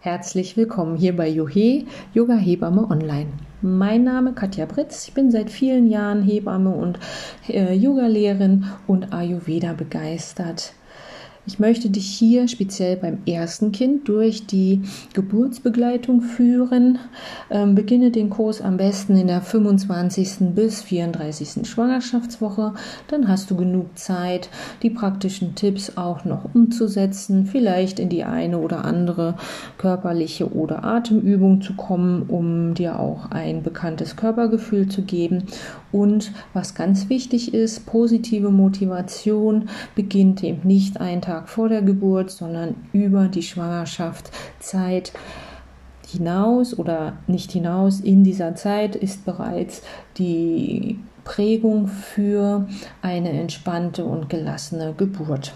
Herzlich willkommen hier bei Johe Yoga Hebamme Online. Mein Name Katja Britz. Ich bin seit vielen Jahren Hebamme und äh, Yogalehrerin und Ayurveda begeistert. Ich möchte dich hier speziell beim ersten Kind durch die Geburtsbegleitung führen. Ähm, beginne den Kurs am besten in der 25. bis 34. Schwangerschaftswoche. Dann hast du genug Zeit, die praktischen Tipps auch noch umzusetzen, vielleicht in die eine oder andere körperliche oder Atemübung zu kommen, um dir auch ein bekanntes Körpergefühl zu geben. Und was ganz wichtig ist, positive Motivation beginnt eben nicht einen Tag vor der Geburt, sondern über die Schwangerschaftszeit hinaus oder nicht hinaus. In dieser Zeit ist bereits die Prägung für eine entspannte und gelassene Geburt.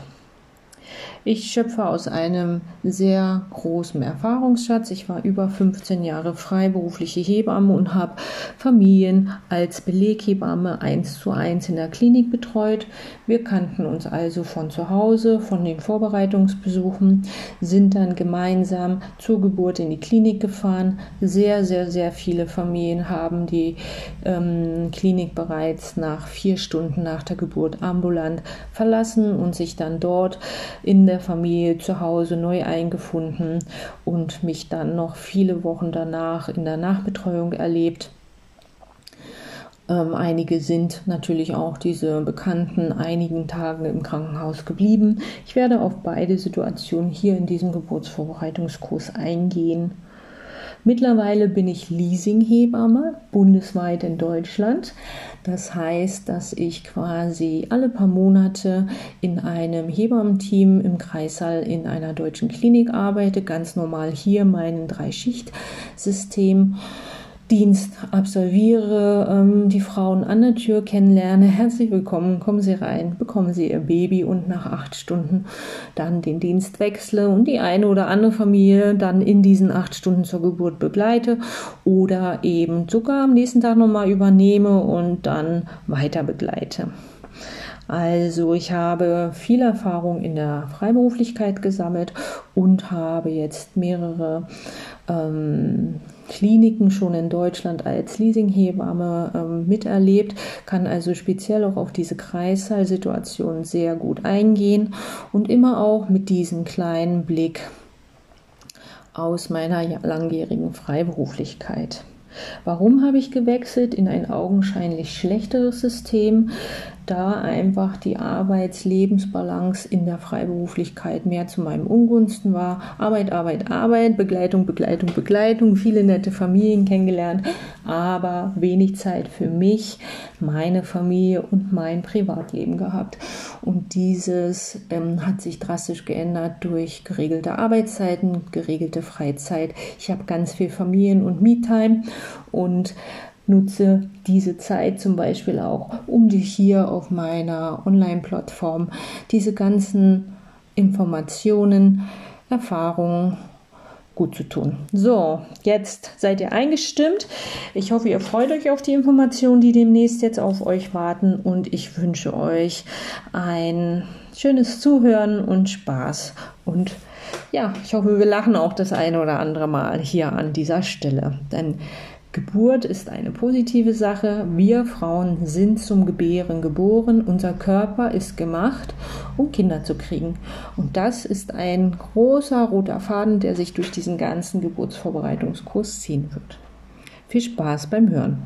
Ich schöpfe aus einem sehr großen Erfahrungsschatz. Ich war über 15 Jahre freiberufliche Hebamme und habe Familien als Beleghebamme eins zu eins in der Klinik betreut. Wir kannten uns also von zu Hause, von den Vorbereitungsbesuchen, sind dann gemeinsam zur Geburt in die Klinik gefahren. Sehr, sehr, sehr viele Familien haben die ähm, Klinik bereits nach vier Stunden nach der Geburt ambulant verlassen und sich dann dort in der Familie zu Hause neu eingefunden und mich dann noch viele Wochen danach in der Nachbetreuung erlebt. Ähm, einige sind natürlich auch diese bekannten einigen Tage im Krankenhaus geblieben. Ich werde auf beide Situationen hier in diesem Geburtsvorbereitungskurs eingehen. Mittlerweile bin ich Leasinghebamme bundesweit in Deutschland. Das heißt, dass ich quasi alle paar Monate in einem Hebammenteam im Kreissaal in einer deutschen Klinik arbeite, ganz normal hier mein Drei-Schicht-System. Dienst absolviere, ähm, die Frauen an der Tür kennenlerne. Herzlich willkommen, kommen Sie rein, bekommen Sie Ihr Baby und nach acht Stunden dann den Dienst wechsle und die eine oder andere Familie dann in diesen acht Stunden zur Geburt begleite oder eben sogar am nächsten Tag nochmal übernehme und dann weiter begleite. Also ich habe viel Erfahrung in der Freiberuflichkeit gesammelt und habe jetzt mehrere ähm, Kliniken schon in Deutschland als Leasinghebamme ähm, miterlebt, kann also speziell auch auf diese Kreissaalsituation sehr gut eingehen und immer auch mit diesem kleinen Blick aus meiner langjährigen Freiberuflichkeit. Warum habe ich gewechselt in ein augenscheinlich schlechteres System? Da einfach die Arbeits-Lebensbalance in der Freiberuflichkeit mehr zu meinem Ungunsten war. Arbeit, Arbeit, Arbeit, Begleitung, Begleitung, Begleitung, viele nette Familien kennengelernt, aber wenig Zeit für mich, meine Familie und mein Privatleben gehabt. Und dieses ähm, hat sich drastisch geändert durch geregelte Arbeitszeiten, geregelte Freizeit. Ich habe ganz viel Familien- und Me-Time und nutze diese Zeit zum Beispiel auch, um dich hier auf meiner Online-Plattform diese ganzen Informationen, Erfahrungen gut zu tun. So, jetzt seid ihr eingestimmt. Ich hoffe, ihr freut euch auf die Informationen, die demnächst jetzt auf euch warten und ich wünsche euch ein schönes Zuhören und Spaß und ja, ich hoffe, wir lachen auch das eine oder andere Mal hier an dieser Stelle, denn Geburt ist eine positive Sache. Wir Frauen sind zum Gebären geboren. Unser Körper ist gemacht, um Kinder zu kriegen. Und das ist ein großer roter Faden, der sich durch diesen ganzen Geburtsvorbereitungskurs ziehen wird. Viel Spaß beim Hören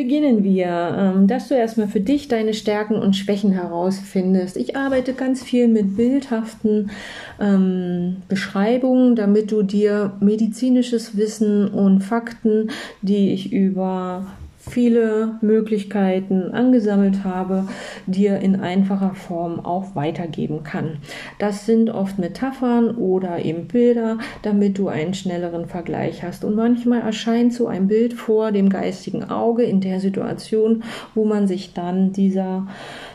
beginnen wir, ähm, dass du erstmal für dich deine Stärken und Schwächen herausfindest. Ich arbeite ganz viel mit bildhaften ähm, Beschreibungen, damit du dir medizinisches Wissen und Fakten, die ich über viele Möglichkeiten angesammelt habe, dir in einfacher Form auch weitergeben kann. Das sind oft Metaphern oder eben Bilder, damit du einen schnelleren Vergleich hast. Und manchmal erscheint so ein Bild vor dem geistigen Auge in der Situation, wo man sich dann dieser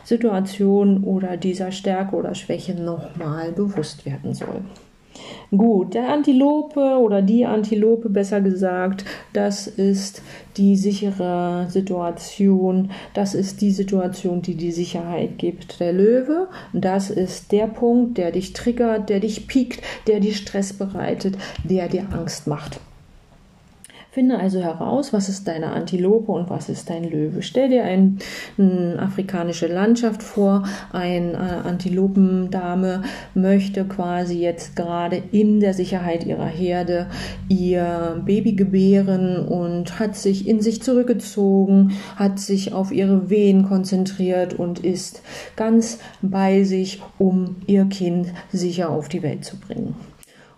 Situation oder dieser Stärke oder Schwäche nochmal bewusst werden soll. Gut, der Antilope oder die Antilope besser gesagt, das ist die sichere Situation, das ist die Situation, die die Sicherheit gibt. Der Löwe, das ist der Punkt, der dich triggert, der dich piekt, der dir Stress bereitet, der dir Angst macht. Finde also heraus, was ist deine Antilope und was ist dein Löwe. Stell dir ein, eine afrikanische Landschaft vor. Eine äh, Antilopendame möchte quasi jetzt gerade in der Sicherheit ihrer Herde ihr Baby gebären und hat sich in sich zurückgezogen, hat sich auf ihre Wehen konzentriert und ist ganz bei sich, um ihr Kind sicher auf die Welt zu bringen.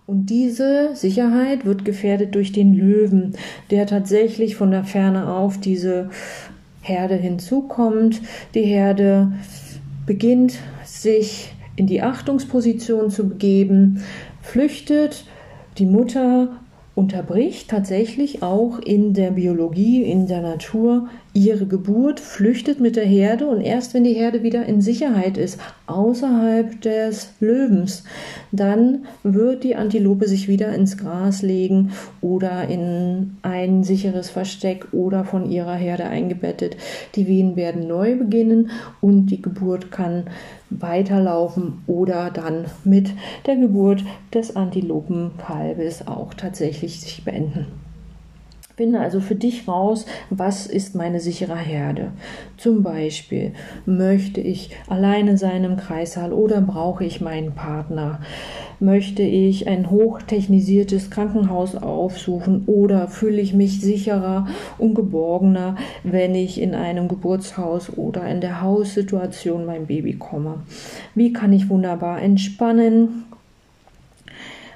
Und diese Sicherheit wird gefährdet durch den Löwen, der tatsächlich von der Ferne auf diese Herde hinzukommt. Die Herde beginnt sich in die Achtungsposition zu begeben, flüchtet. Die Mutter unterbricht tatsächlich auch in der Biologie, in der Natur ihre Geburt, flüchtet mit der Herde und erst wenn die Herde wieder in Sicherheit ist, außerhalb des Löwens, dann wird die Antilope sich wieder ins Gras legen oder in ein sicheres Versteck oder von ihrer Herde eingebettet. Die Wehen werden neu beginnen und die Geburt kann weiterlaufen oder dann mit der Geburt des Antilopenkalbes auch tatsächlich sich beenden. Finde also für dich raus, was ist meine sichere Herde. Zum Beispiel, möchte ich alleine sein im Kreissaal oder brauche ich meinen Partner? Möchte ich ein hochtechnisiertes Krankenhaus aufsuchen oder fühle ich mich sicherer und geborgener, wenn ich in einem Geburtshaus oder in der Haussituation mein Baby komme? Wie kann ich wunderbar entspannen?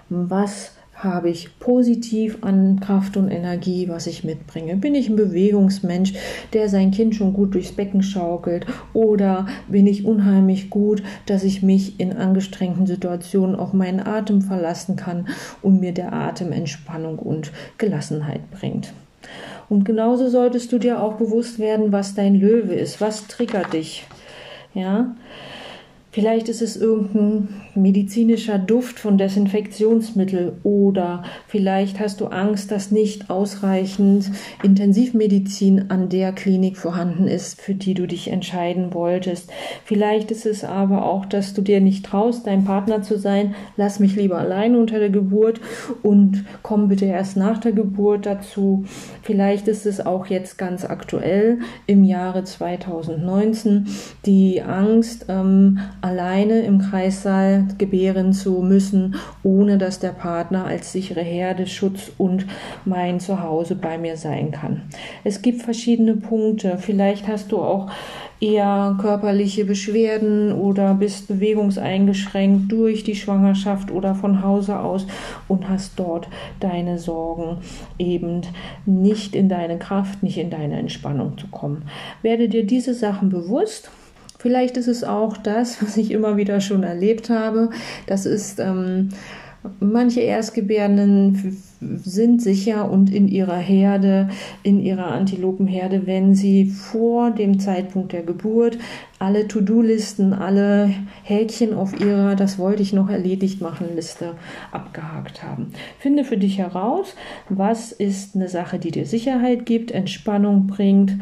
Was habe ich positiv an Kraft und Energie, was ich mitbringe? Bin ich ein Bewegungsmensch, der sein Kind schon gut durchs Becken schaukelt? Oder bin ich unheimlich gut, dass ich mich in angestrengten Situationen auf meinen Atem verlassen kann und mir der Atem Entspannung und Gelassenheit bringt? Und genauso solltest du dir auch bewusst werden, was dein Löwe ist, was triggert dich. Ja, Vielleicht ist es irgendein medizinischer Duft von Desinfektionsmittel oder vielleicht hast du Angst, dass nicht ausreichend Intensivmedizin an der Klinik vorhanden ist, für die du dich entscheiden wolltest. Vielleicht ist es aber auch, dass du dir nicht traust, dein Partner zu sein. Lass mich lieber allein unter der Geburt und komm bitte erst nach der Geburt dazu. Vielleicht ist es auch jetzt ganz aktuell im Jahre 2019 die Angst, ähm, alleine im Kreissaal gebären zu müssen, ohne dass der Partner als sichere Herde, Schutz und mein Zuhause bei mir sein kann. Es gibt verschiedene Punkte. Vielleicht hast du auch eher körperliche Beschwerden oder bist bewegungseingeschränkt durch die Schwangerschaft oder von Hause aus und hast dort deine Sorgen eben nicht in deine Kraft, nicht in deine Entspannung zu kommen. Werde dir diese Sachen bewusst Vielleicht ist es auch das, was ich immer wieder schon erlebt habe. Das ist, ähm, manche Erstgebärenden sind sicher und in ihrer Herde, in ihrer Antilopenherde, wenn sie vor dem Zeitpunkt der Geburt alle To-Do-Listen, alle Häkchen auf ihrer Das wollte ich noch erledigt machen Liste abgehakt haben. Finde für dich heraus, was ist eine Sache, die dir Sicherheit gibt, Entspannung bringt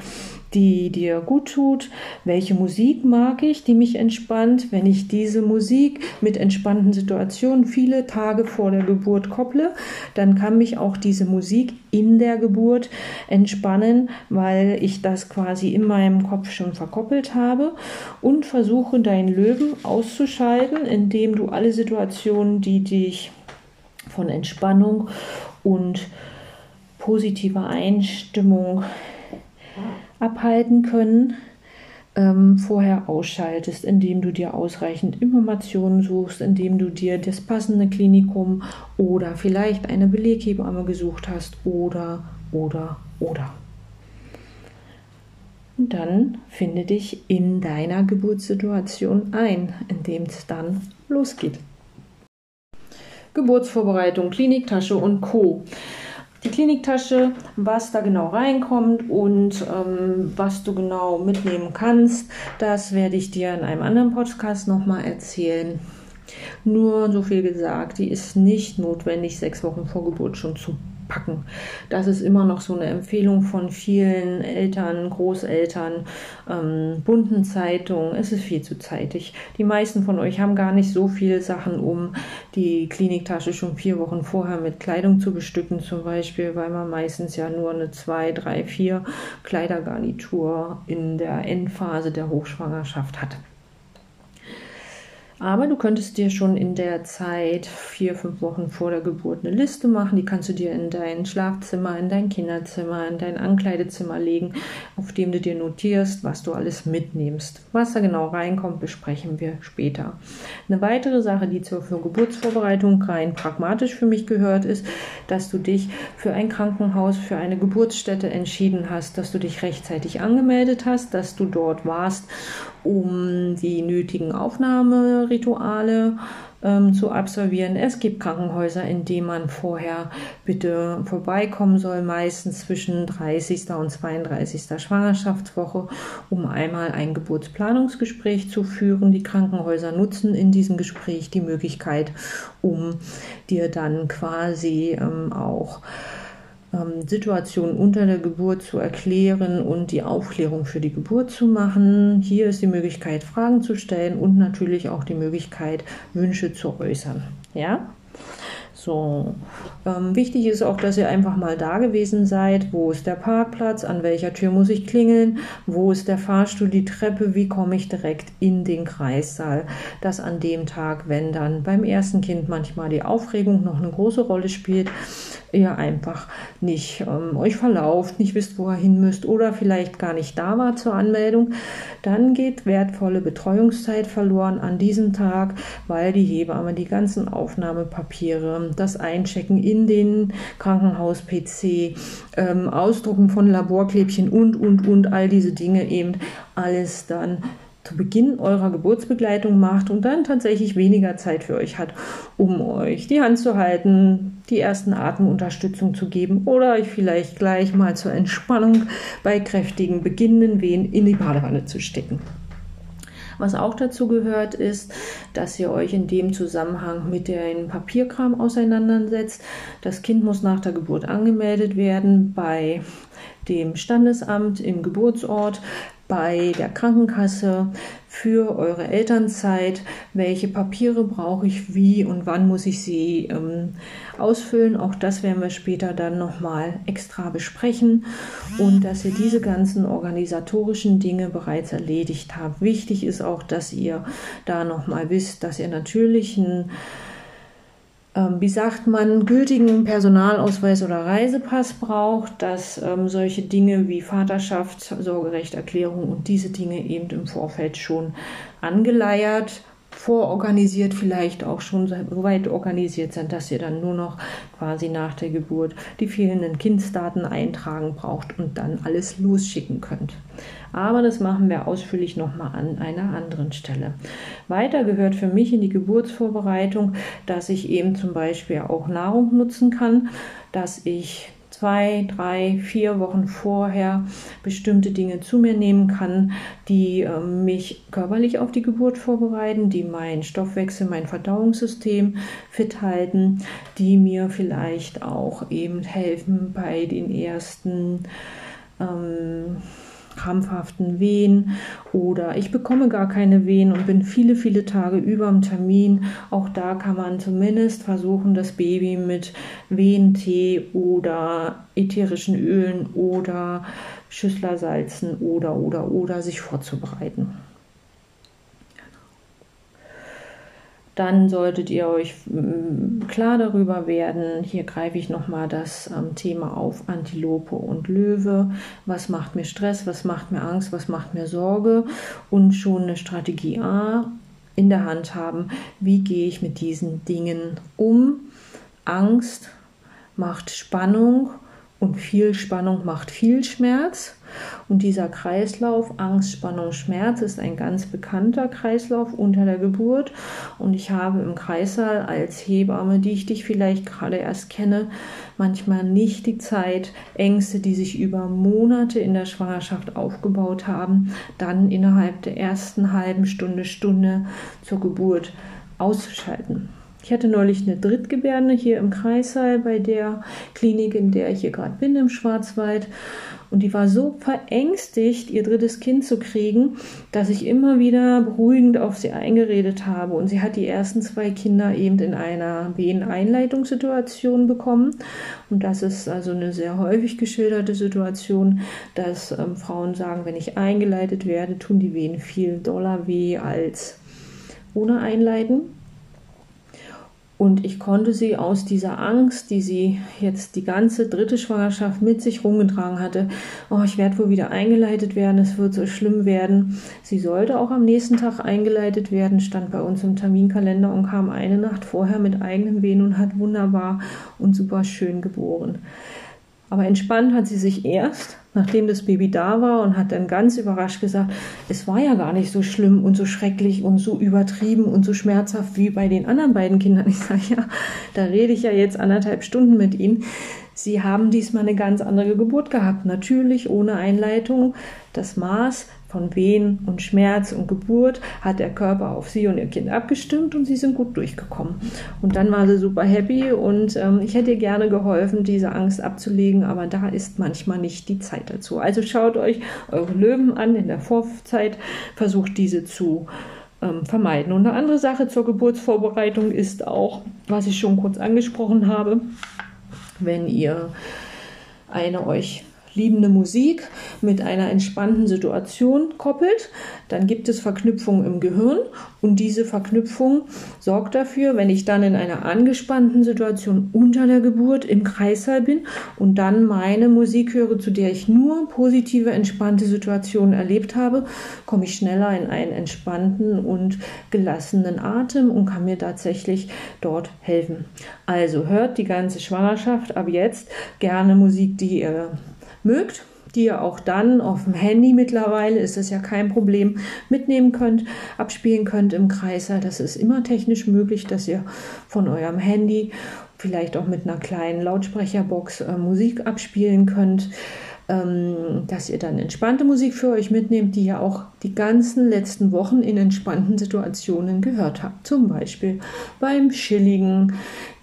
die dir gut tut, welche Musik mag ich, die mich entspannt, wenn ich diese Musik mit entspannten Situationen viele Tage vor der Geburt kopple, dann kann mich auch diese Musik in der Geburt entspannen, weil ich das quasi in meinem Kopf schon verkoppelt habe und versuche deinen Löwen auszuschalten, indem du alle Situationen, die dich von Entspannung und positiver Einstimmung abhalten können, ähm, vorher ausschaltest, indem du dir ausreichend Informationen suchst, indem du dir das passende Klinikum oder vielleicht eine Beleghebamme gesucht hast oder, oder, oder. Und dann finde dich in deiner Geburtssituation ein, indem es dann losgeht. Geburtsvorbereitung, Kliniktasche und Co die Kliniktasche, was da genau reinkommt und ähm, was du genau mitnehmen kannst, das werde ich dir in einem anderen Podcast nochmal erzählen. Nur so viel gesagt, die ist nicht notwendig, sechs Wochen vor Geburt schon zu packen. Das ist immer noch so eine Empfehlung von vielen Eltern, Großeltern, ähm, bunten Zeitungen. Es ist viel zu zeitig. Die meisten von euch haben gar nicht so viele Sachen, um die Kliniktasche schon vier Wochen vorher mit Kleidung zu bestücken, zum Beispiel, weil man meistens ja nur eine zwei, drei, vier Kleidergarnitur in der Endphase der Hochschwangerschaft hat. Aber du könntest dir schon in der Zeit, vier, fünf Wochen vor der Geburt, eine Liste machen. Die kannst du dir in dein Schlafzimmer, in dein Kinderzimmer, in dein Ankleidezimmer legen, auf dem du dir notierst, was du alles mitnimmst. Was da genau reinkommt, besprechen wir später. Eine weitere Sache, die zur Geburtsvorbereitung rein pragmatisch für mich gehört, ist, dass du dich für ein Krankenhaus, für eine Geburtsstätte entschieden hast, dass du dich rechtzeitig angemeldet hast, dass du dort warst um die nötigen Aufnahmerituale ähm, zu absolvieren. Es gibt Krankenhäuser, in denen man vorher bitte vorbeikommen soll, meistens zwischen 30. und 32. Schwangerschaftswoche, um einmal ein Geburtsplanungsgespräch zu führen. Die Krankenhäuser nutzen in diesem Gespräch die Möglichkeit, um dir dann quasi ähm, auch Situationen unter der Geburt zu erklären und die Aufklärung für die Geburt zu machen. Hier ist die Möglichkeit, Fragen zu stellen und natürlich auch die Möglichkeit, Wünsche zu äußern. Ja? So, ähm, wichtig ist auch, dass ihr einfach mal da gewesen seid. Wo ist der Parkplatz? An welcher Tür muss ich klingeln? Wo ist der Fahrstuhl, die Treppe? Wie komme ich direkt in den Kreissaal? Dass an dem Tag, wenn dann beim ersten Kind manchmal die Aufregung noch eine große Rolle spielt, ihr einfach nicht ähm, euch verlauft, nicht wisst, wo ihr hin müsst oder vielleicht gar nicht da war zur Anmeldung, dann geht wertvolle Betreuungszeit verloren an diesem Tag, weil die Hebamme die ganzen Aufnahmepapiere, das Einchecken in den Krankenhaus-PC, ähm, Ausdrucken von Laborklebchen und, und, und, all diese Dinge eben alles dann zu Beginn eurer Geburtsbegleitung macht und dann tatsächlich weniger Zeit für euch hat, um euch die Hand zu halten, die ersten Atemunterstützung zu geben oder euch vielleicht gleich mal zur Entspannung bei kräftigen beginnenden Wehen in die Badewanne zu stecken. Was auch dazu gehört, ist, dass ihr euch in dem Zusammenhang mit dem Papierkram auseinandersetzt. Das Kind muss nach der Geburt angemeldet werden bei dem Standesamt im Geburtsort bei der Krankenkasse für eure Elternzeit, welche Papiere brauche ich, wie und wann muss ich sie ähm, ausfüllen. Auch das werden wir später dann nochmal extra besprechen und dass ihr diese ganzen organisatorischen Dinge bereits erledigt habt. Wichtig ist auch, dass ihr da nochmal wisst, dass ihr natürlich ein ähm, wie sagt man, gültigen Personalausweis oder Reisepass braucht, dass ähm, solche Dinge wie Vaterschaft, Sorgerechterklärung und diese Dinge eben im Vorfeld schon angeleiert, vororganisiert, vielleicht auch schon so weit organisiert sind, dass ihr dann nur noch quasi nach der Geburt die fehlenden Kindsdaten eintragen braucht und dann alles losschicken könnt. Aber das machen wir ausführlich nochmal an einer anderen Stelle. Weiter gehört für mich in die Geburtsvorbereitung, dass ich eben zum Beispiel auch Nahrung nutzen kann, dass ich zwei, drei, vier Wochen vorher bestimmte Dinge zu mir nehmen kann, die äh, mich körperlich auf die Geburt vorbereiten, die meinen Stoffwechsel, mein Verdauungssystem fit halten, die mir vielleicht auch eben helfen bei den ersten ähm, krampfhaften Wehen oder ich bekomme gar keine Wehen und bin viele, viele Tage über dem Termin. Auch da kann man zumindest versuchen, das Baby mit Wehentee oder ätherischen Ölen oder Schüsslersalzen oder, oder, oder sich vorzubereiten. Dann solltet ihr euch mm, klar darüber werden, hier greife ich nochmal das ähm, Thema auf Antilope und Löwe. Was macht mir Stress, was macht mir Angst, was macht mir Sorge? Und schon eine Strategie A in der Hand haben, wie gehe ich mit diesen Dingen um. Angst macht Spannung und viel Spannung macht viel Schmerz. Und dieser Kreislauf Angst, Spannung, Schmerz ist ein ganz bekannter Kreislauf unter der Geburt. Und ich habe im Kreissaal als Hebamme, die ich dich vielleicht gerade erst kenne, manchmal nicht die Zeit, Ängste, die sich über Monate in der Schwangerschaft aufgebaut haben, dann innerhalb der ersten halben Stunde, Stunde zur Geburt auszuschalten. Ich hatte neulich eine Drittgebärde hier im Kreissaal bei der Klinik, in der ich hier gerade bin, im Schwarzwald. Und die war so verängstigt, ihr drittes Kind zu kriegen, dass ich immer wieder beruhigend auf sie eingeredet habe. Und sie hat die ersten zwei Kinder eben in einer Weheneinleitungssituation bekommen. Und das ist also eine sehr häufig geschilderte Situation, dass ähm, Frauen sagen, wenn ich eingeleitet werde, tun die Wehen viel doller weh als ohne Einleiten. Und ich konnte sie aus dieser Angst, die sie jetzt die ganze dritte Schwangerschaft mit sich rumgetragen hatte, oh, ich werde wohl wieder eingeleitet werden, es wird so schlimm werden. Sie sollte auch am nächsten Tag eingeleitet werden, stand bei uns im Terminkalender und kam eine Nacht vorher mit eigenen Wehen und hat wunderbar und super schön geboren. Aber entspannt hat sie sich erst, nachdem das Baby da war und hat dann ganz überrascht gesagt, es war ja gar nicht so schlimm und so schrecklich und so übertrieben und so schmerzhaft wie bei den anderen beiden Kindern. Ich sage, ja, da rede ich ja jetzt anderthalb Stunden mit Ihnen. Sie haben diesmal eine ganz andere Geburt gehabt. Natürlich ohne Einleitung. Das Maß von Wehen und Schmerz und Geburt hat der Körper auf sie und ihr Kind abgestimmt und sie sind gut durchgekommen. Und dann war sie super happy und ähm, ich hätte ihr gerne geholfen, diese Angst abzulegen, aber da ist manchmal nicht die Zeit dazu. Also schaut euch eure Löwen an in der Vorzeit, versucht diese zu ähm, vermeiden. Und eine andere Sache zur Geburtsvorbereitung ist auch, was ich schon kurz angesprochen habe, wenn ihr eine euch liebende Musik mit einer entspannten Situation koppelt, dann gibt es Verknüpfungen im Gehirn und diese Verknüpfung sorgt dafür, wenn ich dann in einer angespannten Situation unter der Geburt im Kreißsaal bin und dann meine Musik höre, zu der ich nur positive, entspannte Situationen erlebt habe, komme ich schneller in einen entspannten und gelassenen Atem und kann mir tatsächlich dort helfen. Also hört die ganze Schwangerschaft ab jetzt gerne Musik, die ihr mögt, die ihr auch dann auf dem Handy mittlerweile, ist das ja kein Problem, mitnehmen könnt, abspielen könnt im Kreiser. Das ist immer technisch möglich, dass ihr von eurem Handy vielleicht auch mit einer kleinen Lautsprecherbox äh, Musik abspielen könnt dass ihr dann entspannte Musik für euch mitnehmt, die ihr auch die ganzen letzten Wochen in entspannten Situationen gehört habt. Zum Beispiel beim chilligen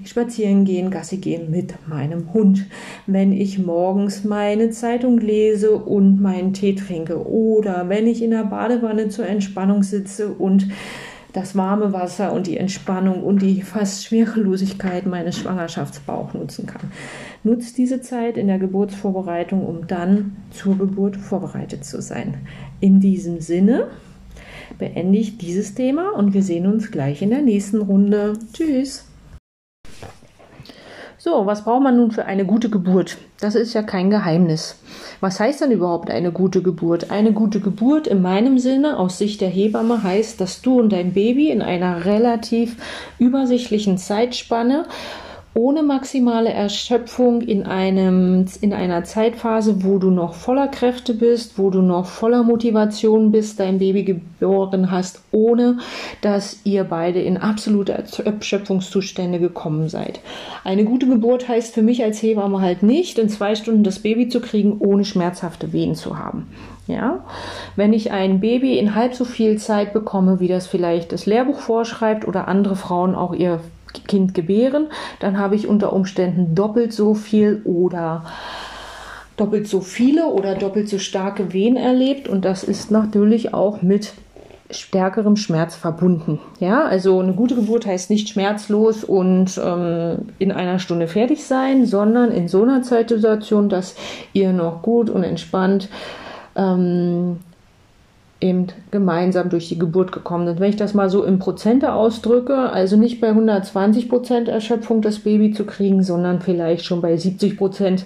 Spazierengehen, Gassi gehen mit meinem Hund. Wenn ich morgens meine Zeitung lese und meinen Tee trinke oder wenn ich in der Badewanne zur Entspannung sitze und das warme Wasser und die Entspannung und die fast Schwerelosigkeit meines Schwangerschaftsbauchs nutzen kann. Nutzt diese Zeit in der Geburtsvorbereitung, um dann zur Geburt vorbereitet zu sein. In diesem Sinne beende ich dieses Thema und wir sehen uns gleich in der nächsten Runde. Tschüss! So, was braucht man nun für eine gute Geburt? Das ist ja kein Geheimnis. Was heißt denn überhaupt eine gute Geburt? Eine gute Geburt in meinem Sinne aus Sicht der Hebamme heißt, dass du und dein Baby in einer relativ übersichtlichen Zeitspanne ohne maximale Erschöpfung in, einem, in einer Zeitphase, wo du noch voller Kräfte bist, wo du noch voller Motivation bist, dein Baby geboren hast, ohne dass ihr beide in absolute Erschöpfungszustände gekommen seid. Eine gute Geburt heißt für mich als Hebamme halt nicht, in zwei Stunden das Baby zu kriegen, ohne schmerzhafte Wehen zu haben. Ja, wenn ich ein Baby in halb so viel Zeit bekomme, wie das vielleicht das Lehrbuch vorschreibt oder andere Frauen auch ihr Kind gebären, dann habe ich unter Umständen doppelt so viel oder doppelt so viele oder doppelt so starke Wehen erlebt und das ist natürlich auch mit stärkerem Schmerz verbunden. Ja, also eine gute Geburt heißt nicht schmerzlos und ähm, in einer Stunde fertig sein, sondern in so einer Zeitsituation, dass ihr noch gut und entspannt ähm, eben gemeinsam durch die Geburt gekommen sind. Wenn ich das mal so in Prozente ausdrücke, also nicht bei 120 Prozent Erschöpfung das Baby zu kriegen, sondern vielleicht schon bei 70 Prozent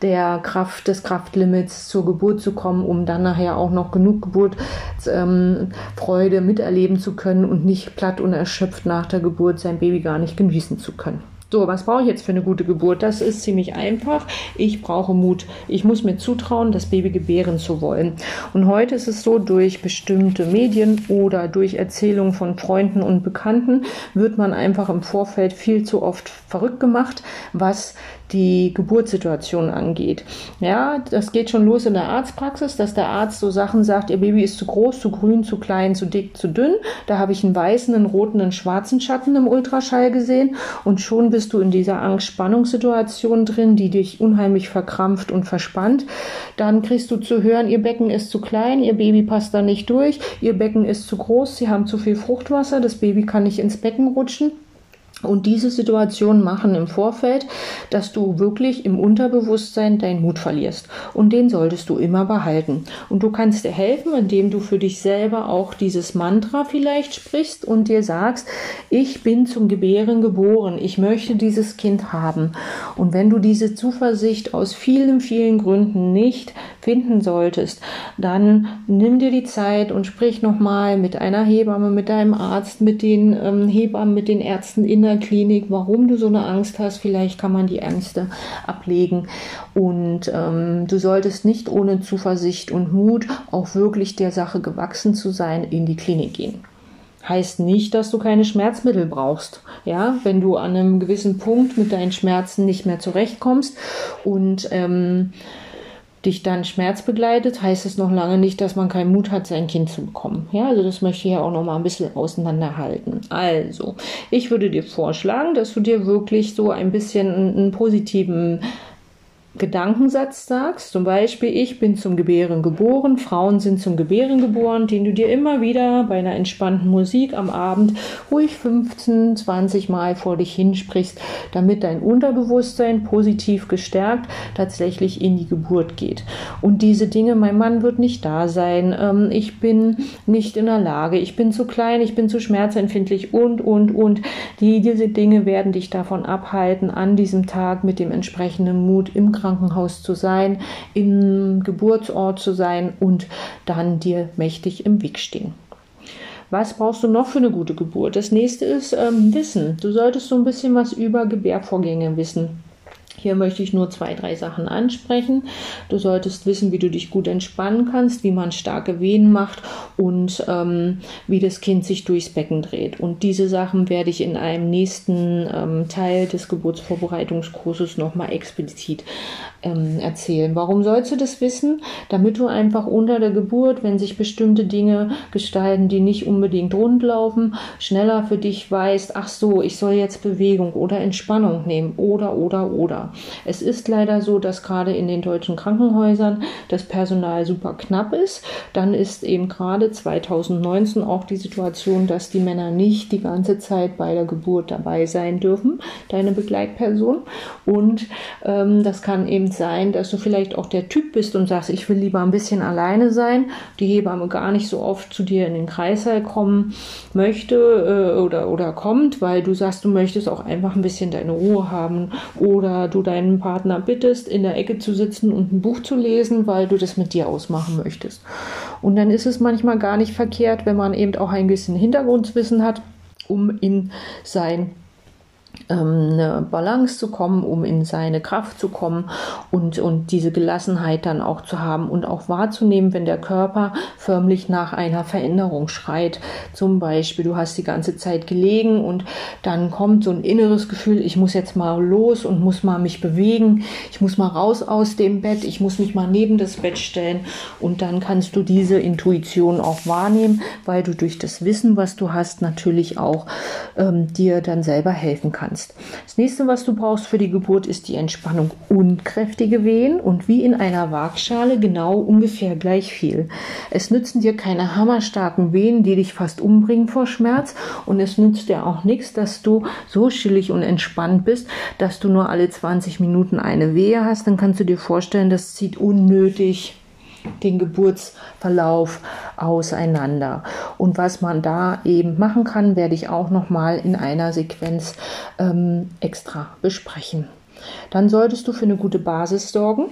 der Kraft des Kraftlimits zur Geburt zu kommen, um dann nachher auch noch genug Geburtsfreude ähm, miterleben zu können und nicht platt und erschöpft nach der Geburt sein Baby gar nicht genießen zu können. So, was brauche ich jetzt für eine gute Geburt? Das ist ziemlich einfach. Ich brauche Mut. Ich muss mir zutrauen, das Baby gebären zu wollen. Und heute ist es so, durch bestimmte Medien oder durch Erzählungen von Freunden und Bekannten wird man einfach im Vorfeld viel zu oft verrückt gemacht, was die Geburtssituation angeht. Ja, das geht schon los in der Arztpraxis, dass der Arzt so Sachen sagt, ihr Baby ist zu groß, zu grün, zu klein, zu dick, zu dünn. Da habe ich einen weißen, einen roten, einen schwarzen Schatten im Ultraschall gesehen und schon bist du in dieser Angst-Spannungssituation drin, die dich unheimlich verkrampft und verspannt. Dann kriegst du zu hören, ihr Becken ist zu klein, ihr Baby passt da nicht durch, ihr Becken ist zu groß, sie haben zu viel Fruchtwasser, das Baby kann nicht ins Becken rutschen. Und diese Situationen machen im Vorfeld, dass du wirklich im Unterbewusstsein deinen Mut verlierst. Und den solltest du immer behalten. Und du kannst dir helfen, indem du für dich selber auch dieses Mantra vielleicht sprichst und dir sagst, ich bin zum Gebären geboren. Ich möchte dieses Kind haben. Und wenn du diese Zuversicht aus vielen, vielen Gründen nicht finden solltest, dann nimm dir die Zeit und sprich nochmal mit einer Hebamme, mit deinem Arzt, mit den ähm, Hebammen, mit den Ärzten in der Klinik, warum du so eine Angst hast. Vielleicht kann man die Ängste ablegen. Und ähm, du solltest nicht ohne Zuversicht und Mut, auch wirklich der Sache gewachsen zu sein, in die Klinik gehen heißt nicht, dass du keine Schmerzmittel brauchst. Ja, wenn du an einem gewissen Punkt mit deinen Schmerzen nicht mehr zurechtkommst und ähm, dich dann Schmerz heißt es noch lange nicht, dass man keinen Mut hat, sein Kind zu bekommen. Ja, also das möchte ich ja auch noch mal ein bisschen auseinanderhalten. Also, ich würde dir vorschlagen, dass du dir wirklich so ein bisschen einen positiven Gedankensatz sagst, zum Beispiel, ich bin zum Gebären geboren, Frauen sind zum Gebären geboren, den du dir immer wieder bei einer entspannten Musik am Abend ruhig 15, 20 Mal vor dich hinsprichst, damit dein Unterbewusstsein positiv gestärkt tatsächlich in die Geburt geht. Und diese Dinge, mein Mann wird nicht da sein, ähm, ich bin nicht in der Lage, ich bin zu klein, ich bin zu schmerzempfindlich und, und, und. Die, diese Dinge werden dich davon abhalten, an diesem Tag mit dem entsprechenden Mut im Krankenhaus zu sein, im Geburtsort zu sein und dann dir mächtig im Weg stehen. Was brauchst du noch für eine gute Geburt? Das nächste ist ähm, Wissen. Du solltest so ein bisschen was über Gebärvorgänge wissen. Hier möchte ich nur zwei, drei Sachen ansprechen. Du solltest wissen, wie du dich gut entspannen kannst, wie man starke Wehen macht und ähm, wie das Kind sich durchs Becken dreht. Und diese Sachen werde ich in einem nächsten ähm, Teil des Geburtsvorbereitungskurses nochmal explizit ähm, erzählen. Warum sollst du das wissen? Damit du einfach unter der Geburt, wenn sich bestimmte Dinge gestalten, die nicht unbedingt rund laufen, schneller für dich weißt, ach so, ich soll jetzt Bewegung oder Entspannung nehmen oder, oder, oder. Es ist leider so, dass gerade in den deutschen Krankenhäusern das Personal super knapp ist. Dann ist eben gerade 2019 auch die Situation, dass die Männer nicht die ganze Zeit bei der Geburt dabei sein dürfen, deine Begleitperson. Und ähm, das kann eben sein, dass du vielleicht auch der Typ bist und sagst, ich will lieber ein bisschen alleine sein, die Hebamme gar nicht so oft zu dir in den Kreißsaal kommen möchte äh, oder, oder kommt, weil du sagst, du möchtest auch einfach ein bisschen deine Ruhe haben oder du deinen Partner bittest, in der Ecke zu sitzen und ein Buch zu lesen, weil du das mit dir ausmachen möchtest. Und dann ist es manchmal gar nicht verkehrt, wenn man eben auch ein bisschen Hintergrundwissen hat, um in sein eine Balance zu kommen, um in seine Kraft zu kommen und, und diese Gelassenheit dann auch zu haben und auch wahrzunehmen, wenn der Körper förmlich nach einer Veränderung schreit. Zum Beispiel, du hast die ganze Zeit gelegen und dann kommt so ein inneres Gefühl, ich muss jetzt mal los und muss mal mich bewegen, ich muss mal raus aus dem Bett, ich muss mich mal neben das Bett stellen. Und dann kannst du diese Intuition auch wahrnehmen, weil du durch das Wissen, was du hast, natürlich auch ähm, dir dann selber helfen kannst kannst. Das nächste, was du brauchst für die Geburt, ist die Entspannung und kräftige Wehen und wie in einer Waagschale genau ungefähr gleich viel. Es nützen dir keine hammerstarken Wehen, die dich fast umbringen vor Schmerz und es nützt dir auch nichts, dass du so chillig und entspannt bist, dass du nur alle 20 Minuten eine Wehe hast. Dann kannst du dir vorstellen, das zieht unnötig den Geburtsverlauf auseinander. Und was man da eben machen kann, werde ich auch noch mal in einer Sequenz ähm, extra besprechen. Dann solltest du für eine gute Basis sorgen.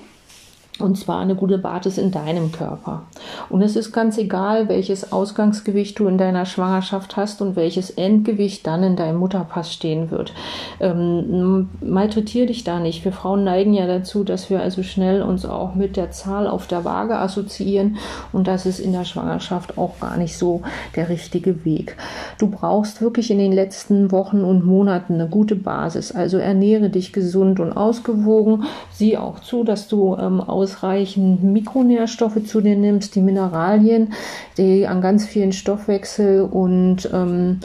Und zwar eine gute Basis in deinem Körper. Und es ist ganz egal, welches Ausgangsgewicht du in deiner Schwangerschaft hast und welches Endgewicht dann in deinem Mutterpass stehen wird. Ähm, malträtier dich da nicht. Wir Frauen neigen ja dazu, dass wir also schnell uns auch mit der Zahl auf der Waage assoziieren. Und das ist in der Schwangerschaft auch gar nicht so der richtige Weg. Du brauchst wirklich in den letzten Wochen und Monaten eine gute Basis. Also ernähre dich gesund und ausgewogen. Sieh auch zu, dass du ähm, ausreichend Mikronährstoffe zu dir nimmst, die Mineralien, die an ganz vielen Stoffwechsel- und ähm,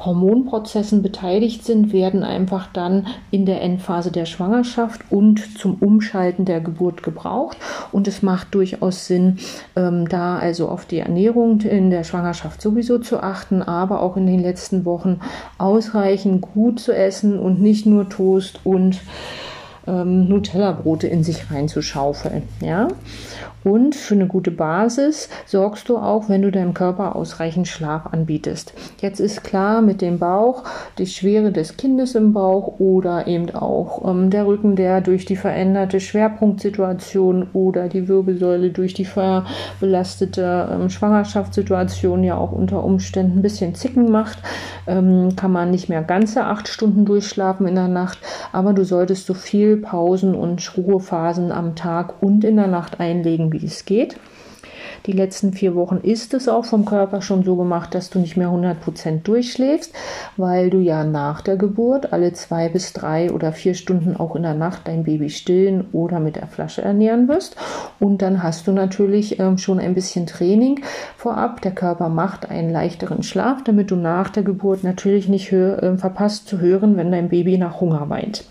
Hormonprozessen beteiligt sind, werden einfach dann in der Endphase der Schwangerschaft und zum Umschalten der Geburt gebraucht. Und es macht durchaus Sinn, ähm, da also auf die Ernährung in der Schwangerschaft sowieso zu achten, aber auch in den letzten Wochen ausreichend gut zu essen und nicht nur Toast und ähm, Nutella-Brote in sich reinzuschaufeln. Ja? Und für eine gute Basis sorgst du auch, wenn du deinem Körper ausreichend Schlaf anbietest. Jetzt ist klar mit dem Bauch, die Schwere des Kindes im Bauch oder eben auch ähm, der Rücken, der durch die veränderte Schwerpunktsituation oder die Wirbelsäule durch die belastete ähm, Schwangerschaftssituation ja auch unter Umständen ein bisschen zicken macht, ähm, kann man nicht mehr ganze acht Stunden durchschlafen in der Nacht, aber du solltest so viel Pausen und Ruhephasen am Tag und in der Nacht einlegen, wie es geht. Die letzten vier Wochen ist es auch vom Körper schon so gemacht, dass du nicht mehr 100% durchschläfst, weil du ja nach der Geburt alle zwei bis drei oder vier Stunden auch in der Nacht dein Baby stillen oder mit der Flasche ernähren wirst. Und dann hast du natürlich ähm, schon ein bisschen Training vorab. Der Körper macht einen leichteren Schlaf, damit du nach der Geburt natürlich nicht äh, verpasst zu hören, wenn dein Baby nach Hunger weint.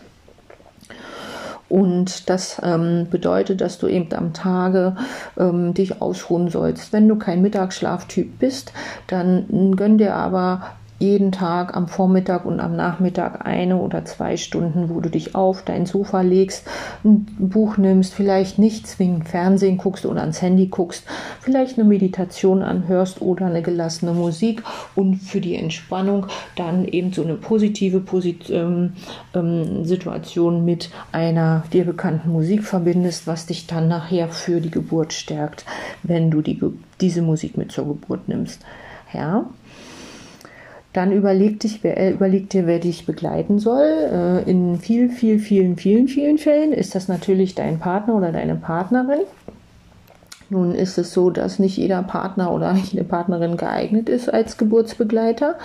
Und das ähm, bedeutet, dass du eben am Tage ähm, dich ausruhen sollst. Wenn du kein Mittagsschlaftyp bist, dann gönn dir aber jeden Tag am Vormittag und am Nachmittag eine oder zwei Stunden, wo du dich auf dein Sofa legst, ein Buch nimmst, vielleicht nicht zwingend Fernsehen guckst oder ans Handy guckst, vielleicht eine Meditation anhörst oder eine gelassene Musik und für die Entspannung dann eben so eine positive Posit ähm, ähm, Situation mit einer dir bekannten Musik verbindest, was dich dann nachher für die Geburt stärkt, wenn du die, diese Musik mit zur Geburt nimmst. Ja, dann überleg, dich, wer, äh, überleg dir, wer dich begleiten soll. Äh, in viel, viel, vielen, vielen, vielen Fällen ist das natürlich dein Partner oder deine Partnerin. Nun ist es so, dass nicht jeder Partner oder jede Partnerin geeignet ist als Geburtsbegleiter.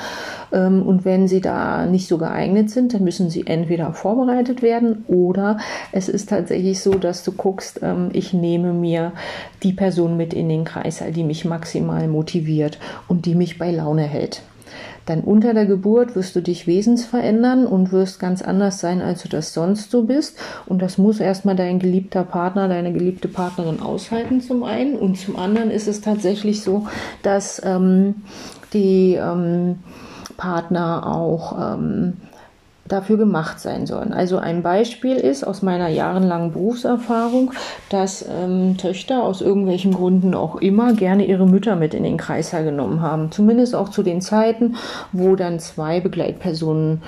Ähm, und wenn sie da nicht so geeignet sind, dann müssen sie entweder vorbereitet werden oder es ist tatsächlich so, dass du guckst, ähm, ich nehme mir die Person mit in den Kreis, die mich maximal motiviert und die mich bei Laune hält. Dann unter der Geburt wirst du dich wesensverändern und wirst ganz anders sein, als du das sonst so bist. Und das muss erstmal dein geliebter Partner, deine geliebte Partnerin aushalten zum einen. Und zum anderen ist es tatsächlich so, dass ähm, die ähm, Partner auch ähm, dafür gemacht sein sollen. Also ein Beispiel ist aus meiner jahrelangen Berufserfahrung, dass ähm, Töchter aus irgendwelchen Gründen auch immer gerne ihre Mütter mit in den Kreißsaal genommen haben. Zumindest auch zu den Zeiten, wo dann zwei Begleitpersonen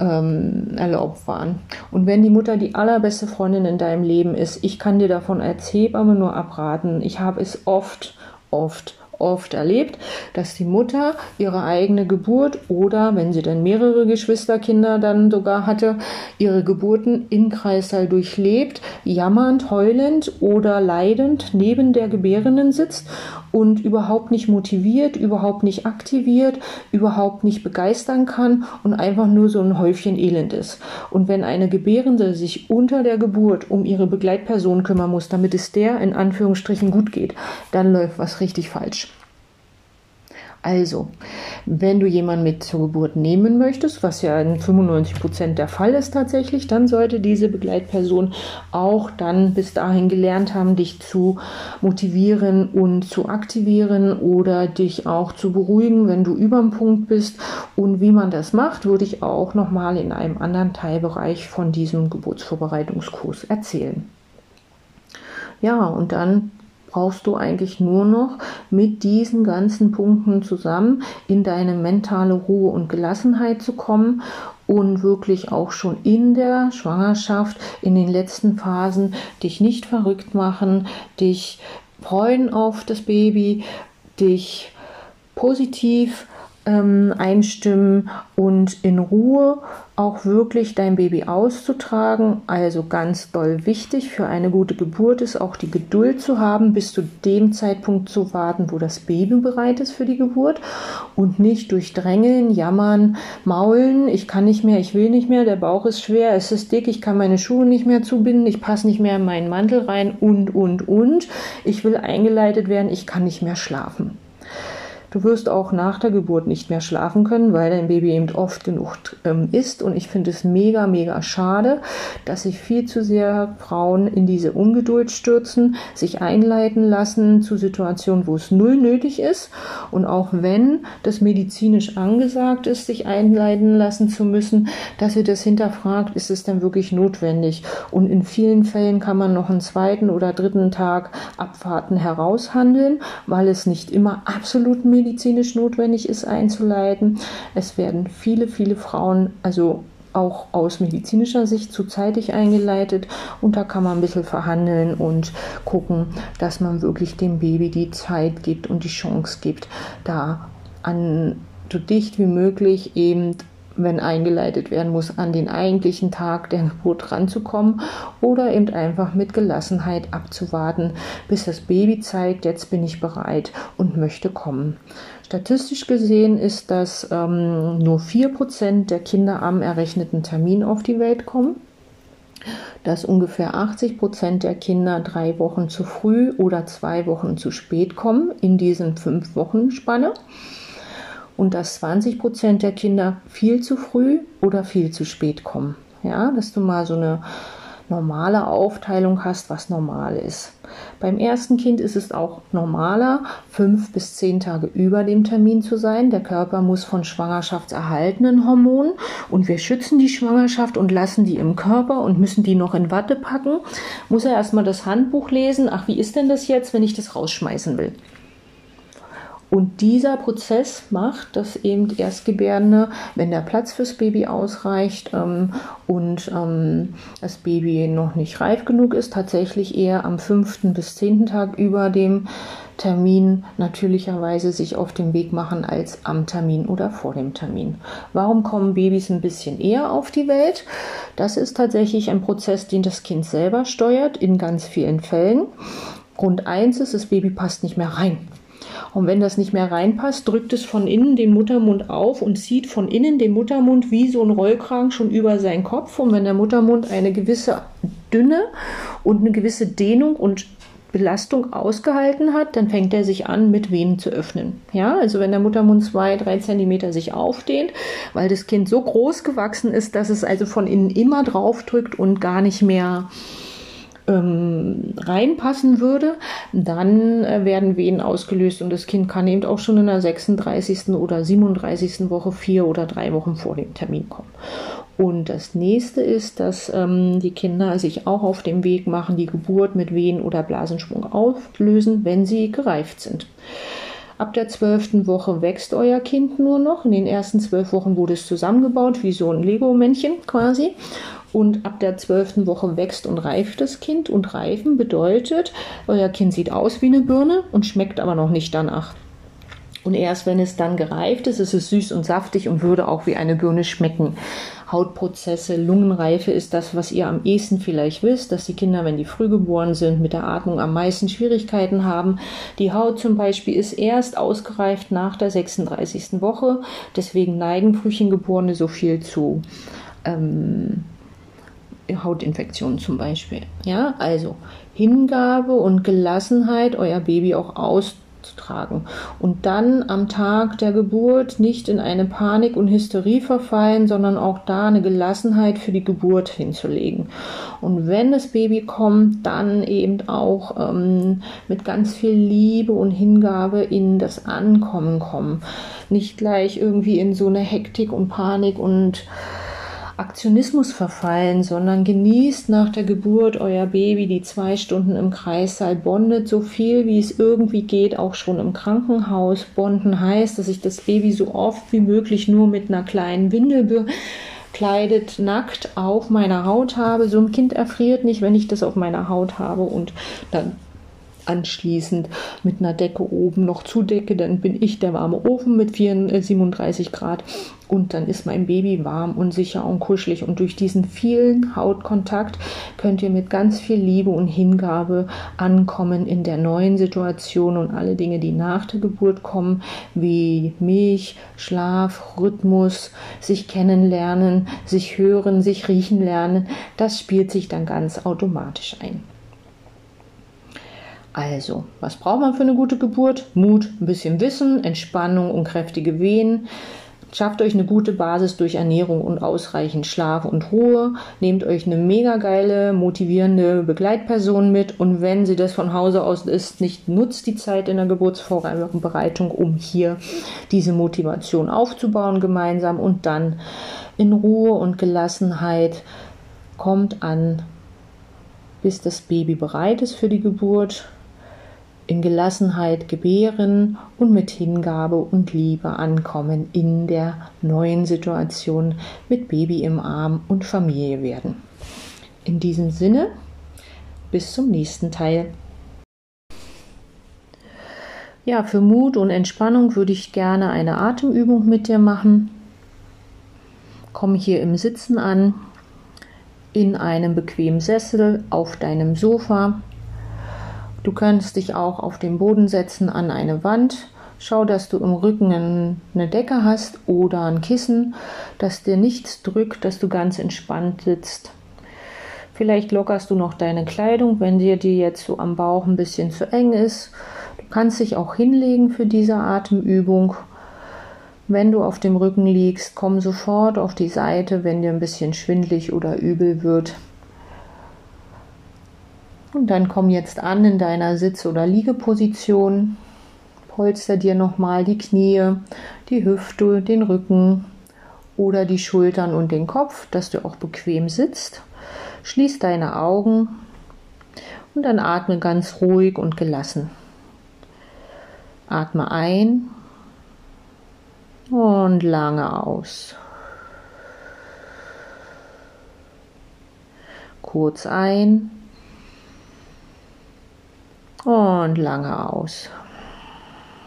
ähm, erlaubt waren. Und wenn die Mutter die allerbeste Freundin in deinem Leben ist, ich kann dir davon als Hebamme nur abraten. Ich habe es oft, oft oft erlebt, dass die Mutter ihre eigene Geburt oder, wenn sie dann mehrere Geschwisterkinder dann sogar hatte, ihre Geburten im Kreißsaal durchlebt, jammernd, heulend oder leidend neben der Gebärenden sitzt und überhaupt nicht motiviert, überhaupt nicht aktiviert, überhaupt nicht begeistern kann und einfach nur so ein Häufchen Elend ist. Und wenn eine Gebärende sich unter der Geburt um ihre Begleitperson kümmern muss, damit es der in Anführungsstrichen gut geht, dann läuft was richtig falsch. Also, wenn du jemanden mit zur Geburt nehmen möchtest, was ja in 95 Prozent der Fall ist tatsächlich, dann sollte diese Begleitperson auch dann bis dahin gelernt haben, dich zu motivieren und zu aktivieren oder dich auch zu beruhigen, wenn du über dem Punkt bist. Und wie man das macht, würde ich auch nochmal in einem anderen Teilbereich von diesem Geburtsvorbereitungskurs erzählen. Ja, und dann brauchst du eigentlich nur noch mit diesen ganzen Punkten zusammen in deine mentale Ruhe und Gelassenheit zu kommen und wirklich auch schon in der Schwangerschaft, in den letzten Phasen, dich nicht verrückt machen, dich freuen auf das Baby, dich positiv ähm, einstimmen und in Ruhe auch wirklich dein Baby auszutragen. Also ganz doll wichtig für eine gute Geburt ist auch die Geduld zu haben, bis zu dem Zeitpunkt zu warten, wo das Baby bereit ist für die Geburt und nicht durch Drängeln, Jammern, Maulen, ich kann nicht mehr, ich will nicht mehr, der Bauch ist schwer, es ist dick, ich kann meine Schuhe nicht mehr zubinden, ich passe nicht mehr in meinen Mantel rein und, und, und. Ich will eingeleitet werden, ich kann nicht mehr schlafen. Du wirst auch nach der Geburt nicht mehr schlafen können, weil dein Baby eben oft genug ähm, isst. Und ich finde es mega, mega schade, dass sich viel zu sehr Frauen in diese Ungeduld stürzen, sich einleiten lassen zu Situationen, wo es null nötig ist. Und auch wenn das medizinisch angesagt ist, sich einleiten lassen zu müssen, dass ihr das hinterfragt, ist es denn wirklich notwendig? Und in vielen Fällen kann man noch einen zweiten oder dritten Tag Abwarten heraushandeln, weil es nicht immer absolut medizinisch medizinisch notwendig ist, einzuleiten. Es werden viele, viele Frauen, also auch aus medizinischer Sicht zu zeitig eingeleitet und da kann man ein bisschen verhandeln und gucken, dass man wirklich dem Baby die Zeit gibt und die Chance gibt, da an so dicht wie möglich eben wenn eingeleitet werden muss, an den eigentlichen Tag der Geburt ranzukommen oder eben einfach mit Gelassenheit abzuwarten, bis das Baby zeigt, jetzt bin ich bereit und möchte kommen. Statistisch gesehen ist, dass ähm, nur 4% der Kinder am errechneten Termin auf die Welt kommen dass ungefähr 80 Prozent der Kinder drei Wochen zu früh oder zwei Wochen zu spät kommen in diesen fünf Wochen Spanne und dass 20 Prozent der Kinder viel zu früh oder viel zu spät kommen. Ja, dass du mal so eine normale Aufteilung hast, was normal ist. Beim ersten Kind ist es auch normaler, fünf bis zehn Tage über dem Termin zu sein. Der Körper muss von schwangerschaftserhaltenen Hormonen und wir schützen die Schwangerschaft und lassen die im Körper und müssen die noch in Watte packen. Muss er erstmal das Handbuch lesen. Ach, wie ist denn das jetzt, wenn ich das rausschmeißen will? Und dieser Prozess macht, dass eben Erstgebärende, wenn der Platz fürs Baby ausreicht ähm, und ähm, das Baby noch nicht reif genug ist, tatsächlich eher am fünften bis zehnten Tag über dem Termin natürlicherweise sich auf den Weg machen als am Termin oder vor dem Termin. Warum kommen Babys ein bisschen eher auf die Welt? Das ist tatsächlich ein Prozess, den das Kind selber steuert in ganz vielen Fällen. Grund eins ist, das Baby passt nicht mehr rein. Und wenn das nicht mehr reinpasst, drückt es von innen den Muttermund auf und zieht von innen den Muttermund wie so ein Rollkragen schon über seinen Kopf. Und wenn der Muttermund eine gewisse Dünne und eine gewisse Dehnung und Belastung ausgehalten hat, dann fängt er sich an, mit Venen zu öffnen. Ja, also wenn der Muttermund zwei, drei Zentimeter sich aufdehnt, weil das Kind so groß gewachsen ist, dass es also von innen immer draufdrückt und gar nicht mehr ähm, reinpassen würde, dann äh, werden Wehen ausgelöst und das Kind kann eben auch schon in der 36. oder 37. Woche vier oder drei Wochen vor dem Termin kommen. Und das nächste ist, dass ähm, die Kinder sich auch auf dem Weg machen, die Geburt mit Wehen oder Blasensprung auflösen, wenn sie gereift sind. Ab der zwölften Woche wächst euer Kind nur noch. In den ersten zwölf Wochen wurde es zusammengebaut, wie so ein Lego-Männchen quasi. Und ab der zwölften Woche wächst und reift das Kind. Und reifen bedeutet, euer Kind sieht aus wie eine Birne und schmeckt aber noch nicht danach. Und erst wenn es dann gereift ist, ist es süß und saftig und würde auch wie eine Birne schmecken. Hautprozesse, Lungenreife ist das, was ihr am ehesten vielleicht wisst, dass die Kinder, wenn die früh geboren sind, mit der Atmung am meisten Schwierigkeiten haben. Die Haut zum Beispiel ist erst ausgereift nach der 36. Woche. Deswegen neigen Frühchengeborene so viel zu. Ähm, Hautinfektionen zum Beispiel. Ja, also Hingabe und Gelassenheit, euer Baby auch auszutragen. Und dann am Tag der Geburt nicht in eine Panik und Hysterie verfallen, sondern auch da eine Gelassenheit für die Geburt hinzulegen. Und wenn das Baby kommt, dann eben auch ähm, mit ganz viel Liebe und Hingabe in das Ankommen kommen. Nicht gleich irgendwie in so eine Hektik und Panik und Aktionismus verfallen, sondern genießt nach der Geburt euer Baby die zwei Stunden im Kreissaal, bondet so viel wie es irgendwie geht, auch schon im Krankenhaus. Bonden heißt, dass ich das Baby so oft wie möglich nur mit einer kleinen Windel gekleidet, nackt auf meiner Haut habe. So ein Kind erfriert nicht, wenn ich das auf meiner Haut habe und dann anschließend mit einer Decke oben noch zudecke, dann bin ich der warme Ofen mit 37 Grad und dann ist mein Baby warm und sicher und kuschelig und durch diesen vielen Hautkontakt könnt ihr mit ganz viel Liebe und Hingabe ankommen in der neuen Situation und alle Dinge, die nach der Geburt kommen, wie Milch, Schlaf, Rhythmus, sich kennenlernen, sich hören, sich riechen lernen, das spielt sich dann ganz automatisch ein. Also, was braucht man für eine gute Geburt? Mut, ein bisschen Wissen, Entspannung und kräftige Wehen. Schafft euch eine gute Basis durch Ernährung und ausreichend Schlaf und Ruhe. Nehmt euch eine mega geile, motivierende Begleitperson mit. Und wenn sie das von Hause aus ist, nicht nutzt die Zeit in der Geburtsvorbereitung, um hier diese Motivation aufzubauen gemeinsam und dann in Ruhe und Gelassenheit kommt an, bis das Baby bereit ist für die Geburt in Gelassenheit gebären und mit Hingabe und Liebe ankommen in der neuen Situation mit Baby im Arm und Familie werden. In diesem Sinne, bis zum nächsten Teil. Ja, für Mut und Entspannung würde ich gerne eine Atemübung mit dir machen. Komm hier im Sitzen an, in einem bequemen Sessel, auf deinem Sofa Du kannst dich auch auf den Boden setzen an eine Wand. Schau, dass du im Rücken eine Decke hast oder ein Kissen, dass dir nichts drückt, dass du ganz entspannt sitzt. Vielleicht lockerst du noch deine Kleidung, wenn dir die jetzt so am Bauch ein bisschen zu eng ist. Du kannst dich auch hinlegen für diese Atemübung. Wenn du auf dem Rücken liegst, komm sofort auf die Seite, wenn dir ein bisschen schwindlig oder übel wird. Und dann komm jetzt an in deiner Sitz- oder Liegeposition. Polster dir nochmal die Knie, die Hüfte, den Rücken oder die Schultern und den Kopf, dass du auch bequem sitzt. Schließ deine Augen und dann atme ganz ruhig und gelassen. Atme ein und lange aus. Kurz ein und lange aus.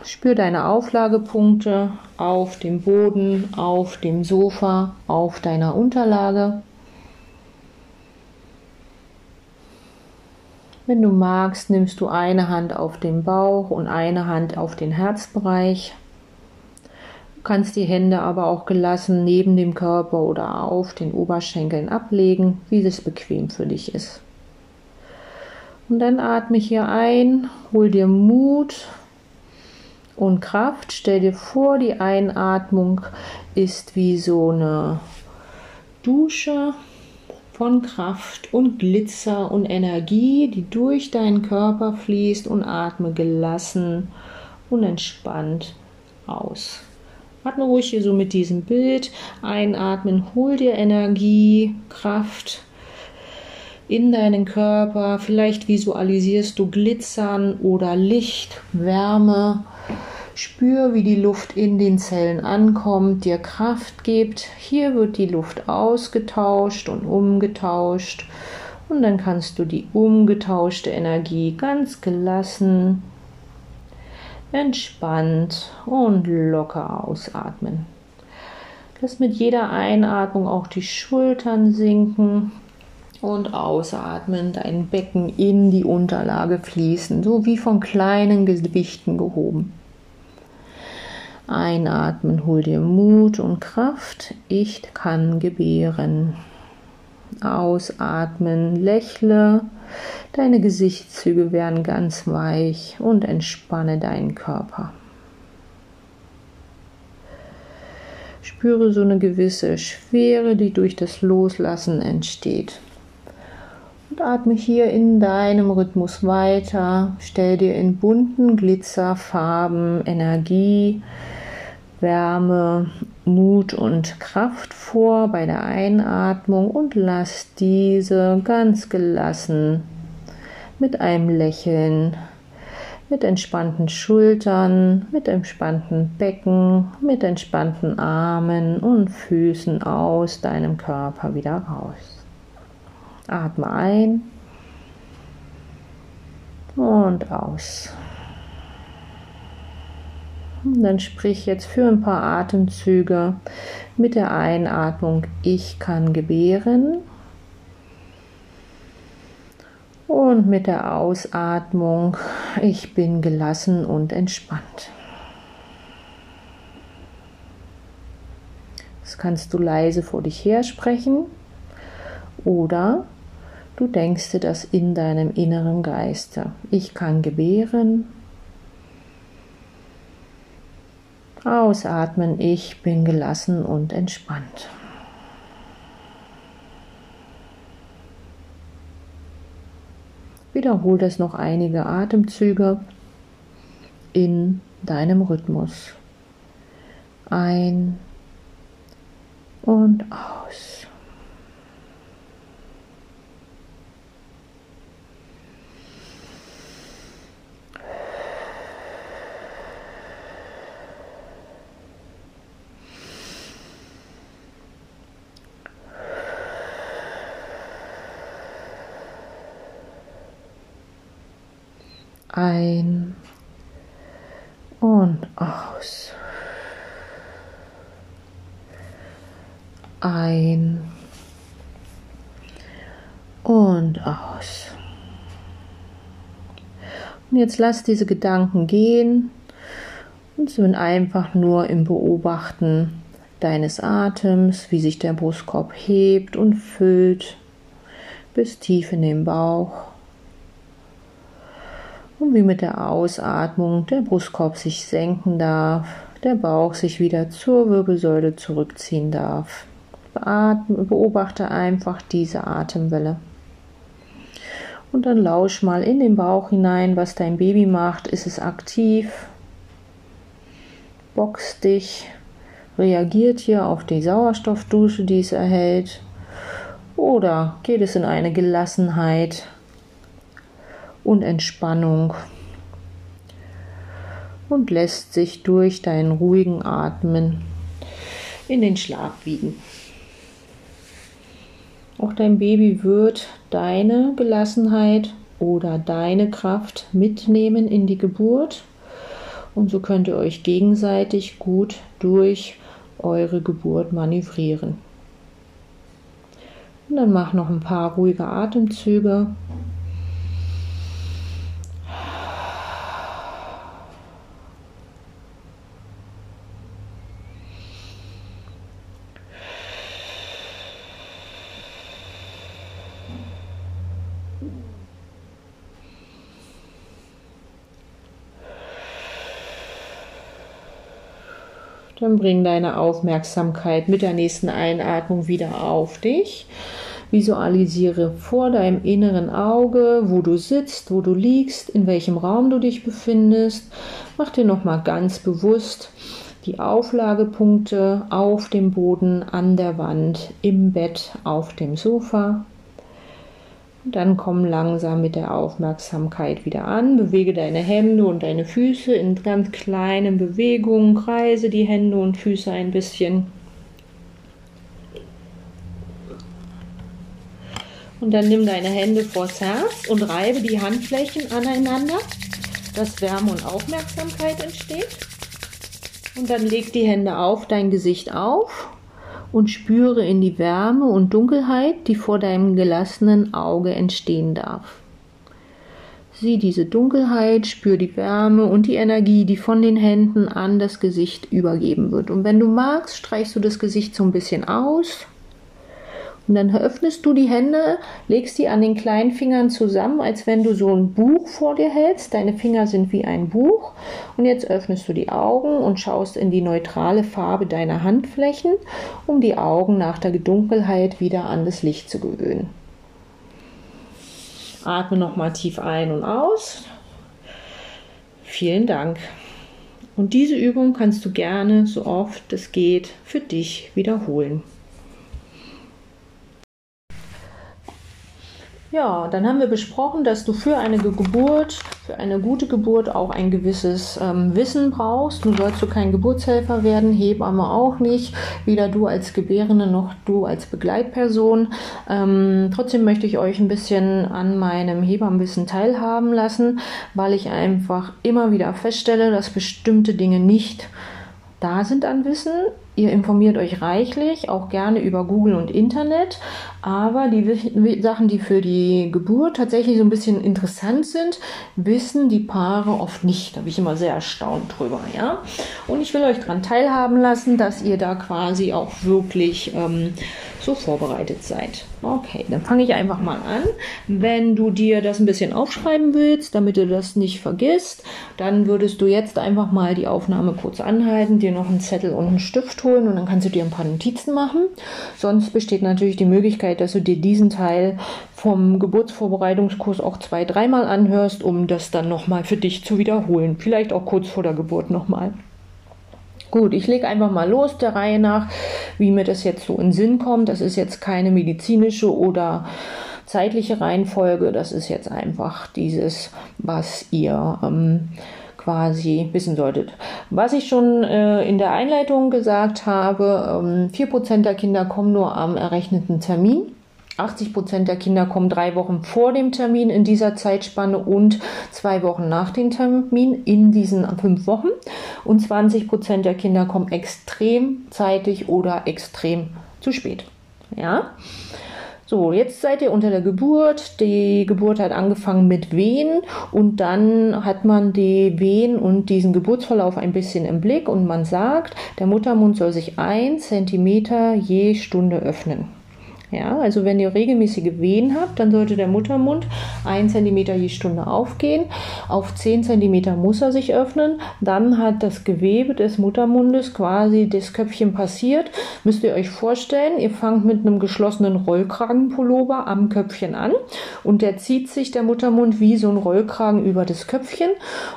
Spür deine Auflagepunkte auf dem Boden, auf dem Sofa, auf deiner Unterlage. Wenn du magst, nimmst du eine Hand auf den Bauch und eine Hand auf den Herzbereich. Du kannst die Hände aber auch gelassen neben dem Körper oder auf den Oberschenkeln ablegen, wie es bequem für dich ist. Und dann atme hier ein, hol dir Mut und Kraft. Stell dir vor, die Einatmung ist wie so eine Dusche von Kraft und Glitzer und Energie, die durch deinen Körper fließt und atme gelassen und entspannt aus. Atme ruhig hier so mit diesem Bild. Einatmen, hol dir Energie, Kraft in deinen Körper. Vielleicht visualisierst du Glitzern oder Licht, Wärme. Spür, wie die Luft in den Zellen ankommt, dir Kraft gibt. Hier wird die Luft ausgetauscht und umgetauscht. Und dann kannst du die umgetauschte Energie ganz gelassen, entspannt und locker ausatmen. Lass mit jeder Einatmung auch die Schultern sinken und ausatmen, dein Becken in die Unterlage fließen, so wie von kleinen Gewichten gehoben. Einatmen, hol dir Mut und Kraft. Ich kann gebären. Ausatmen, lächle. Deine Gesichtszüge werden ganz weich und entspanne deinen Körper. Spüre so eine gewisse Schwere, die durch das Loslassen entsteht. Atme hier in deinem Rhythmus weiter. Stell dir in bunten Glitzerfarben Energie, Wärme, Mut und Kraft vor bei der Einatmung und lass diese ganz gelassen mit einem Lächeln mit entspannten Schultern, mit entspannten Becken, mit entspannten Armen und Füßen aus deinem Körper wieder raus. Atme ein und aus. Und dann sprich jetzt für ein paar Atemzüge mit der Einatmung Ich kann gebären und mit der Ausatmung, ich bin gelassen und entspannt. Das kannst du leise vor dich her sprechen oder du denkst dir das in deinem inneren Geiste. Ich kann gebären. Ausatmen, ich bin gelassen und entspannt. Wiederhol das noch einige Atemzüge in deinem Rhythmus. Ein und aus. Ein und aus. Ein und aus. Und jetzt lass diese Gedanken gehen und sind einfach nur im Beobachten deines Atems, wie sich der Brustkorb hebt und füllt bis tief in den Bauch und wie mit der Ausatmung der Brustkorb sich senken darf, der Bauch sich wieder zur Wirbelsäule zurückziehen darf. beobachte einfach diese Atemwelle. Und dann lausch mal in den Bauch hinein, was dein Baby macht. Ist es aktiv? Boxt dich? Reagiert hier auf die Sauerstoffdusche, die es erhält? Oder geht es in eine Gelassenheit? Und Entspannung und lässt sich durch deinen ruhigen Atmen in den Schlaf wiegen. Auch dein Baby wird deine Gelassenheit oder deine Kraft mitnehmen in die Geburt und so könnt ihr euch gegenseitig gut durch eure Geburt manövrieren. Und dann mach noch ein paar ruhige Atemzüge Dann bring deine Aufmerksamkeit mit der nächsten Einatmung wieder auf dich. Visualisiere vor deinem inneren Auge, wo du sitzt, wo du liegst, in welchem Raum du dich befindest. Mach dir nochmal ganz bewusst die Auflagepunkte auf dem Boden, an der Wand, im Bett, auf dem Sofa. Und dann komm langsam mit der Aufmerksamkeit wieder an. Bewege deine Hände und deine Füße in ganz kleinen Bewegungen. Kreise die Hände und Füße ein bisschen. Und dann nimm deine Hände vors Herz und reibe die Handflächen aneinander, dass Wärme und Aufmerksamkeit entsteht. Und dann leg die Hände auf dein Gesicht auf und spüre in die Wärme und Dunkelheit, die vor deinem gelassenen Auge entstehen darf. Sieh diese Dunkelheit, spür die Wärme und die Energie, die von den Händen an das Gesicht übergeben wird. Und wenn du magst, streichst du das Gesicht so ein bisschen aus und dann öffnest du die Hände, legst die an den kleinen Fingern zusammen, als wenn du so ein Buch vor dir hältst. Deine Finger sind wie ein Buch. Und jetzt öffnest du die Augen und schaust in die neutrale Farbe deiner Handflächen, um die Augen nach der Dunkelheit wieder an das Licht zu gewöhnen. Atme nochmal tief ein und aus. Vielen Dank. Und diese Übung kannst du gerne, so oft es geht, für dich wiederholen. Ja, dann haben wir besprochen, dass du für eine Geburt für eine gute Geburt auch ein gewisses ähm, Wissen brauchst. Du sollst du kein Geburtshelfer werden, Hebamme auch nicht, weder du als Gebärende noch du als Begleitperson. Ähm, trotzdem möchte ich euch ein bisschen an meinem Hebammenwissen teilhaben lassen, weil ich einfach immer wieder feststelle, dass bestimmte Dinge nicht da sind an Wissen. Ihr informiert euch reichlich, auch gerne über Google und Internet. Aber die Sachen, die für die Geburt tatsächlich so ein bisschen interessant sind, wissen die Paare oft nicht. Da bin ich immer sehr erstaunt drüber, ja. Und ich will euch daran teilhaben lassen, dass ihr da quasi auch wirklich ähm, so vorbereitet seid. Okay, dann fange ich einfach mal an. Wenn du dir das ein bisschen aufschreiben willst, damit du das nicht vergisst, dann würdest du jetzt einfach mal die Aufnahme kurz anhalten, dir noch einen Zettel und einen Stift holen und dann kannst du dir ein paar Notizen machen. Sonst besteht natürlich die Möglichkeit, dass du dir diesen Teil vom Geburtsvorbereitungskurs auch zwei, dreimal anhörst, um das dann nochmal für dich zu wiederholen. Vielleicht auch kurz vor der Geburt nochmal. Gut, ich lege einfach mal los der Reihe nach, wie mir das jetzt so in Sinn kommt. Das ist jetzt keine medizinische oder zeitliche Reihenfolge. Das ist jetzt einfach dieses, was ihr ähm, quasi wissen solltet. Was ich schon äh, in der Einleitung gesagt habe, ähm, 4% der Kinder kommen nur am errechneten Termin. 80 Prozent der Kinder kommen drei Wochen vor dem Termin in dieser Zeitspanne und zwei Wochen nach dem Termin in diesen fünf Wochen. Und 20 Prozent der Kinder kommen extrem zeitig oder extrem zu spät. Ja. So, jetzt seid ihr unter der Geburt. Die Geburt hat angefangen mit Wehen und dann hat man die Wehen und diesen Geburtsverlauf ein bisschen im Blick und man sagt, der Muttermund soll sich ein Zentimeter je Stunde öffnen. Ja, also wenn ihr regelmäßige Wehen habt, dann sollte der Muttermund 1 cm je Stunde aufgehen. Auf 10 cm muss er sich öffnen. Dann hat das Gewebe des Muttermundes quasi das Köpfchen passiert. Müsst ihr euch vorstellen, ihr fangt mit einem geschlossenen Rollkragenpullover am Köpfchen an und der zieht sich der Muttermund wie so ein Rollkragen über das Köpfchen.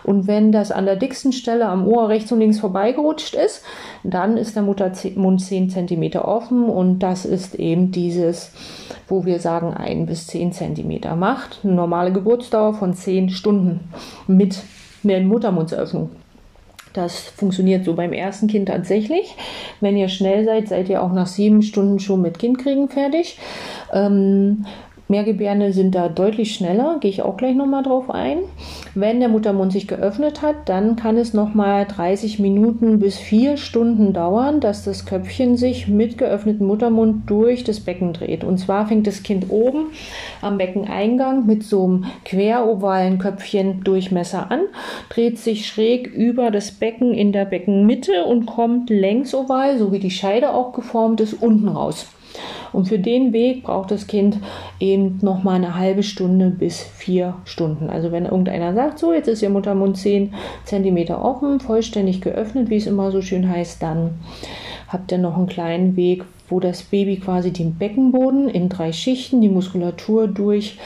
Und wenn das an der dicksten Stelle am Ohr rechts und links vorbeigerutscht ist, dann ist der Muttermund 10 cm offen und das ist eben diese dieses, wo wir sagen, ein bis zehn Zentimeter macht. Eine normale Geburtsdauer von zehn Stunden mit einer Muttermundsöffnung. Das funktioniert so beim ersten Kind tatsächlich. Wenn ihr schnell seid, seid ihr auch nach sieben Stunden schon mit Kindkriegen fertig. Ähm, Mehrgebärende sind da deutlich schneller, gehe ich auch gleich nochmal drauf ein. Wenn der Muttermund sich geöffnet hat, dann kann es nochmal 30 Minuten bis 4 Stunden dauern, dass das Köpfchen sich mit geöffnetem Muttermund durch das Becken dreht. Und zwar fängt das Kind oben am Beckeneingang mit so einem querovalen Köpfchen Durchmesser an, dreht sich schräg über das Becken in der Beckenmitte und kommt längsoval, so wie die Scheide auch geformt ist, unten raus. Und für den Weg braucht das Kind eben noch mal eine halbe Stunde bis vier Stunden. Also wenn irgendeiner sagt, so jetzt ist Ihr Muttermund 10 cm offen, vollständig geöffnet, wie es immer so schön heißt, dann habt ihr noch einen kleinen Weg, wo das Baby quasi den Beckenboden in drei Schichten, die Muskulatur durch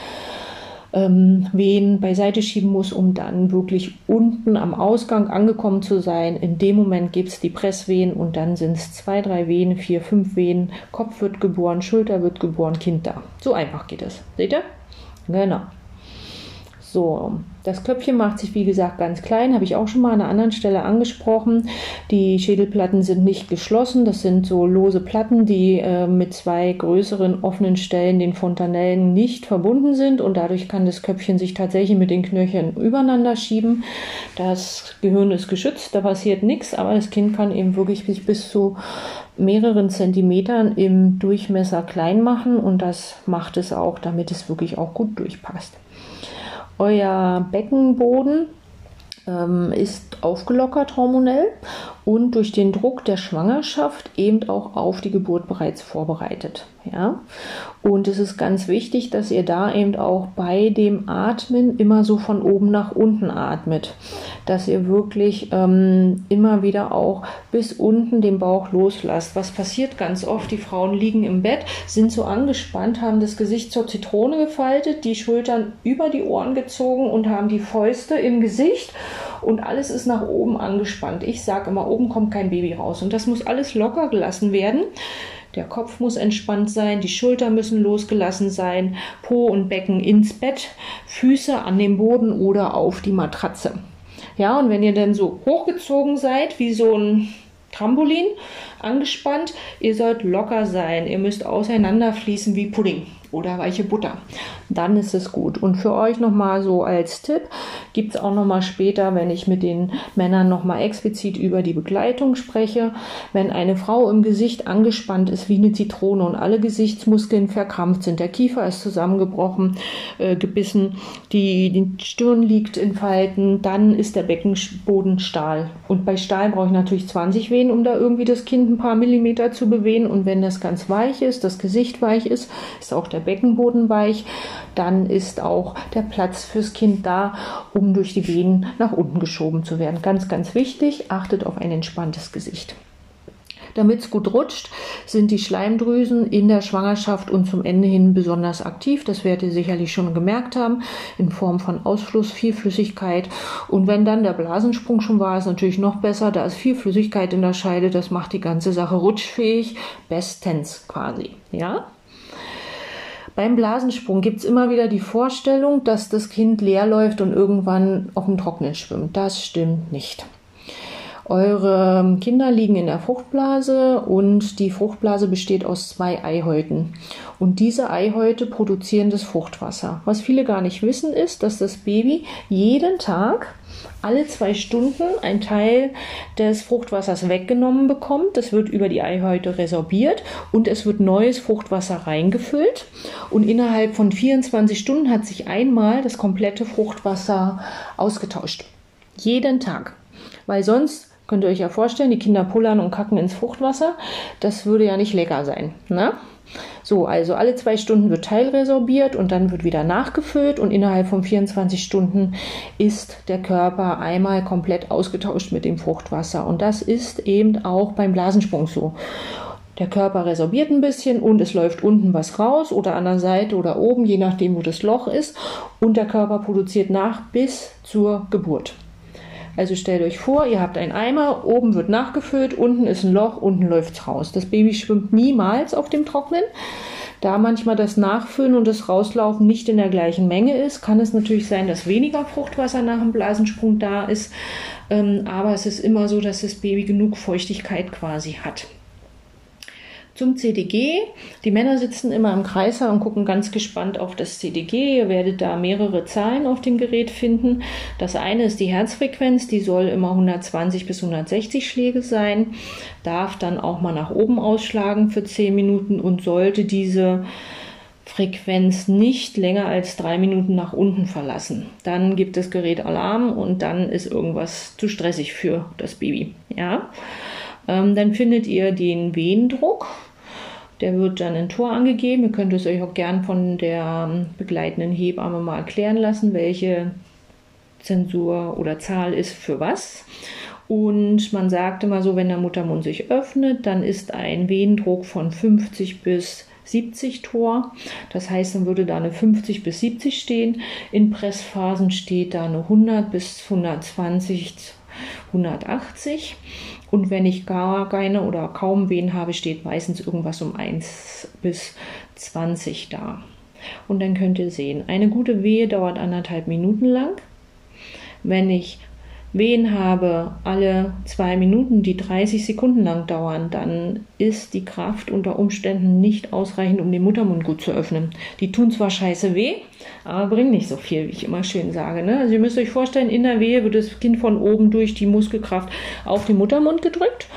ähm, Wehen beiseite schieben muss, um dann wirklich unten am Ausgang angekommen zu sein. In dem Moment gibt es die Presswehen und dann sind es zwei, drei Wehen, vier, fünf Wehen. Kopf wird geboren, Schulter wird geboren, Kind da. So einfach geht es. Seht ihr? Genau. So, das Köpfchen macht sich wie gesagt ganz klein, habe ich auch schon mal an einer anderen Stelle angesprochen. Die Schädelplatten sind nicht geschlossen, das sind so lose Platten, die äh, mit zwei größeren offenen Stellen, den Fontanellen, nicht verbunden sind und dadurch kann das Köpfchen sich tatsächlich mit den Knöcheln übereinander schieben. Das Gehirn ist geschützt, da passiert nichts, aber das Kind kann eben wirklich bis, bis zu mehreren Zentimetern im Durchmesser klein machen und das macht es auch, damit es wirklich auch gut durchpasst. Euer Beckenboden ähm, ist aufgelockert hormonell und durch den Druck der Schwangerschaft eben auch auf die Geburt bereits vorbereitet. Ja? Und es ist ganz wichtig, dass ihr da eben auch bei dem Atmen immer so von oben nach unten atmet. Dass ihr wirklich ähm, immer wieder auch bis unten den Bauch loslasst. Was passiert ganz oft? Die Frauen liegen im Bett, sind so angespannt, haben das Gesicht zur Zitrone gefaltet, die Schultern über die Ohren gezogen und haben die Fäuste im Gesicht und alles ist nach oben angespannt. Ich sage immer, oben kommt kein Baby raus und das muss alles locker gelassen werden Der Kopf muss entspannt sein, die Schulter müssen losgelassen sein, Po und Becken ins Bett, Füße an den Boden oder auf die Matratze. Ja, und wenn ihr dann so hochgezogen seid, wie so ein Trampolin, angespannt, ihr sollt locker sein, ihr müsst auseinanderfließen wie Pudding oder weiche Butter. Dann ist es gut. Und für euch nochmal so als Tipp, gibt es auch nochmal später, wenn ich mit den Männern nochmal explizit über die Begleitung spreche, wenn eine Frau im Gesicht angespannt ist wie eine Zitrone und alle Gesichtsmuskeln verkrampft sind, der Kiefer ist zusammengebrochen, äh, gebissen, die, die Stirn liegt in Falten, dann ist der Beckenboden Stahl. Und bei Stahl brauche ich natürlich 20 Wehen, um da irgendwie das Kind ein paar Millimeter zu bewegen. Und wenn das ganz weich ist, das Gesicht weich ist, ist auch der der Beckenboden weich, dann ist auch der Platz fürs Kind da, um durch die Venen nach unten geschoben zu werden. Ganz, ganz wichtig, achtet auf ein entspanntes Gesicht. Damit es gut rutscht, sind die Schleimdrüsen in der Schwangerschaft und zum Ende hin besonders aktiv. Das werdet ihr sicherlich schon gemerkt haben, in Form von Ausfluss, viel Flüssigkeit. Und wenn dann der Blasensprung schon war, ist natürlich noch besser. Da ist viel Flüssigkeit in der Scheide. Das macht die ganze Sache rutschfähig. Bestens quasi. Ja? Beim Blasensprung gibt es immer wieder die Vorstellung, dass das Kind leer läuft und irgendwann auf dem Trocknen schwimmt. Das stimmt nicht. Eure Kinder liegen in der Fruchtblase und die Fruchtblase besteht aus zwei Eihäuten. Und diese Eihäute produzieren das Fruchtwasser. Was viele gar nicht wissen, ist, dass das Baby jeden Tag alle zwei Stunden ein Teil des Fruchtwassers weggenommen bekommt. Das wird über die Eihäute resorbiert und es wird neues Fruchtwasser reingefüllt. Und innerhalb von 24 Stunden hat sich einmal das komplette Fruchtwasser ausgetauscht. Jeden Tag. Weil sonst könnt ihr euch ja vorstellen, die Kinder pullern und kacken ins Fruchtwasser. Das würde ja nicht lecker sein. Ne? So, also alle zwei Stunden wird teilresorbiert und dann wird wieder nachgefüllt und innerhalb von 24 Stunden ist der Körper einmal komplett ausgetauscht mit dem Fruchtwasser. Und das ist eben auch beim Blasensprung so. Der Körper resorbiert ein bisschen und es läuft unten was raus oder an der Seite oder oben, je nachdem, wo das Loch ist. Und der Körper produziert nach bis zur Geburt. Also stellt euch vor, ihr habt einen Eimer, oben wird nachgefüllt, unten ist ein Loch, unten läuft es raus. Das Baby schwimmt niemals auf dem Trocknen. Da manchmal das Nachfüllen und das Rauslaufen nicht in der gleichen Menge ist, kann es natürlich sein, dass weniger Fruchtwasser nach dem Blasensprung da ist. Ähm, aber es ist immer so, dass das Baby genug Feuchtigkeit quasi hat. Zum CDG. Die Männer sitzen immer im Kreiser und gucken ganz gespannt auf das CDG. Ihr werdet da mehrere Zahlen auf dem Gerät finden. Das eine ist die Herzfrequenz, die soll immer 120 bis 160 Schläge sein, darf dann auch mal nach oben ausschlagen für 10 Minuten und sollte diese Frequenz nicht länger als drei Minuten nach unten verlassen. Dann gibt das Gerät Alarm und dann ist irgendwas zu stressig für das Baby. Ja. Ähm, dann findet ihr den Venendruck. Der wird dann in Tor angegeben. Ihr könnt es euch auch gern von der ähm, begleitenden Hebamme mal erklären lassen, welche Zensur oder Zahl ist für was. Und man sagt immer so, wenn der Muttermund sich öffnet, dann ist ein Venendruck von 50 bis 70 Tor. Das heißt, dann würde da eine 50 bis 70 stehen. In Pressphasen steht da eine 100 bis 120, 180. Und wenn ich gar keine oder kaum Wehen habe, steht meistens irgendwas um 1 bis 20 da. Und dann könnt ihr sehen, eine gute Wehe dauert anderthalb Minuten lang. Wenn ich Wehen habe alle zwei Minuten, die 30 Sekunden lang dauern, dann ist die Kraft unter Umständen nicht ausreichend, um den Muttermund gut zu öffnen. Die tun zwar scheiße weh, aber bringen nicht so viel, wie ich immer schön sage. Ne? Also ihr müsst euch vorstellen, in der Wehe wird das Kind von oben durch die Muskelkraft auf den Muttermund gedrückt.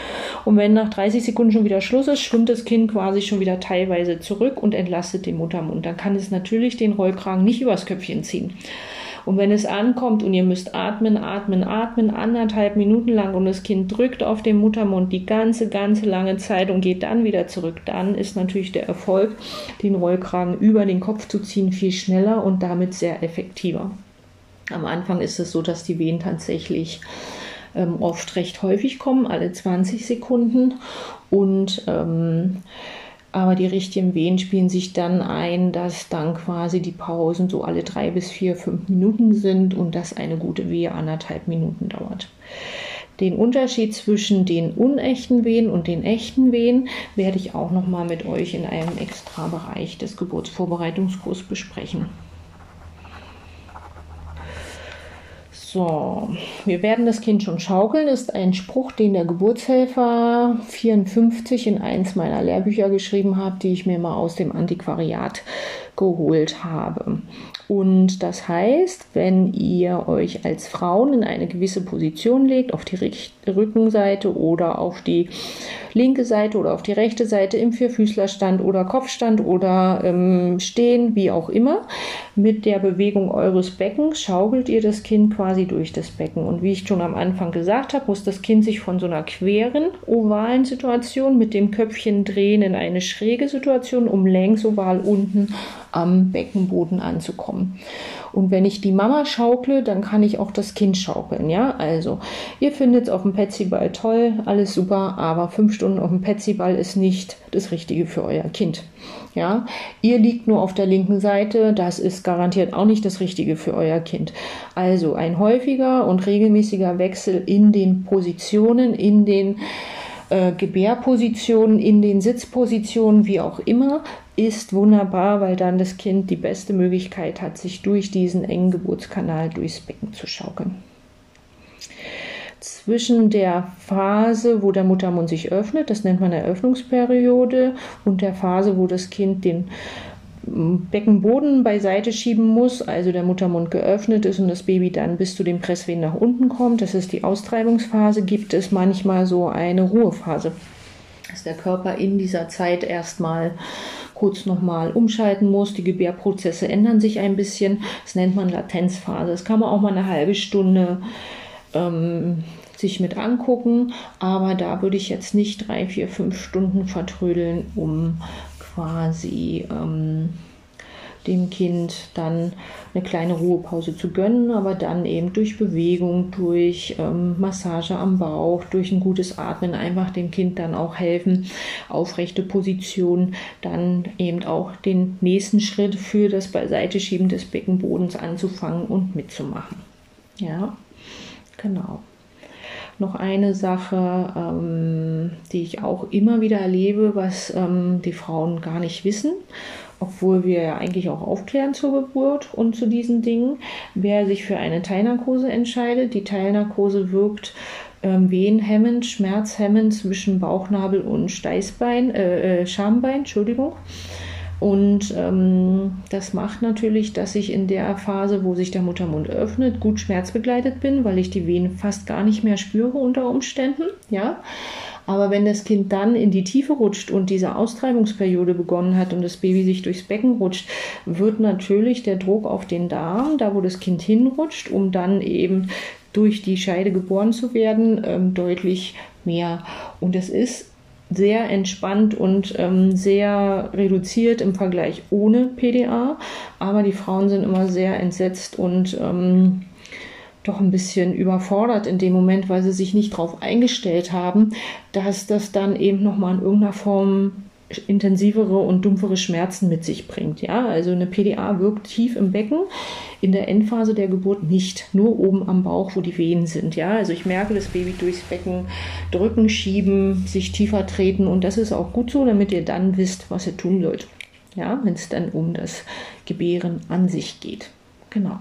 Und wenn nach 30 Sekunden schon wieder Schluss ist, schwimmt das Kind quasi schon wieder teilweise zurück und entlastet den Muttermund. Dann kann es natürlich den Rollkragen nicht übers Köpfchen ziehen. Und wenn es ankommt und ihr müsst atmen, atmen, atmen, anderthalb Minuten lang und das Kind drückt auf den Muttermund die ganze, ganze lange Zeit und geht dann wieder zurück, dann ist natürlich der Erfolg, den Rollkragen über den Kopf zu ziehen, viel schneller und damit sehr effektiver. Am Anfang ist es so, dass die Wehen tatsächlich ähm, oft recht häufig kommen, alle 20 Sekunden. Und ähm, aber die richtigen Wehen spielen sich dann ein, dass dann quasi die Pausen so alle drei bis vier, fünf Minuten sind und dass eine gute Wehe anderthalb Minuten dauert. Den Unterschied zwischen den unechten Wehen und den echten Wehen werde ich auch noch mal mit euch in einem extra Bereich des Geburtsvorbereitungskurses besprechen. So, wir werden das Kind schon schaukeln, ist ein Spruch, den der Geburtshelfer 54 in eins meiner Lehrbücher geschrieben hat, die ich mir mal aus dem Antiquariat geholt habe. Und das heißt, wenn ihr euch als Frauen in eine gewisse Position legt, auf die Rückenseite oder auf die linke Seite oder auf die rechte Seite im Vierfüßlerstand oder Kopfstand oder ähm, Stehen, wie auch immer, mit der Bewegung eures Beckens schaukelt ihr das Kind quasi durch das Becken. Und wie ich schon am Anfang gesagt habe, muss das Kind sich von so einer queren, ovalen Situation mit dem Köpfchen drehen in eine schräge Situation, um längs oval unten am Beckenboden anzukommen. Und wenn ich die Mama schaukle, dann kann ich auch das Kind schaukeln. Ja, also ihr findet es auf dem Petsyball toll, alles super, aber fünf Stunden auf dem Petsyball ist nicht das Richtige für euer Kind. Ja, ihr liegt nur auf der linken Seite, das ist garantiert auch nicht das Richtige für euer Kind. Also ein häufiger und regelmäßiger Wechsel in den Positionen, in den äh, Gebärpositionen, in den Sitzpositionen, wie auch immer, ist wunderbar, weil dann das Kind die beste Möglichkeit hat, sich durch diesen engen Geburtskanal durchs Becken zu schaukeln. Zwischen der Phase, wo der Muttermund sich öffnet, das nennt man Eröffnungsperiode, und der Phase, wo das Kind den Beckenboden beiseite schieben muss, also der Muttermund geöffnet ist und das Baby dann bis zu den Presswehen nach unten kommt. Das ist die Austreibungsphase. Gibt es manchmal so eine Ruhephase, dass der Körper in dieser Zeit erstmal kurz nochmal umschalten muss. Die Gebärprozesse ändern sich ein bisschen. Das nennt man Latenzphase. Das kann man auch mal eine halbe Stunde ähm, sich mit angucken, aber da würde ich jetzt nicht drei, vier, fünf Stunden vertrödeln, um quasi ähm, dem Kind dann eine kleine Ruhepause zu gönnen, aber dann eben durch Bewegung, durch ähm, Massage am Bauch, durch ein gutes Atmen einfach dem Kind dann auch helfen, aufrechte Position, dann eben auch den nächsten Schritt für das Beiseiteschieben des Beckenbodens anzufangen und mitzumachen. Ja, genau noch eine Sache, ähm, die ich auch immer wieder erlebe, was ähm, die Frauen gar nicht wissen, obwohl wir ja eigentlich auch aufklären zur Geburt und zu diesen Dingen. Wer sich für eine Teilnarkose entscheidet, die Teilnarkose wirkt ähm, wehenhemmend, schmerzhemmend zwischen Bauchnabel und Steißbein, äh, äh, Schambein, Entschuldigung. Und ähm, das macht natürlich, dass ich in der Phase, wo sich der Muttermund öffnet, gut schmerzbegleitet bin, weil ich die Venen fast gar nicht mehr spüre unter Umständen. Ja. Aber wenn das Kind dann in die Tiefe rutscht und diese Austreibungsperiode begonnen hat und das Baby sich durchs Becken rutscht, wird natürlich der Druck auf den Darm, da wo das Kind hinrutscht, um dann eben durch die Scheide geboren zu werden, ähm, deutlich mehr. Und es ist sehr entspannt und ähm, sehr reduziert im Vergleich ohne PDA. Aber die Frauen sind immer sehr entsetzt und ähm, doch ein bisschen überfordert in dem Moment, weil sie sich nicht darauf eingestellt haben, dass das dann eben nochmal in irgendeiner Form intensivere und dumpfere Schmerzen mit sich bringt. Ja, also eine PDA wirkt tief im Becken, in der Endphase der Geburt nicht, nur oben am Bauch, wo die Venen sind. Ja, also ich merke das Baby durchs Becken drücken, schieben, sich tiefer treten und das ist auch gut so, damit ihr dann wisst, was ihr tun sollt. Ja, wenn es dann um das Gebären an sich geht. Genau.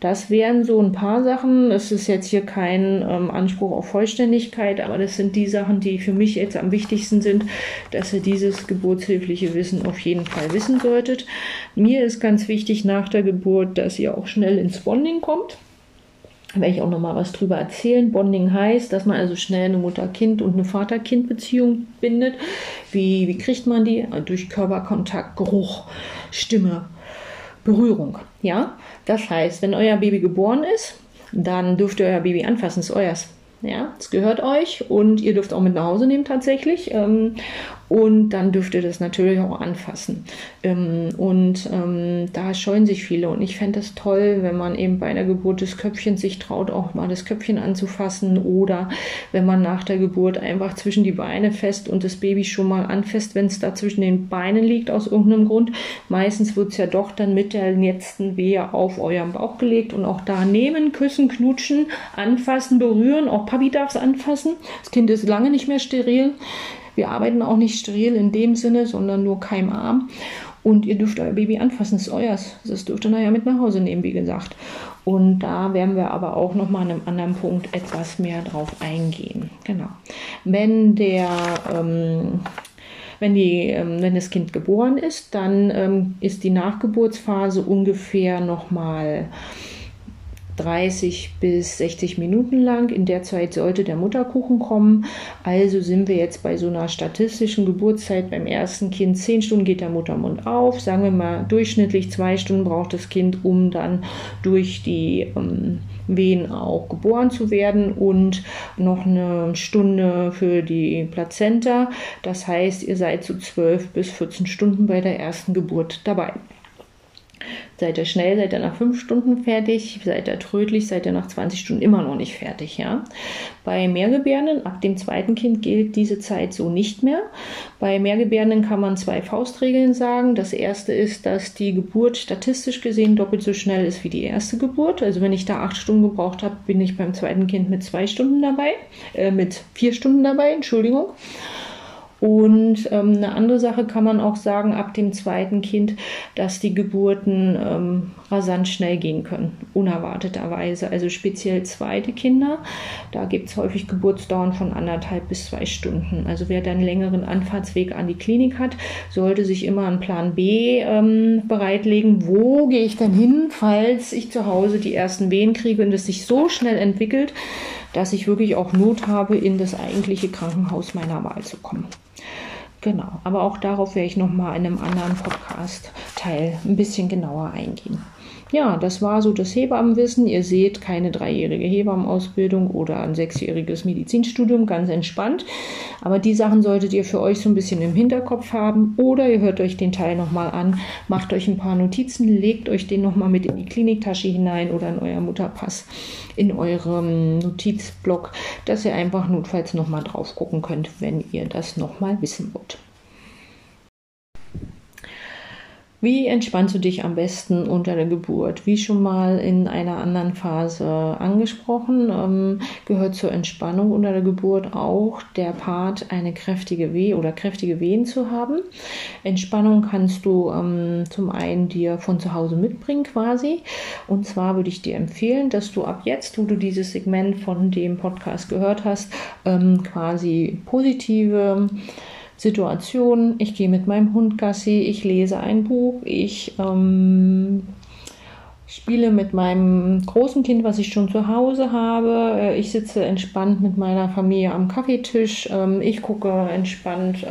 Das wären so ein paar Sachen. Es ist jetzt hier kein ähm, Anspruch auf Vollständigkeit, aber das sind die Sachen, die für mich jetzt am wichtigsten sind, dass ihr dieses geburtshilfliche Wissen auf jeden Fall wissen solltet. Mir ist ganz wichtig nach der Geburt, dass ihr auch schnell ins Bonding kommt. Da werde ich auch noch mal was drüber erzählen. Bonding heißt, dass man also schnell eine Mutter-Kind und eine Vater-Kind-Beziehung bindet. Wie, wie kriegt man die? Durch Körperkontakt, Geruch, Stimme, Berührung. Ja, das heißt, wenn euer Baby geboren ist, dann dürft ihr euer Baby anfassen, es ist euers. Ja, es gehört euch und ihr dürft auch mit nach Hause nehmen tatsächlich. Ähm, und dann dürft ihr das natürlich auch anfassen. Ähm, und ähm, da scheuen sich viele und ich fände es toll, wenn man eben bei einer Geburt des Köpfchens sich traut, auch mal das Köpfchen anzufassen oder wenn man nach der Geburt einfach zwischen die Beine fest und das Baby schon mal anfasst, wenn es da zwischen den Beinen liegt aus irgendeinem Grund. Meistens wird es ja doch dann mit der letzten Wehe auf euren Bauch gelegt und auch da nehmen, küssen, knutschen, anfassen, berühren. Auch Papi darf es anfassen. Das Kind ist lange nicht mehr steril. Wir arbeiten auch nicht steril in dem Sinne, sondern nur keimarm. Und ihr dürft euer Baby anfassen, das ist euers. Das dürft ihr nachher mit nach Hause nehmen, wie gesagt. Und da werden wir aber auch nochmal an einem anderen Punkt etwas mehr drauf eingehen. Genau. Wenn der ähm, wenn, die, ähm, wenn das Kind geboren ist, dann ähm, ist die Nachgeburtsphase ungefähr nochmal 30 bis 60 Minuten lang. In der Zeit sollte der Mutterkuchen kommen. Also sind wir jetzt bei so einer statistischen Geburtszeit beim ersten Kind. 10 Stunden geht der Muttermund auf. Sagen wir mal, durchschnittlich zwei Stunden braucht das Kind, um dann durch die ähm, Wehen auch geboren zu werden und noch eine Stunde für die Plazenta. Das heißt, ihr seid zu so 12 bis 14 Stunden bei der ersten Geburt dabei. Seid ihr schnell, seid ihr nach fünf Stunden fertig, seid ihr trödlich, seid ihr nach 20 Stunden immer noch nicht fertig, ja. Bei Mehrgebärenden, ab dem zweiten Kind gilt diese Zeit so nicht mehr. Bei Mehrgebärenden kann man zwei Faustregeln sagen. Das erste ist, dass die Geburt statistisch gesehen doppelt so schnell ist wie die erste Geburt. Also wenn ich da acht Stunden gebraucht habe, bin ich beim zweiten Kind mit zwei Stunden dabei, äh, mit vier Stunden dabei, Entschuldigung. Und ähm, eine andere Sache kann man auch sagen, ab dem zweiten Kind, dass die Geburten ähm, rasant schnell gehen können, unerwarteterweise. Also speziell zweite Kinder, da gibt es häufig Geburtsdauern von anderthalb bis zwei Stunden. Also wer dann längeren Anfahrtsweg an die Klinik hat, sollte sich immer einen Plan B ähm, bereitlegen. Wo gehe ich denn hin, falls ich zu Hause die ersten Wehen kriege und es sich so schnell entwickelt, dass ich wirklich auch Not habe, in das eigentliche Krankenhaus meiner Wahl zu kommen. Genau, aber auch darauf werde ich nochmal in einem anderen Podcast-Teil ein bisschen genauer eingehen. Ja, das war so das Hebammenwissen. Ihr seht keine dreijährige Hebammenausbildung oder ein sechsjähriges Medizinstudium, ganz entspannt. Aber die Sachen solltet ihr für euch so ein bisschen im Hinterkopf haben oder ihr hört euch den Teil nochmal an, macht euch ein paar Notizen, legt euch den nochmal mit in die Kliniktasche hinein oder in euer Mutterpass, in eurem Notizblock, dass ihr einfach notfalls nochmal drauf gucken könnt, wenn ihr das nochmal wissen wollt. Wie entspannst du dich am besten unter der Geburt? Wie schon mal in einer anderen Phase angesprochen, ähm, gehört zur Entspannung unter der Geburt auch der Part, eine kräftige Weh oder kräftige Wehen zu haben. Entspannung kannst du ähm, zum einen dir von zu Hause mitbringen quasi. Und zwar würde ich dir empfehlen, dass du ab jetzt, wo du dieses Segment von dem Podcast gehört hast, ähm, quasi positive Situationen. Ich gehe mit meinem Hund Gassi, ich lese ein Buch, ich ähm, spiele mit meinem großen Kind, was ich schon zu Hause habe. Äh, ich sitze entspannt mit meiner Familie am Kaffeetisch. Ähm, ich gucke entspannt.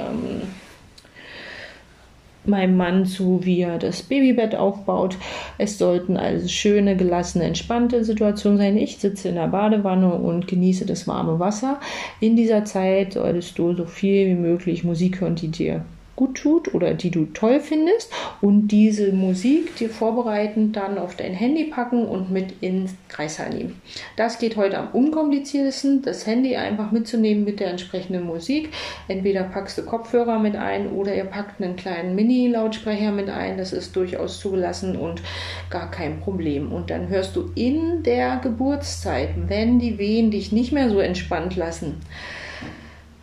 Meinem Mann zu, wie er das Babybett aufbaut. Es sollten also schöne, gelassene, entspannte Situationen sein. Ich sitze in der Badewanne und genieße das warme Wasser. In dieser Zeit solltest du so viel wie möglich Musik hören, die dir gut tut oder die du toll findest und diese Musik dir vorbereitend dann auf dein Handy packen und mit ins Kreissaal nehmen. Das geht heute am unkompliziertesten, das Handy einfach mitzunehmen mit der entsprechenden Musik. Entweder packst du Kopfhörer mit ein oder ihr packt einen kleinen Mini-Lautsprecher mit ein. Das ist durchaus zugelassen und gar kein Problem. Und dann hörst du in der Geburtszeit, wenn die Wehen dich nicht mehr so entspannt lassen,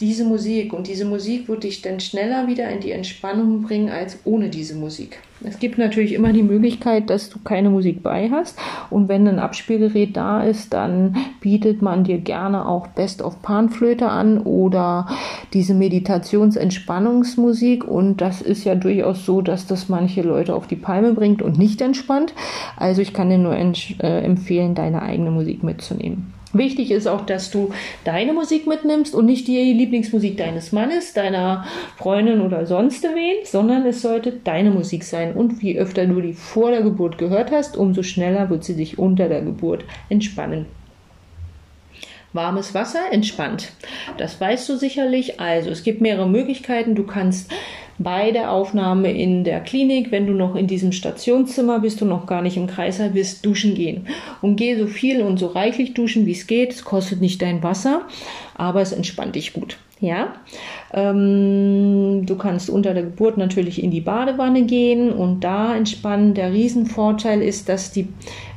diese Musik und diese Musik wird dich dann schneller wieder in die Entspannung bringen als ohne diese Musik. Es gibt natürlich immer die Möglichkeit, dass du keine Musik bei hast und wenn ein Abspielgerät da ist, dann bietet man dir gerne auch Best of Panflöte an oder diese Meditations-Entspannungsmusik und das ist ja durchaus so, dass das manche Leute auf die Palme bringt und nicht entspannt. Also ich kann dir nur äh, empfehlen, deine eigene Musik mitzunehmen. Wichtig ist auch, dass du deine Musik mitnimmst und nicht die Lieblingsmusik deines Mannes, deiner Freundin oder sonst wen, sondern es sollte deine Musik sein. Und wie öfter du die vor der Geburt gehört hast, umso schneller wird sie sich unter der Geburt entspannen. Warmes Wasser entspannt. Das weißt du sicherlich. Also es gibt mehrere Möglichkeiten. Du kannst bei der Aufnahme in der Klinik, wenn du noch in diesem Stationszimmer bist und noch gar nicht im Kreißsaal bist, duschen gehen. Und geh so viel und so reichlich duschen, wie es geht. Es kostet nicht dein Wasser, aber es entspannt dich gut. Ja, ähm, du kannst unter der Geburt natürlich in die Badewanne gehen und da entspannen. Der Riesenvorteil ist, dass die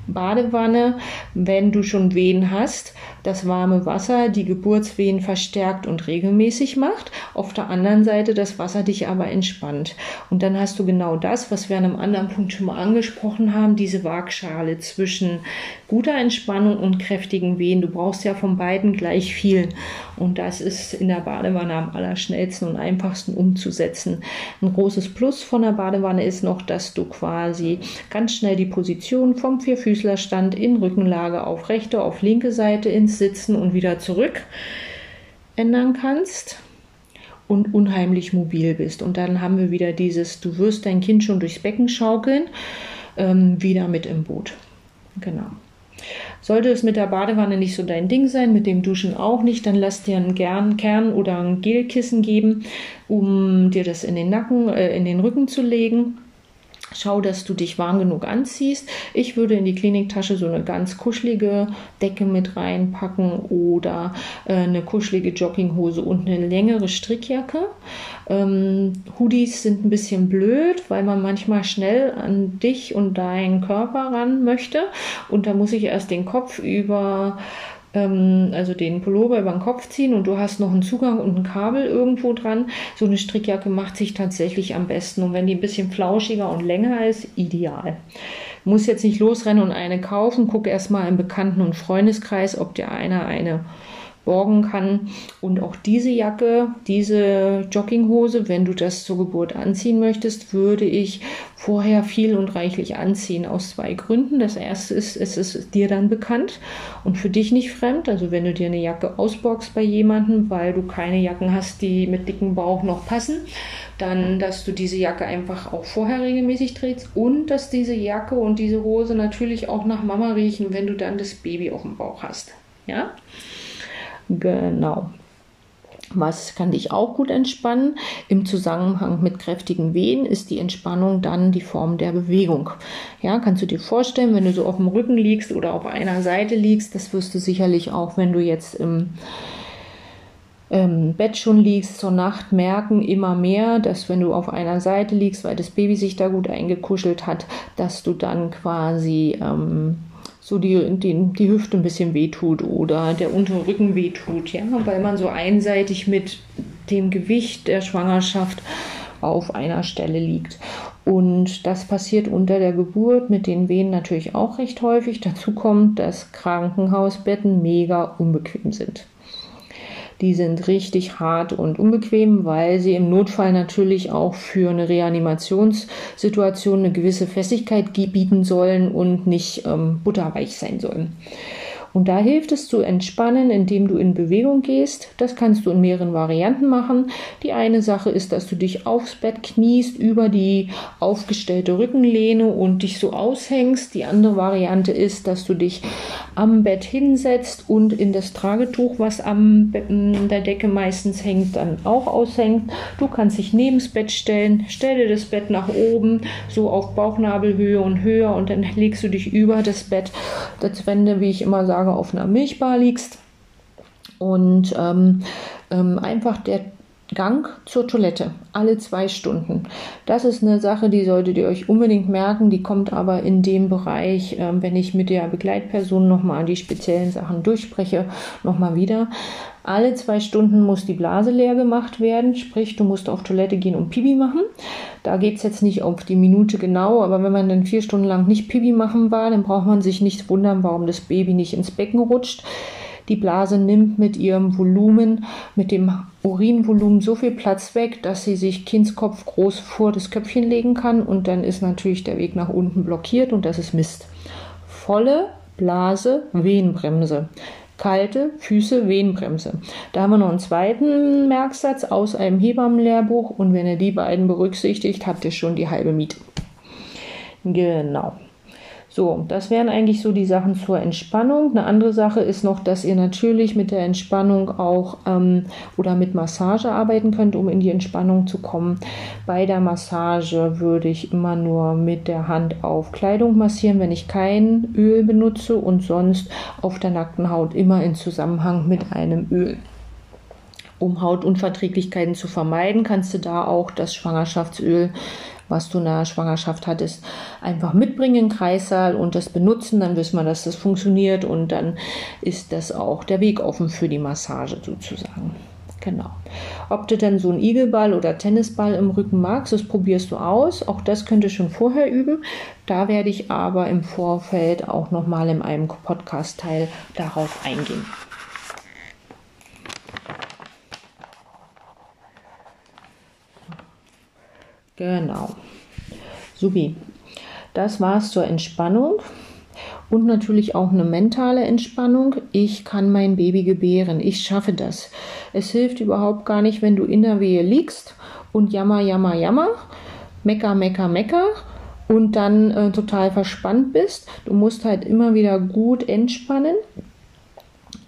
Badewanne, wenn du schon Wehen hast, das warme Wasser die Geburtswehen verstärkt und regelmäßig macht. Auf der anderen Seite das Wasser dich aber entspannt. Und dann hast du genau das, was wir an einem anderen Punkt schon mal angesprochen haben, diese Waagschale zwischen guter Entspannung und kräftigen Wehen. Du brauchst ja von beiden gleich viel. Und das ist in der Badewanne am allerschnellsten und einfachsten umzusetzen. Ein großes Plus von der Badewanne ist noch, dass du quasi ganz schnell die Position vom Vierfüßlerstand in Rückenlage auf rechte, auf linke Seite ins Sitzen und wieder zurück ändern kannst und unheimlich mobil bist. Und dann haben wir wieder dieses, du wirst dein Kind schon durchs Becken schaukeln, ähm, wieder mit im Boot. Genau. Sollte es mit der Badewanne nicht so dein Ding sein, mit dem Duschen auch nicht, dann lass dir einen Gern Kern oder ein Gelkissen geben, um dir das in den Nacken, äh, in den Rücken zu legen Schau, dass du dich warm genug anziehst. Ich würde in die Kliniktasche so eine ganz kuschelige Decke mit reinpacken oder äh, eine kuschelige Jogginghose und eine längere Strickjacke. Ähm, Hoodies sind ein bisschen blöd, weil man manchmal schnell an dich und deinen Körper ran möchte. Und da muss ich erst den Kopf über ähm, also den Pullover über den Kopf ziehen und du hast noch einen Zugang und ein Kabel irgendwo dran. So eine Strickjacke macht sich tatsächlich am besten. Und wenn die ein bisschen flauschiger und länger ist, ideal. Muss jetzt nicht losrennen und eine kaufen. Guck erstmal im Bekannten- und Freundeskreis, ob dir einer eine borgen kann. Und auch diese Jacke, diese Jogginghose, wenn du das zur Geburt anziehen möchtest, würde ich vorher viel und reichlich anziehen aus zwei Gründen. Das erste ist, es ist dir dann bekannt und für dich nicht fremd. Also wenn du dir eine Jacke ausborgst bei jemandem, weil du keine Jacken hast, die mit dickem Bauch noch passen, dann, dass du diese Jacke einfach auch vorher regelmäßig trägst und dass diese Jacke und diese Hose natürlich auch nach Mama riechen, wenn du dann das Baby auf dem Bauch hast. Ja? Genau. Was kann dich auch gut entspannen? Im Zusammenhang mit kräftigen Wehen ist die Entspannung dann die Form der Bewegung. Ja, kannst du dir vorstellen, wenn du so auf dem Rücken liegst oder auf einer Seite liegst, das wirst du sicherlich auch, wenn du jetzt im ähm, Bett schon liegst zur Nacht, merken immer mehr, dass wenn du auf einer Seite liegst, weil das Baby sich da gut eingekuschelt hat, dass du dann quasi ähm, so die, die, die Hüfte ein bisschen wehtut oder der untere Rücken wehtut, ja, weil man so einseitig mit dem Gewicht der Schwangerschaft auf einer Stelle liegt. Und das passiert unter der Geburt mit den Wehen natürlich auch recht häufig. Dazu kommt, dass Krankenhausbetten mega unbequem sind. Die sind richtig hart und unbequem, weil sie im Notfall natürlich auch für eine Reanimationssituation eine gewisse Festigkeit bieten sollen und nicht ähm, butterweich sein sollen. Und da hilft es zu entspannen, indem du in Bewegung gehst. Das kannst du in mehreren Varianten machen. Die eine Sache ist, dass du dich aufs Bett kniest, über die aufgestellte Rückenlehne und dich so aushängst. Die andere Variante ist, dass du dich am Bett hinsetzt und in das Tragetuch, was am der Decke meistens hängt, dann auch aushängt. Du kannst dich neben das Bett stellen, stell dir das Bett nach oben, so auf Bauchnabelhöhe und höher und dann legst du dich über das Bett. Das Wände, wie ich immer sage, Tage auf einer Milchbar liegst und ähm, ähm, einfach der Gang zur Toilette alle zwei Stunden. Das ist eine Sache, die solltet ihr euch unbedingt merken. Die kommt aber in dem Bereich, ähm, wenn ich mit der Begleitperson nochmal die speziellen Sachen durchspreche, nochmal wieder. Alle zwei Stunden muss die Blase leer gemacht werden, sprich, du musst auf Toilette gehen und Pipi machen. Da geht es jetzt nicht auf die Minute genau, aber wenn man dann vier Stunden lang nicht Pipi machen war, dann braucht man sich nicht wundern, warum das Baby nicht ins Becken rutscht. Die Blase nimmt mit ihrem Volumen, mit dem Urinvolumen so viel Platz weg, dass sie sich Kindskopf groß vor das Köpfchen legen kann und dann ist natürlich der Weg nach unten blockiert und das ist Mist. Volle Blase, Wehenbremse. Kalte Füße, Wehenbremse. Da haben wir noch einen zweiten Merksatz aus einem Hebammenlehrbuch und wenn ihr die beiden berücksichtigt, habt ihr schon die halbe Miete. Genau. So, das wären eigentlich so die Sachen zur Entspannung. Eine andere Sache ist noch, dass ihr natürlich mit der Entspannung auch ähm, oder mit Massage arbeiten könnt, um in die Entspannung zu kommen. Bei der Massage würde ich immer nur mit der Hand auf Kleidung massieren, wenn ich kein Öl benutze und sonst auf der nackten Haut immer in Zusammenhang mit einem Öl. Um Hautunverträglichkeiten zu vermeiden, kannst du da auch das Schwangerschaftsöl was du in der Schwangerschaft hattest, einfach mitbringen in Kreissaal und das benutzen. Dann wissen wir, dass das funktioniert und dann ist das auch der Weg offen für die Massage sozusagen. Genau. Ob du dann so einen Igelball oder Tennisball im Rücken magst, das probierst du aus. Auch das könnt ihr schon vorher üben. Da werde ich aber im Vorfeld auch nochmal in einem Podcast-Teil darauf eingehen. Genau. Subi. Das war's zur Entspannung und natürlich auch eine mentale Entspannung. Ich kann mein Baby gebären. Ich schaffe das. Es hilft überhaupt gar nicht, wenn du in der Wehe liegst und jammer, jammer, jammer, mecker, mecker, mecker und dann äh, total verspannt bist. Du musst halt immer wieder gut entspannen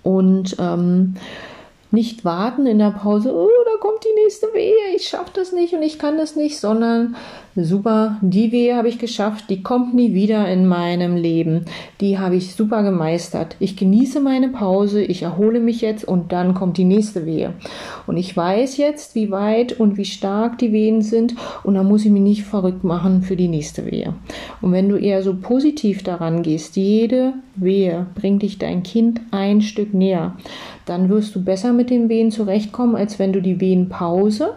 und ähm, nicht warten in der Pause, oh, da kommt die nächste Wehe, ich schaffe das nicht und ich kann das nicht, sondern super, die Wehe habe ich geschafft, die kommt nie wieder in meinem Leben. Die habe ich super gemeistert. Ich genieße meine Pause, ich erhole mich jetzt und dann kommt die nächste Wehe. Und ich weiß jetzt, wie weit und wie stark die Wehen sind und da muss ich mich nicht verrückt machen für die nächste Wehe. Und wenn du eher so positiv daran gehst, jede Wehe bringt dich dein Kind ein Stück näher, dann wirst du besser mit den Wehen zurechtkommen, als wenn du die Wehenpause,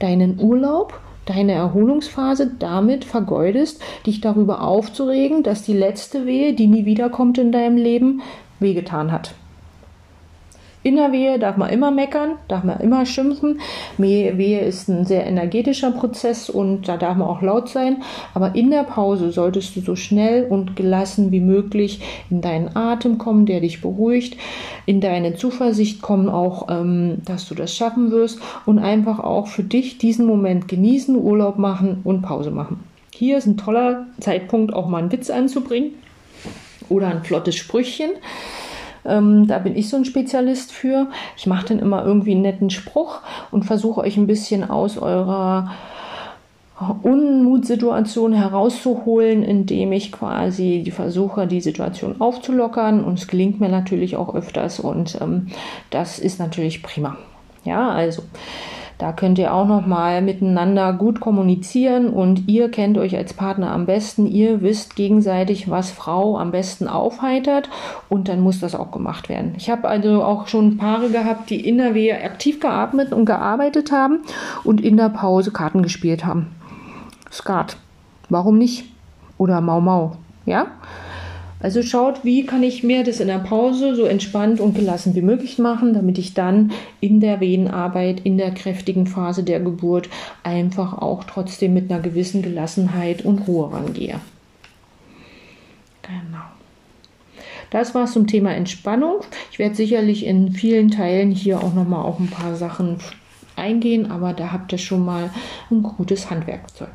deinen Urlaub deine Erholungsphase damit vergeudest, dich darüber aufzuregen, dass die letzte Wehe, die nie wiederkommt in deinem Leben, wehgetan hat. In der Wehe darf man immer meckern, darf man immer schimpfen. Wehe ist ein sehr energetischer Prozess und da darf man auch laut sein. Aber in der Pause solltest du so schnell und gelassen wie möglich in deinen Atem kommen, der dich beruhigt, in deine Zuversicht kommen, auch, ähm, dass du das schaffen wirst und einfach auch für dich diesen Moment genießen, Urlaub machen und Pause machen. Hier ist ein toller Zeitpunkt, auch mal einen Witz anzubringen oder ein flottes Sprüchchen. Ähm, da bin ich so ein Spezialist für. Ich mache dann immer irgendwie einen netten Spruch und versuche euch ein bisschen aus eurer Unmutsituation herauszuholen, indem ich quasi die versuche, die Situation aufzulockern. Und es gelingt mir natürlich auch öfters und ähm, das ist natürlich prima. Ja, also da könnt ihr auch noch mal miteinander gut kommunizieren und ihr kennt euch als Partner am besten. Ihr wisst gegenseitig, was Frau am besten aufheitert und dann muss das auch gemacht werden. Ich habe also auch schon Paare gehabt, die in der Wehe aktiv geatmet und gearbeitet haben und in der Pause Karten gespielt haben. Skat. Warum nicht? Oder Mau Mau. Ja? Also schaut, wie kann ich mir das in der Pause so entspannt und gelassen wie möglich machen, damit ich dann in der Wehenarbeit, in der kräftigen Phase der Geburt einfach auch trotzdem mit einer gewissen Gelassenheit und Ruhe rangehe. Genau. Das war es zum Thema Entspannung. Ich werde sicherlich in vielen Teilen hier auch noch mal auf ein paar Sachen eingehen, aber da habt ihr schon mal ein gutes Handwerkzeug.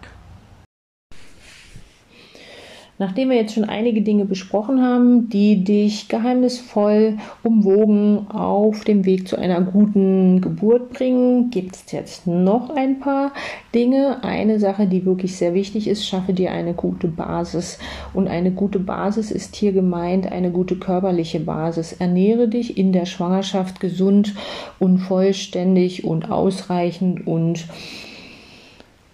Nachdem wir jetzt schon einige Dinge besprochen haben, die dich geheimnisvoll umwogen auf dem Weg zu einer guten Geburt bringen, gibt es jetzt noch ein paar Dinge. Eine Sache, die wirklich sehr wichtig ist, schaffe dir eine gute Basis. Und eine gute Basis ist hier gemeint eine gute körperliche Basis. Ernähre dich in der Schwangerschaft gesund und vollständig und ausreichend und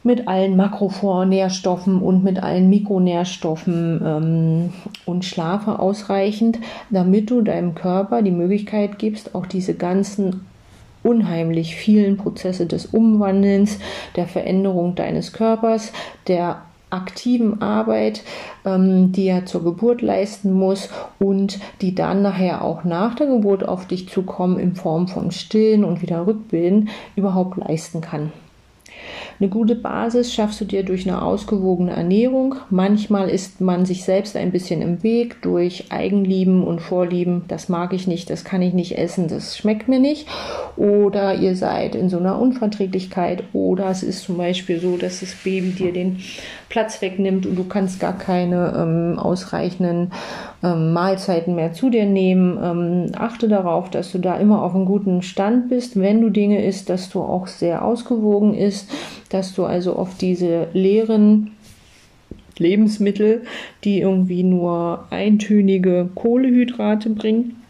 mit allen Makronährstoffen und mit allen Mikronährstoffen ähm, und schlafe ausreichend, damit du deinem Körper die Möglichkeit gibst, auch diese ganzen unheimlich vielen Prozesse des Umwandelns, der Veränderung deines Körpers, der aktiven Arbeit, ähm, die er zur Geburt leisten muss und die dann nachher auch nach der Geburt auf dich zukommen in Form von Stillen und wieder Rückbilden überhaupt leisten kann. Eine gute Basis schaffst du dir durch eine ausgewogene Ernährung. Manchmal ist man sich selbst ein bisschen im Weg durch Eigenlieben und Vorlieben. Das mag ich nicht, das kann ich nicht essen, das schmeckt mir nicht. Oder ihr seid in so einer Unverträglichkeit. Oder es ist zum Beispiel so, dass das Baby dir den Platz wegnimmt und du kannst gar keine ähm, ausreichenden ähm, Mahlzeiten mehr zu dir nehmen. Ähm, achte darauf, dass du da immer auf einem guten Stand bist. Wenn du Dinge isst, dass du auch sehr ausgewogen isst, dass du also auf diese leeren Lebensmittel, die irgendwie nur eintönige Kohlehydrate bringen,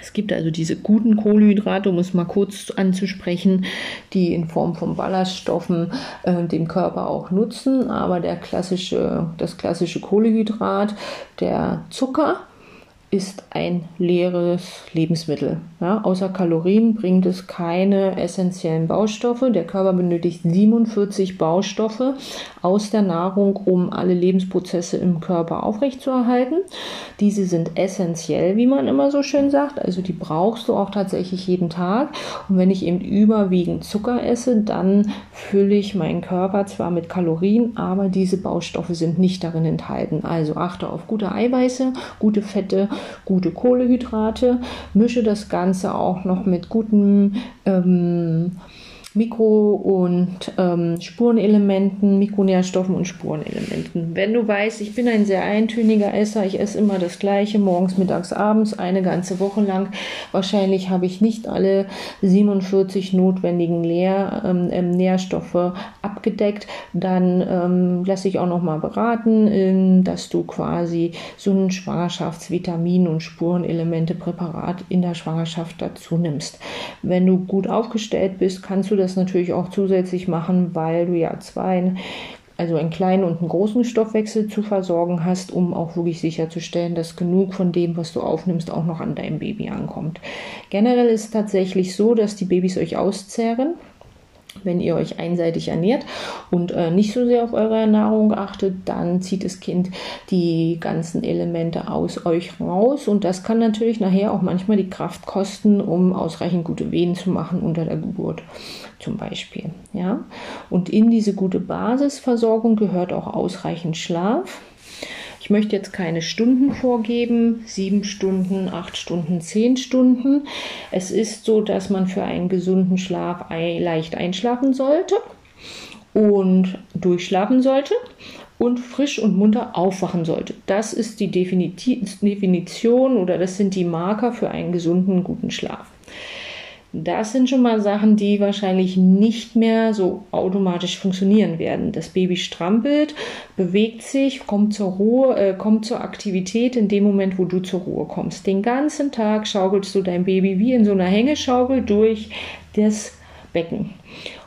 es gibt also diese guten Kohlenhydrate, um es mal kurz anzusprechen, die in Form von Ballaststoffen äh, dem Körper auch nutzen. Aber der klassische, das klassische Kohlehydrat, der Zucker, ist ein leeres Lebensmittel. Ja, außer Kalorien bringt es keine essentiellen Baustoffe. Der Körper benötigt 47 Baustoffe aus der Nahrung, um alle Lebensprozesse im Körper aufrechtzuerhalten. Diese sind essentiell, wie man immer so schön sagt. Also die brauchst du auch tatsächlich jeden Tag. Und wenn ich eben überwiegend Zucker esse, dann fülle ich meinen Körper zwar mit Kalorien, aber diese Baustoffe sind nicht darin enthalten. Also achte auf gute Eiweiße, gute Fette gute Kohlehydrate, mische das Ganze auch noch mit guten ähm, Mikro- und ähm, Spurenelementen, Mikronährstoffen und Spurenelementen. Wenn du weißt, ich bin ein sehr eintöniger Esser, ich esse immer das gleiche, morgens, mittags, abends, eine ganze Woche lang. Wahrscheinlich habe ich nicht alle 47 notwendigen Lehr, ähm, ähm, Nährstoffe abgedeckt. Dann ähm, lasse ich auch noch mal beraten, ähm, dass du quasi so ein Schwangerschaftsvitamin- und Spurenelemente-Präparat in der Schwangerschaft dazu nimmst. Wenn du gut aufgestellt bist, kannst du das natürlich auch zusätzlich machen, weil du ja zwei, also einen kleinen und einen großen Stoffwechsel zu versorgen hast, um auch wirklich sicherzustellen, dass genug von dem, was du aufnimmst, auch noch an deinem Baby ankommt. Generell ist es tatsächlich so, dass die Babys euch auszehren wenn ihr euch einseitig ernährt und äh, nicht so sehr auf eure Nahrung achtet, dann zieht das Kind die ganzen Elemente aus euch raus und das kann natürlich nachher auch manchmal die Kraft kosten, um ausreichend gute Wehen zu machen unter der Geburt zum Beispiel. Ja? Und in diese gute Basisversorgung gehört auch ausreichend Schlaf. Ich möchte jetzt keine Stunden vorgeben, sieben Stunden, acht Stunden, zehn Stunden. Es ist so, dass man für einen gesunden Schlaf leicht einschlafen sollte und durchschlafen sollte und frisch und munter aufwachen sollte. Das ist die Definition oder das sind die Marker für einen gesunden, guten Schlaf. Das sind schon mal Sachen, die wahrscheinlich nicht mehr so automatisch funktionieren werden. Das Baby strampelt, bewegt sich, kommt zur Ruhe, äh, kommt zur Aktivität in dem Moment, wo du zur Ruhe kommst. Den ganzen Tag schaukelst du dein Baby wie in so einer Hängeschaukel durch das Becken.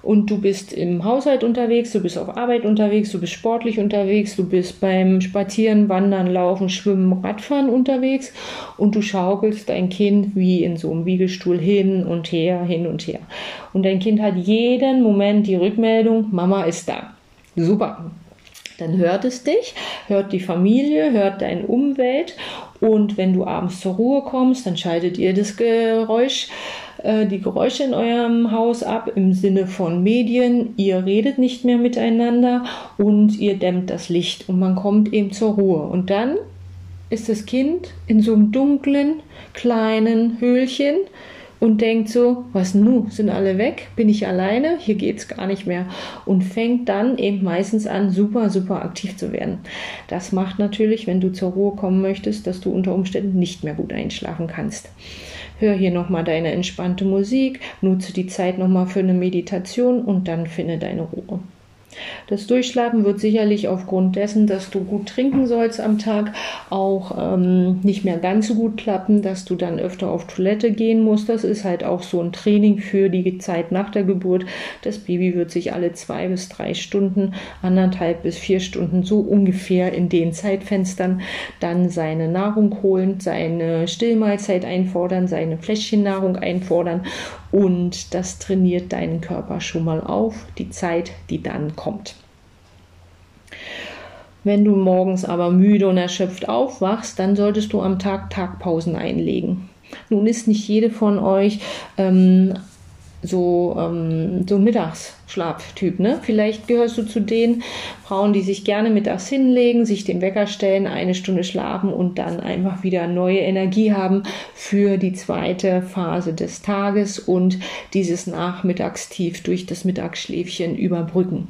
Und du bist im Haushalt unterwegs, du bist auf Arbeit unterwegs, du bist sportlich unterwegs, du bist beim Spazieren, Wandern, Laufen, Schwimmen, Radfahren unterwegs und du schaukelst dein Kind wie in so einem Wiegelstuhl hin und her, hin und her. Und dein Kind hat jeden Moment die Rückmeldung, Mama ist da. Super, dann hört es dich, hört die Familie, hört deine Umwelt und wenn du abends zur Ruhe kommst, dann schaltet ihr das Geräusch äh, die Geräusche in eurem Haus ab im Sinne von Medien. Ihr redet nicht mehr miteinander und ihr dämmt das Licht und man kommt eben zur Ruhe. Und dann ist das Kind in so einem dunklen, kleinen Höhlchen und denkt so, was nu, sind alle weg, bin ich alleine, hier geht's gar nicht mehr und fängt dann eben meistens an, super, super aktiv zu werden. Das macht natürlich, wenn du zur Ruhe kommen möchtest, dass du unter Umständen nicht mehr gut einschlafen kannst. Hör hier nochmal deine entspannte Musik, nutze die Zeit nochmal für eine Meditation und dann finde deine Ruhe. Das Durchschlafen wird sicherlich aufgrund dessen, dass du gut trinken sollst am Tag, auch ähm, nicht mehr ganz so gut klappen, dass du dann öfter auf Toilette gehen musst. Das ist halt auch so ein Training für die Zeit nach der Geburt. Das Baby wird sich alle zwei bis drei Stunden, anderthalb bis vier Stunden, so ungefähr in den Zeitfenstern, dann seine Nahrung holen, seine Stillmahlzeit einfordern, seine Fläschchennahrung einfordern und das trainiert deinen Körper schon mal auf, die Zeit, die dann kommt. Wenn du morgens aber müde und erschöpft aufwachst, dann solltest du am Tag Tagpausen einlegen. Nun ist nicht jede von euch ähm, so, ähm, so mittags Schlaftyp. Ne? Vielleicht gehörst du zu den Frauen, die sich gerne mittags hinlegen, sich den Wecker stellen, eine Stunde schlafen und dann einfach wieder neue Energie haben für die zweite Phase des Tages und dieses Nachmittagstief durch das Mittagsschläfchen überbrücken.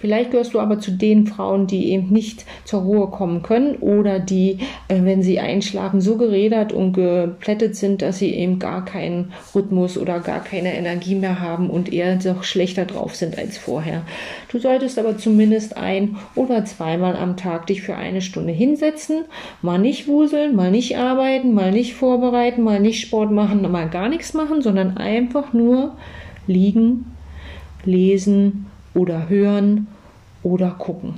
Vielleicht gehörst du aber zu den Frauen, die eben nicht zur Ruhe kommen können oder die, äh, wenn sie einschlafen, so gerädert und geplättet sind, dass sie eben gar keinen Rhythmus oder gar keine Energie mehr haben und eher doch schlechter drauf sind als vorher. Du solltest aber zumindest ein oder zweimal am Tag dich für eine Stunde hinsetzen, mal nicht wuseln, mal nicht arbeiten, mal nicht vorbereiten, mal nicht Sport machen, mal gar nichts machen, sondern einfach nur liegen, lesen oder hören oder gucken.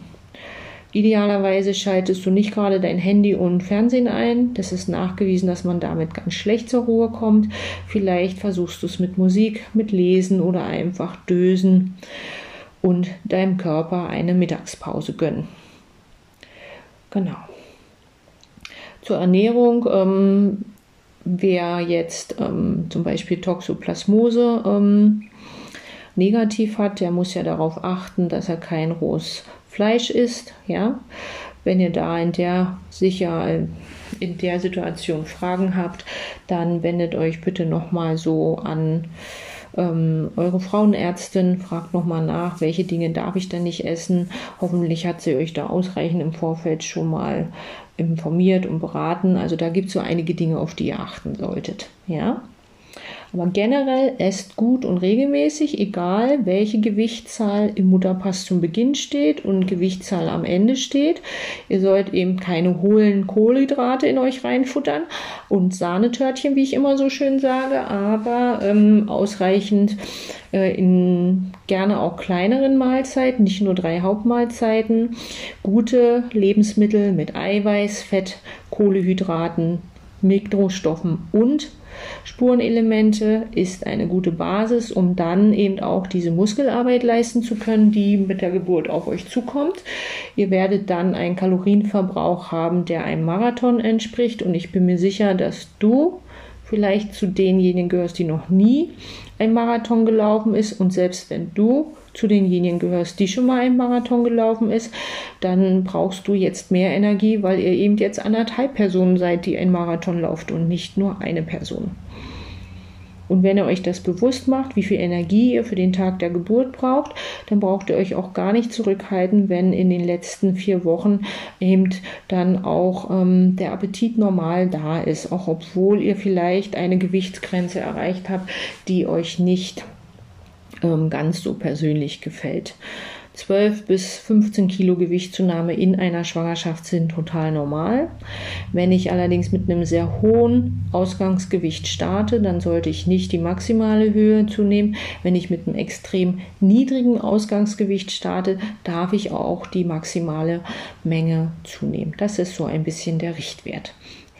Idealerweise schaltest du nicht gerade dein Handy und Fernsehen ein. Das ist nachgewiesen, dass man damit ganz schlecht zur Ruhe kommt. Vielleicht versuchst du es mit Musik, mit Lesen oder einfach Dösen und deinem Körper eine Mittagspause gönnen. Genau. Zur Ernährung. Ähm, wer jetzt ähm, zum Beispiel Toxoplasmose ähm, negativ hat, der muss ja darauf achten, dass er kein rohes Fleisch isst, ja. Wenn ihr da in der sicher in der Situation Fragen habt, dann wendet euch bitte nochmal so an ähm, eure Frauenärztin, fragt nochmal nach, welche Dinge darf ich denn nicht essen. Hoffentlich hat sie euch da ausreichend im Vorfeld schon mal informiert und beraten. Also da gibt es so einige Dinge, auf die ihr achten solltet. Ja. Aber generell esst gut und regelmäßig, egal welche Gewichtszahl im Mutterpass zum Beginn steht und Gewichtszahl am Ende steht. Ihr sollt eben keine hohlen Kohlenhydrate in euch reinfuttern und Sahnetörtchen, wie ich immer so schön sage, aber ähm, ausreichend äh, in gerne auch kleineren Mahlzeiten, nicht nur drei Hauptmahlzeiten, gute Lebensmittel mit Eiweiß, Fett, Kohlehydraten, Mikrostoffen und Spurenelemente ist eine gute Basis, um dann eben auch diese Muskelarbeit leisten zu können, die mit der Geburt auf euch zukommt. Ihr werdet dann einen Kalorienverbrauch haben, der einem Marathon entspricht und ich bin mir sicher, dass du vielleicht zu denjenigen gehörst, die noch nie ein Marathon gelaufen ist und selbst wenn du zu denjenigen gehörst, die schon mal einen Marathon gelaufen ist, dann brauchst du jetzt mehr Energie, weil ihr eben jetzt anderthalb Personen seid, die einen Marathon lauft und nicht nur eine Person. Und wenn ihr euch das bewusst macht, wie viel Energie ihr für den Tag der Geburt braucht, dann braucht ihr euch auch gar nicht zurückhalten, wenn in den letzten vier Wochen eben dann auch ähm, der Appetit normal da ist, auch obwohl ihr vielleicht eine Gewichtsgrenze erreicht habt, die euch nicht ähm, ganz so persönlich gefällt. 12 bis 15 Kilo Gewichtszunahme in einer Schwangerschaft sind total normal. Wenn ich allerdings mit einem sehr hohen Ausgangsgewicht starte, dann sollte ich nicht die maximale Höhe zunehmen. Wenn ich mit einem extrem niedrigen Ausgangsgewicht starte, darf ich auch die maximale Menge zunehmen. Das ist so ein bisschen der Richtwert.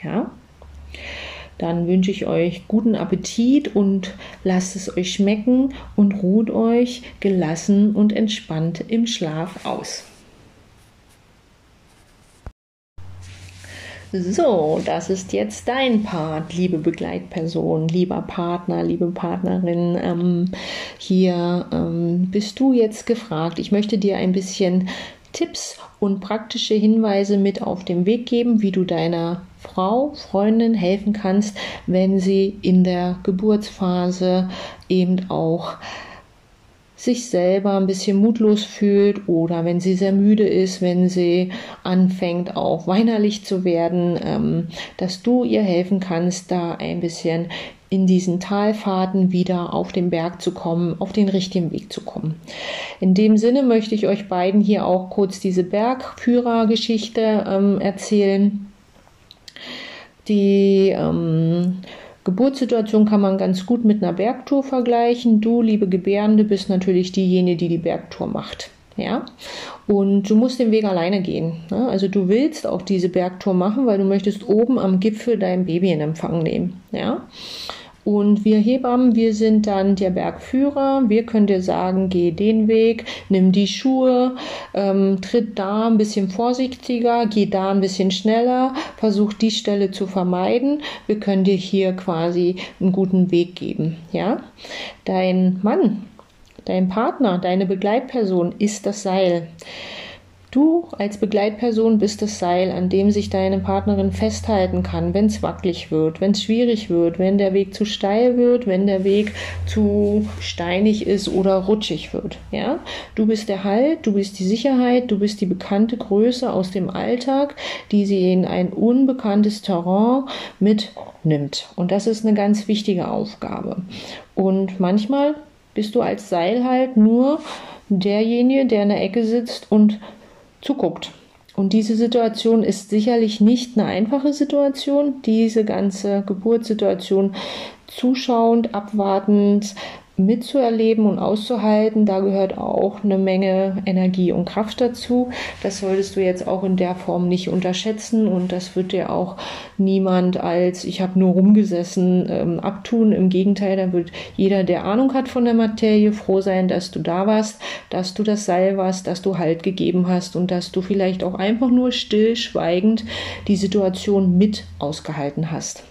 Ja. Dann wünsche ich euch guten Appetit und lasst es euch schmecken und ruht euch gelassen und entspannt im Schlaf aus. So, das ist jetzt dein Part, liebe Begleitperson, lieber Partner, liebe Partnerin. Ähm, hier ähm, bist du jetzt gefragt. Ich möchte dir ein bisschen Tipps und praktische Hinweise mit auf den Weg geben, wie du deiner Frau, Freundin helfen kannst, wenn sie in der Geburtsphase eben auch sich selber ein bisschen mutlos fühlt oder wenn sie sehr müde ist, wenn sie anfängt auch weinerlich zu werden, ähm, dass du ihr helfen kannst, da ein bisschen in diesen Talfahrten wieder auf den Berg zu kommen, auf den richtigen Weg zu kommen. In dem Sinne möchte ich euch beiden hier auch kurz diese Bergführergeschichte ähm, erzählen. Die ähm, Geburtssituation kann man ganz gut mit einer Bergtour vergleichen. Du, liebe Gebärende, bist natürlich diejenige, die die Bergtour macht. Ja, und du musst den Weg alleine gehen. Ne? Also du willst auch diese Bergtour machen, weil du möchtest oben am Gipfel dein Baby in Empfang nehmen. Ja, und wir Hebammen, wir sind dann der Bergführer. Wir können dir sagen, geh den Weg, nimm die Schuhe, ähm, tritt da ein bisschen vorsichtiger, geh da ein bisschen schneller, versuch die Stelle zu vermeiden. Wir können dir hier quasi einen guten Weg geben. Ja, dein Mann Dein Partner, deine Begleitperson ist das Seil. Du als Begleitperson bist das Seil, an dem sich deine Partnerin festhalten kann, wenn es wackelig wird, wenn es schwierig wird, wenn der Weg zu steil wird, wenn der Weg zu steinig ist oder rutschig wird. Ja? Du bist der Halt, du bist die Sicherheit, du bist die bekannte Größe aus dem Alltag, die sie in ein unbekanntes Terrain mitnimmt. Und das ist eine ganz wichtige Aufgabe. Und manchmal bist du als Seil halt nur derjenige, der in der Ecke sitzt und zuguckt. Und diese Situation ist sicherlich nicht eine einfache Situation. Diese ganze Geburtssituation zuschauend, abwartend, mitzuerleben und auszuhalten, da gehört auch eine Menge Energie und Kraft dazu. Das solltest du jetzt auch in der Form nicht unterschätzen und das wird dir auch niemand als ich habe nur rumgesessen ähm, abtun. Im Gegenteil, da wird jeder, der Ahnung hat von der Materie, froh sein, dass du da warst, dass du das Seil warst, dass du Halt gegeben hast und dass du vielleicht auch einfach nur stillschweigend die Situation mit ausgehalten hast.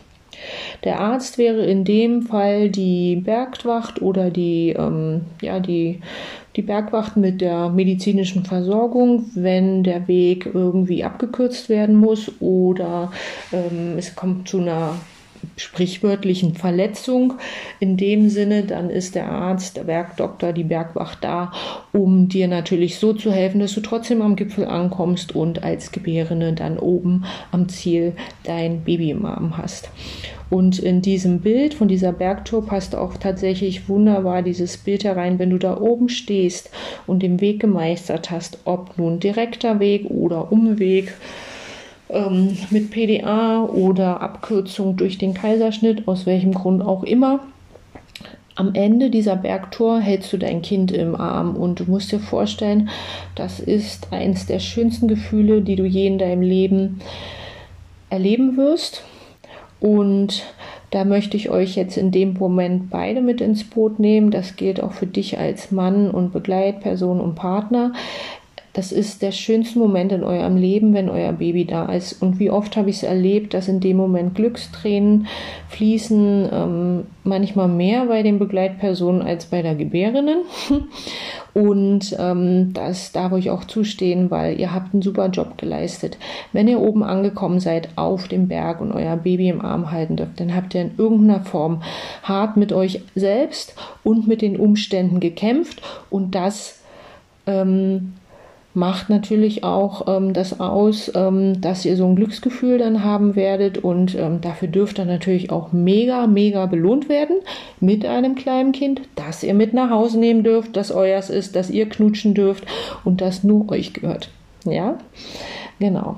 Der Arzt wäre in dem Fall die Bergwacht oder die, ähm, ja, die, die Bergwacht mit der medizinischen Versorgung, wenn der Weg irgendwie abgekürzt werden muss oder ähm, es kommt zu einer sprichwörtlichen Verletzung. In dem Sinne, dann ist der Arzt, der Bergdoktor, die Bergwacht da, um dir natürlich so zu helfen, dass du trotzdem am Gipfel ankommst und als Gebärende dann oben am Ziel dein Baby im Arm hast. Und in diesem Bild von dieser Bergtour passt auch tatsächlich wunderbar dieses Bild herein, wenn du da oben stehst und den Weg gemeistert hast, ob nun direkter Weg oder Umweg ähm, mit PDA oder Abkürzung durch den Kaiserschnitt, aus welchem Grund auch immer. Am Ende dieser Bergtour hältst du dein Kind im Arm und du musst dir vorstellen, das ist eines der schönsten Gefühle, die du je in deinem Leben erleben wirst. Und da möchte ich euch jetzt in dem Moment beide mit ins Boot nehmen. Das gilt auch für dich als Mann und Begleitperson und Partner. Das ist der schönste Moment in eurem Leben, wenn euer Baby da ist. Und wie oft habe ich es erlebt, dass in dem Moment Glückstränen fließen, ähm, manchmal mehr bei den Begleitpersonen als bei der Gebärinnen. Und ähm, das darf euch auch zustehen, weil ihr habt einen super Job geleistet. Wenn ihr oben angekommen seid auf dem Berg und euer Baby im Arm halten dürft, dann habt ihr in irgendeiner Form hart mit euch selbst und mit den Umständen gekämpft und das ähm, macht natürlich auch ähm, das aus, ähm, dass ihr so ein Glücksgefühl dann haben werdet und ähm, dafür dürft ihr natürlich auch mega, mega belohnt werden mit einem kleinen Kind, dass ihr mit nach Hause nehmen dürft, dass euers ist, dass ihr knutschen dürft und das nur euch gehört. Ja, genau.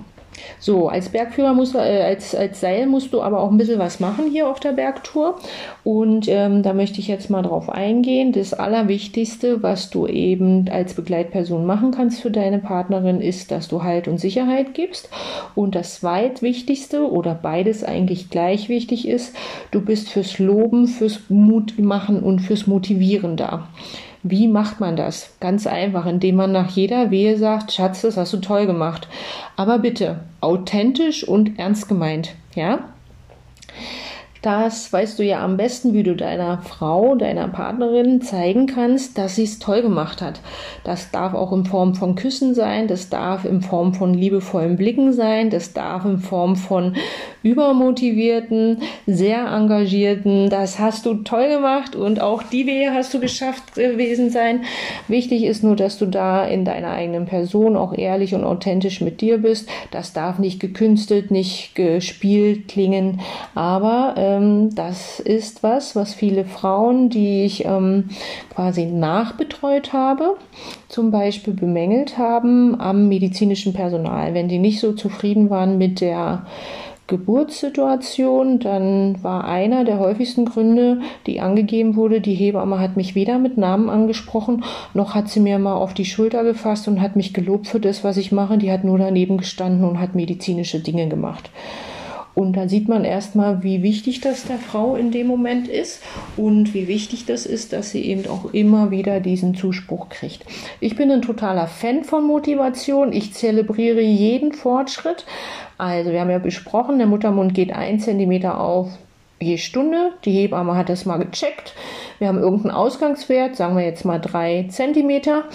So, als Bergführer musst du, äh, als, als Seil musst du aber auch ein bisschen was machen hier auf der Bergtour. Und ähm, da möchte ich jetzt mal drauf eingehen. Das Allerwichtigste, was du eben als Begleitperson machen kannst für deine Partnerin, ist, dass du Halt und Sicherheit gibst. Und das zweitwichtigste oder beides eigentlich gleich wichtig ist, du bist fürs Loben, fürs Mut machen und fürs Motivieren da. Wie macht man das? Ganz einfach, indem man nach jeder Wehe sagt, Schatz, das hast du toll gemacht. Aber bitte authentisch und ernst gemeint, ja? Das weißt du ja am besten, wie du deiner Frau, deiner Partnerin zeigen kannst, dass sie es toll gemacht hat. Das darf auch in Form von Küssen sein, das darf in Form von liebevollen Blicken sein, das darf in Form von übermotivierten, sehr engagierten, das hast du toll gemacht und auch die Wehe hast du geschafft gewesen sein. Wichtig ist nur, dass du da in deiner eigenen Person auch ehrlich und authentisch mit dir bist. Das darf nicht gekünstelt, nicht gespielt klingen, aber äh, ähm, das ist was, was viele Frauen, die ich ähm, quasi nachbetreut habe, zum Beispiel bemängelt haben am medizinischen Personal. Wenn die nicht so zufrieden waren mit der Geburtssituation, dann war einer der häufigsten Gründe, die angegeben wurde, die Hebamme hat mich weder mit Namen angesprochen, noch hat sie mir mal auf die Schulter gefasst und hat mich gelobt für das, was ich mache. Die hat nur daneben gestanden und hat medizinische Dinge gemacht. Und da sieht man erstmal, wie wichtig das der Frau in dem Moment ist und wie wichtig das ist, dass sie eben auch immer wieder diesen Zuspruch kriegt. Ich bin ein totaler Fan von Motivation. Ich zelebriere jeden Fortschritt. Also wir haben ja besprochen, der Muttermund geht ein Zentimeter auf, je Stunde. Die Hebamme hat das mal gecheckt. Wir haben irgendeinen Ausgangswert, sagen wir jetzt mal drei Zentimeter.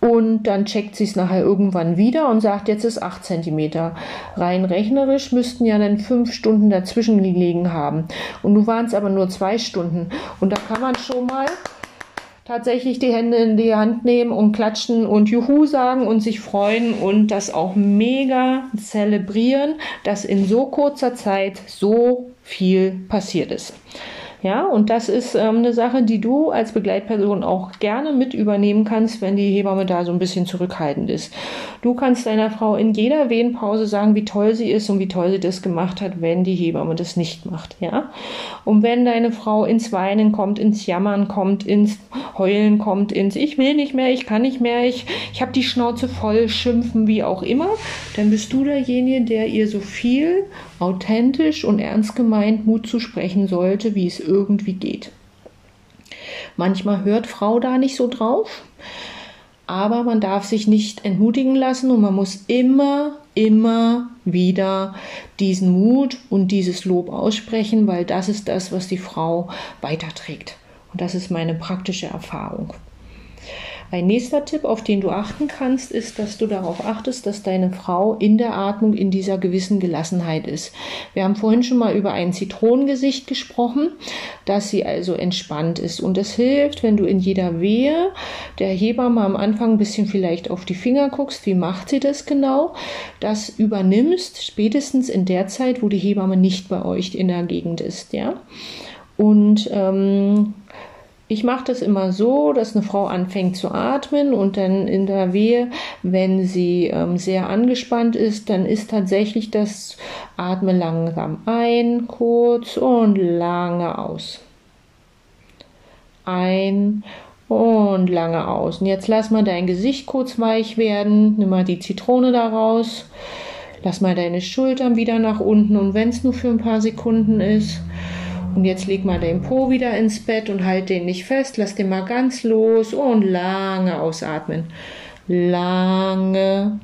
Und dann checkt sie es nachher irgendwann wieder und sagt, jetzt ist acht Zentimeter. Rein rechnerisch müssten ja dann fünf Stunden dazwischen gelegen haben. Und nun waren es aber nur zwei Stunden. Und da kann man schon mal tatsächlich die Hände in die Hand nehmen und klatschen und Juhu sagen und sich freuen und das auch mega zelebrieren, dass in so kurzer Zeit so viel passiert ist. Ja, und das ist ähm, eine Sache, die du als Begleitperson auch gerne mit übernehmen kannst, wenn die Hebamme da so ein bisschen zurückhaltend ist. Du kannst deiner Frau in jeder Wehenpause sagen, wie toll sie ist und wie toll sie das gemacht hat, wenn die Hebamme das nicht macht. Ja, und wenn deine Frau ins Weinen kommt, ins Jammern kommt, ins Heulen kommt, ins Ich will nicht mehr, ich kann nicht mehr, ich, ich habe die Schnauze voll, schimpfen, wie auch immer, dann bist du derjenige, der ihr so viel authentisch und ernst gemeint Mut zu sprechen sollte, wie es irgendwie geht. Manchmal hört Frau da nicht so drauf, aber man darf sich nicht entmutigen lassen und man muss immer, immer wieder diesen Mut und dieses Lob aussprechen, weil das ist das, was die Frau weiterträgt. Und das ist meine praktische Erfahrung. Ein nächster Tipp, auf den du achten kannst, ist, dass du darauf achtest, dass deine Frau in der Atmung in dieser gewissen Gelassenheit ist. Wir haben vorhin schon mal über ein Zitronengesicht gesprochen, dass sie also entspannt ist. Und es hilft, wenn du in jeder Wehe der Hebamme am Anfang ein bisschen vielleicht auf die Finger guckst, wie macht sie das genau, das übernimmst, spätestens in der Zeit, wo die Hebamme nicht bei euch in der Gegend ist, ja. Und ähm, ich mache das immer so, dass eine Frau anfängt zu atmen und dann in der Wehe, wenn sie ähm, sehr angespannt ist, dann ist tatsächlich das Atmen langsam ein, kurz und lange aus. Ein und lange aus. Und jetzt lass mal dein Gesicht kurz weich werden, nimm mal die Zitrone daraus, lass mal deine Schultern wieder nach unten und wenn es nur für ein paar Sekunden ist. Und jetzt leg mal den Po wieder ins Bett und halt den nicht fest. Lass den mal ganz los und lange ausatmen. Lange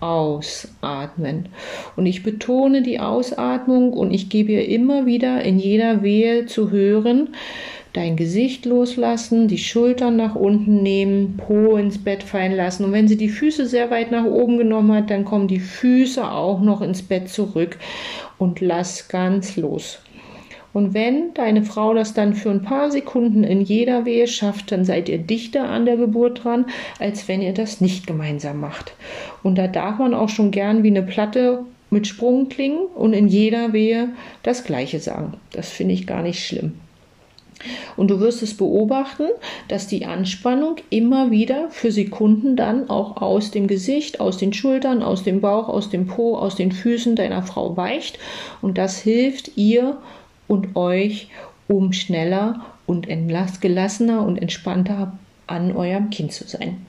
ausatmen. Und ich betone die Ausatmung und ich gebe ihr immer wieder in jeder Wehe zu hören, dein Gesicht loslassen, die Schultern nach unten nehmen, Po ins Bett fallen lassen. Und wenn sie die Füße sehr weit nach oben genommen hat, dann kommen die Füße auch noch ins Bett zurück und lass ganz los. Und wenn deine Frau das dann für ein paar Sekunden in jeder Wehe schafft, dann seid ihr dichter an der Geburt dran, als wenn ihr das nicht gemeinsam macht. Und da darf man auch schon gern wie eine Platte mit Sprung klingen und in jeder Wehe das Gleiche sagen. Das finde ich gar nicht schlimm. Und du wirst es beobachten, dass die Anspannung immer wieder für Sekunden dann auch aus dem Gesicht, aus den Schultern, aus dem Bauch, aus dem Po, aus den Füßen deiner Frau weicht. Und das hilft ihr, und euch, um schneller und gelassener und entspannter an eurem Kind zu sein.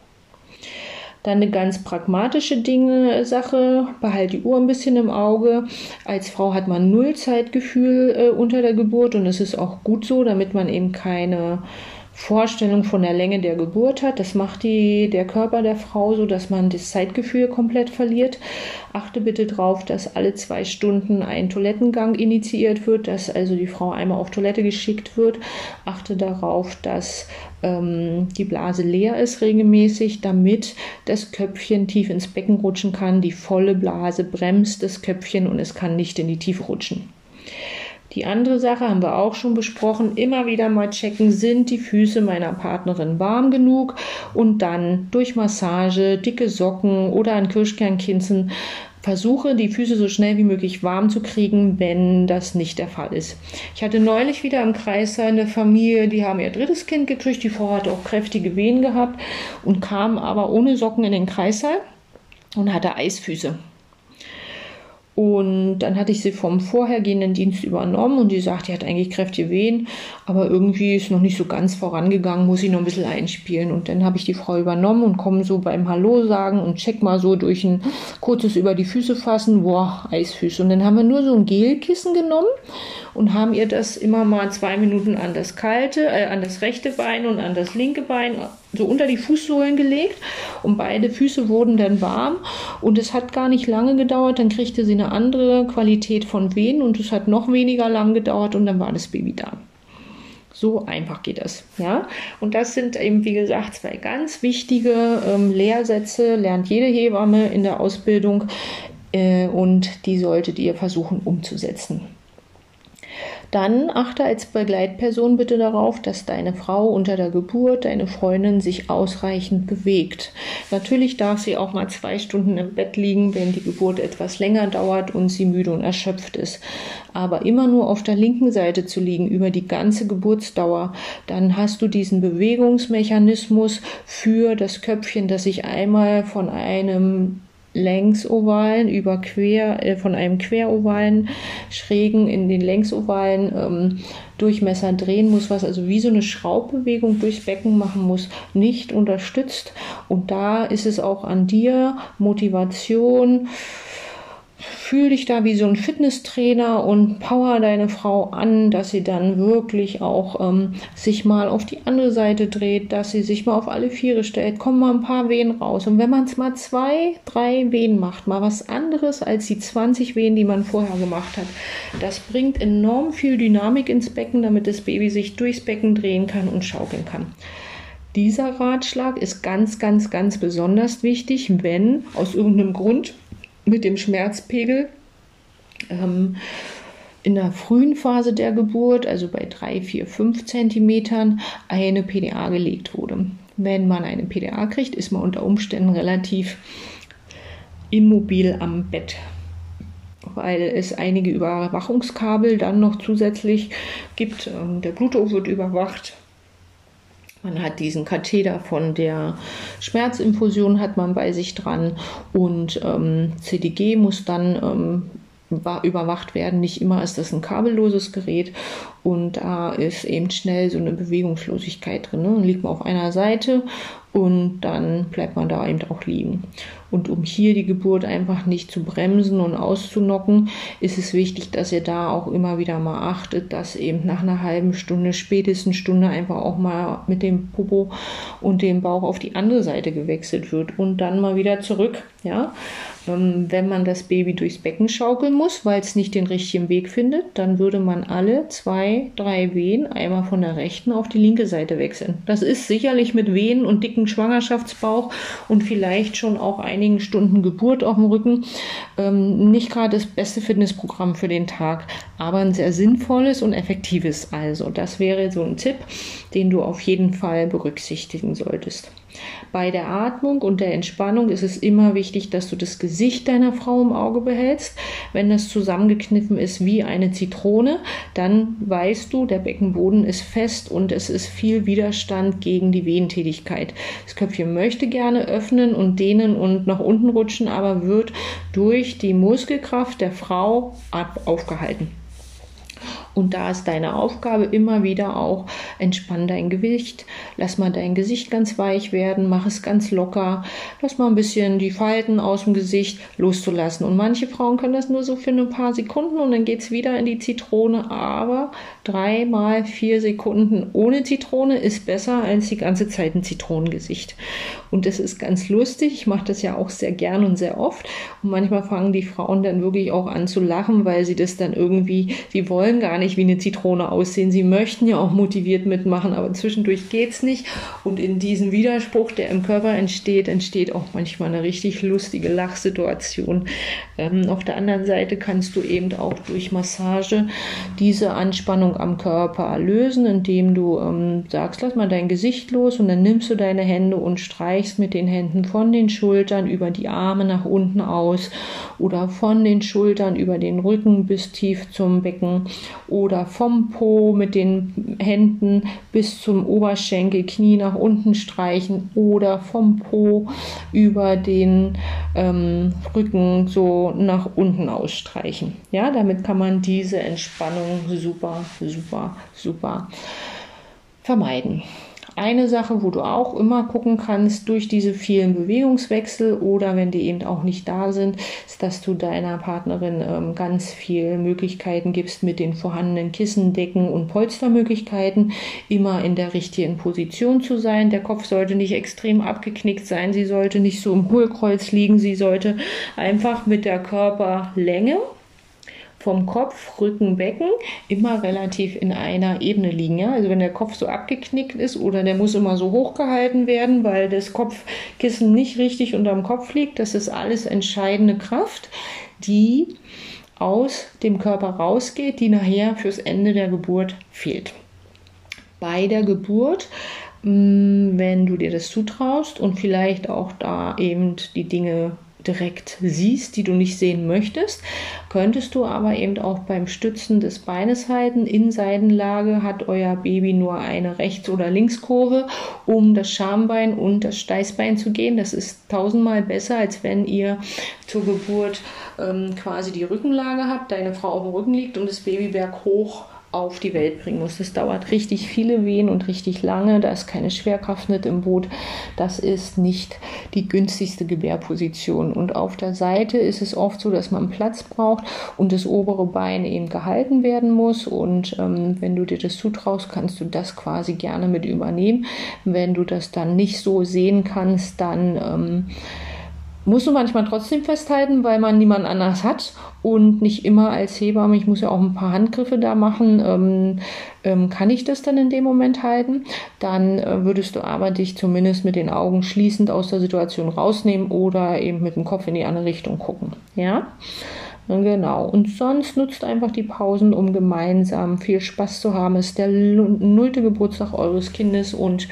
Dann eine ganz pragmatische Dinge, Sache, behalt die Uhr ein bisschen im Auge. Als Frau hat man null Zeitgefühl äh, unter der Geburt und es ist auch gut so, damit man eben keine Vorstellung von der Länge der Geburt hat. Das macht die, der Körper der Frau so, dass man das Zeitgefühl komplett verliert. Achte bitte darauf, dass alle zwei Stunden ein Toilettengang initiiert wird, dass also die Frau einmal auf Toilette geschickt wird. Achte darauf, dass ähm, die Blase leer ist regelmäßig, damit das Köpfchen tief ins Becken rutschen kann. Die volle Blase bremst das Köpfchen und es kann nicht in die Tiefe rutschen. Die andere Sache haben wir auch schon besprochen. Immer wieder mal checken, sind die Füße meiner Partnerin warm genug und dann durch Massage, dicke Socken oder ein Kirschkernkinzen versuche, die Füße so schnell wie möglich warm zu kriegen, wenn das nicht der Fall ist. Ich hatte neulich wieder im Kreis eine Familie, die haben ihr drittes Kind gekriegt. Die Frau hatte auch kräftige Wehen gehabt und kam aber ohne Socken in den Kreissaal und hatte Eisfüße. Und dann hatte ich sie vom vorhergehenden Dienst übernommen und die sagt, die hat eigentlich kräftige Wehen, aber irgendwie ist noch nicht so ganz vorangegangen, muss ich noch ein bisschen einspielen. Und dann habe ich die Frau übernommen und komme so beim Hallo sagen und check mal so durch ein kurzes über die Füße fassen, boah, Eisfüße. Und dann haben wir nur so ein Gelkissen genommen und haben ihr das immer mal zwei Minuten an das kalte, äh, an das rechte Bein und an das linke Bein so unter die Fußsohlen gelegt und beide Füße wurden dann warm und es hat gar nicht lange gedauert, dann kriegte sie eine andere Qualität von Wehen und es hat noch weniger lang gedauert und dann war das Baby da. So einfach geht das, ja. Und das sind eben, wie gesagt, zwei ganz wichtige ähm, Lehrsätze, lernt jede Hebamme in der Ausbildung äh, und die solltet ihr versuchen umzusetzen. Dann achte als Begleitperson bitte darauf, dass deine Frau unter der Geburt, deine Freundin sich ausreichend bewegt. Natürlich darf sie auch mal zwei Stunden im Bett liegen, wenn die Geburt etwas länger dauert und sie müde und erschöpft ist. Aber immer nur auf der linken Seite zu liegen über die ganze Geburtsdauer, dann hast du diesen Bewegungsmechanismus für das Köpfchen, das sich einmal von einem Längsovalen über quer, äh, von einem querovalen schrägen in den längsovalen ähm, Durchmesser drehen muss, was also wie so eine Schraubbewegung durchs Becken machen muss, nicht unterstützt. Und da ist es auch an dir, Motivation, fühl dich da wie so ein Fitnesstrainer und power deine Frau an, dass sie dann wirklich auch ähm, sich mal auf die andere Seite dreht, dass sie sich mal auf alle Viere stellt, kommen mal ein paar Wehen raus. Und wenn man es mal zwei, drei Wehen macht, mal was anderes als die 20 Wehen, die man vorher gemacht hat, das bringt enorm viel Dynamik ins Becken, damit das Baby sich durchs Becken drehen kann und schaukeln kann. Dieser Ratschlag ist ganz, ganz, ganz besonders wichtig, wenn aus irgendeinem Grund mit dem Schmerzpegel. Ähm, in der frühen Phase der Geburt, also bei 3, 4, 5 Zentimetern, eine PDA gelegt wurde. Wenn man eine PDA kriegt, ist man unter Umständen relativ immobil am Bett, weil es einige Überwachungskabel dann noch zusätzlich gibt. Ähm, der Blutdruck wird überwacht, man hat diesen Katheter von der Schmerzinfusion hat man bei sich dran. Und ähm, CDG muss dann ähm, überwacht werden. Nicht immer ist das ein kabelloses Gerät und da ist eben schnell so eine Bewegungslosigkeit drin. Ne? Dann liegt man auf einer Seite und dann bleibt man da eben auch liegen. Und um hier die Geburt einfach nicht zu bremsen und auszunocken, ist es wichtig, dass ihr da auch immer wieder mal achtet, dass eben nach einer halben Stunde, spätestens Stunde einfach auch mal mit dem Popo und dem Bauch auf die andere Seite gewechselt wird und dann mal wieder zurück. Ja, wenn man das Baby durchs Becken schaukeln muss, weil es nicht den richtigen Weg findet, dann würde man alle zwei, drei Wehen einmal von der rechten auf die linke Seite wechseln. Das ist sicherlich mit Wehen und dicken Schwangerschaftsbauch und vielleicht schon auch einigen Stunden Geburt auf dem Rücken ähm, nicht gerade das beste Fitnessprogramm für den Tag, aber ein sehr sinnvolles und effektives. Also, das wäre so ein Tipp, den du auf jeden Fall berücksichtigen solltest. Bei der Atmung und der Entspannung ist es immer wichtig, dass du das Gesicht deiner Frau im Auge behältst. Wenn das zusammengekniffen ist wie eine Zitrone, dann weißt du, der Beckenboden ist fest und es ist viel Widerstand gegen die Wehentätigkeit. Das Köpfchen möchte gerne öffnen und dehnen und nach unten rutschen, aber wird durch die Muskelkraft der Frau aufgehalten. Und da ist deine Aufgabe immer wieder auch, entspann dein Gewicht, lass mal dein Gesicht ganz weich werden, mach es ganz locker, lass mal ein bisschen die Falten aus dem Gesicht loszulassen. Und manche Frauen können das nur so für ein paar Sekunden und dann geht es wieder in die Zitrone. Aber drei mal vier Sekunden ohne Zitrone ist besser als die ganze Zeit ein Zitronengesicht. Und das ist ganz lustig. Ich mache das ja auch sehr gern und sehr oft. Und manchmal fangen die Frauen dann wirklich auch an zu lachen, weil sie das dann irgendwie, sie wollen gar nicht wie eine Zitrone aussehen. Sie möchten ja auch motiviert mitmachen, aber zwischendurch geht es nicht. Und in diesem Widerspruch, der im Körper entsteht, entsteht auch manchmal eine richtig lustige Lachsituation. Ähm, auf der anderen Seite kannst du eben auch durch Massage diese Anspannung am Körper lösen, indem du ähm, sagst, lass mal dein Gesicht los und dann nimmst du deine Hände und streichst mit den Händen von den Schultern über die Arme nach unten aus oder von den Schultern über den Rücken bis tief zum Becken oder vom Po mit den Händen bis zum Oberschenkel, Knie nach unten streichen oder vom Po über den ähm, Rücken so nach unten ausstreichen. Ja, damit kann man diese Entspannung super, super, super vermeiden. eine Sache, wo du auch immer gucken kannst, durch diese vielen Bewegungswechsel oder wenn die eben auch nicht da sind, ist, dass du deiner Partnerin ähm, ganz viel Möglichkeiten gibst mit den vorhandenen Kissen, Decken und Polstermöglichkeiten, immer in der richtigen Position zu sein. Der Kopf sollte nicht extrem abgeknickt sein, sie sollte nicht so im Hohlkreuz liegen, sie sollte einfach mit der Körperlänge vom Kopf, Rücken, Becken immer relativ in einer Ebene liegen. Ja? Also wenn der Kopf so abgeknickt ist oder der muss immer so hochgehalten werden, weil das Kopfkissen nicht richtig unterm Kopf liegt, das ist alles entscheidende Kraft, die aus dem Körper rausgeht, die nachher fürs Ende der Geburt fehlt. Bei der Geburt mm, wenn du dir das zutraust und vielleicht auch da eben die Dinge direkt siehst, die du nicht sehen möchtest, könntest du aber eben auch beim Stützen des Beines halten. In Seitenlage hat euer Baby nur eine Rechts- oder Linkskurve, um das Schambein und das Steißbein zu gehen. Das ist tausendmal besser, als wenn ihr zur Geburt ähm, quasi die Rückenlage habt, deine Frau auf dem Rücken liegt und das Baby berghoch auf die Welt bringen muss. Das dauert richtig viele Wehen und richtig lange. Da ist keine Schwerkraft mit im Boot. Das ist nicht die günstigste Gebärposition. Und auf der Seite ist es oft so, dass man Platz braucht und das obere Bein eben gehalten werden muss. Und ähm, wenn du dir das zutraust, kannst du das quasi gerne mit übernehmen. Wenn du das dann nicht so sehen kannst, dann ähm, musst du manchmal trotzdem festhalten, weil man niemand anders hat und nicht immer als Hebamme, ich muss ja auch ein paar Handgriffe da machen, ähm, ähm, kann ich das dann in dem Moment halten. Dann äh, würdest du aber dich zumindest mit den Augen schließend aus der Situation rausnehmen oder eben mit dem Kopf in die andere Richtung gucken. Ja. Genau. Und sonst nutzt einfach die Pausen, um gemeinsam viel Spaß zu haben. Es ist der nullte Geburtstag eures Kindes und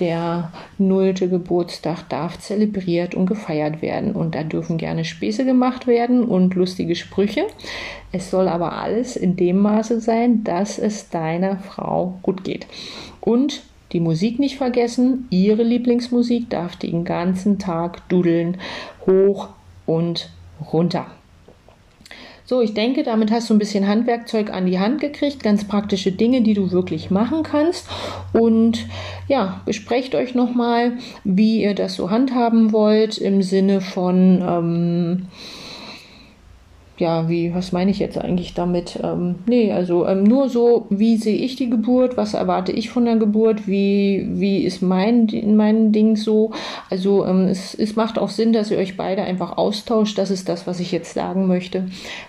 der nullte Geburtstag darf zelebriert und gefeiert werden. Und da dürfen gerne Späße gemacht werden und lustige Sprüche. Es soll aber alles in dem Maße sein, dass es deiner Frau gut geht. Und die Musik nicht vergessen. Ihre Lieblingsmusik darf den ganzen Tag dudeln, hoch und runter. So, ich denke, damit hast du ein bisschen Handwerkzeug an die Hand gekriegt, ganz praktische Dinge, die du wirklich machen kannst. Und ja, besprecht euch nochmal, wie ihr das so handhaben wollt im Sinne von ähm, ja, wie, was meine ich jetzt eigentlich damit? Ähm, nee, also ähm, nur so, wie sehe ich die Geburt, was erwarte ich von der Geburt, wie, wie ist mein, mein Ding so? Also ähm, es, es macht auch Sinn, dass ihr euch beide einfach austauscht. Das ist das, was ich jetzt sagen möchte,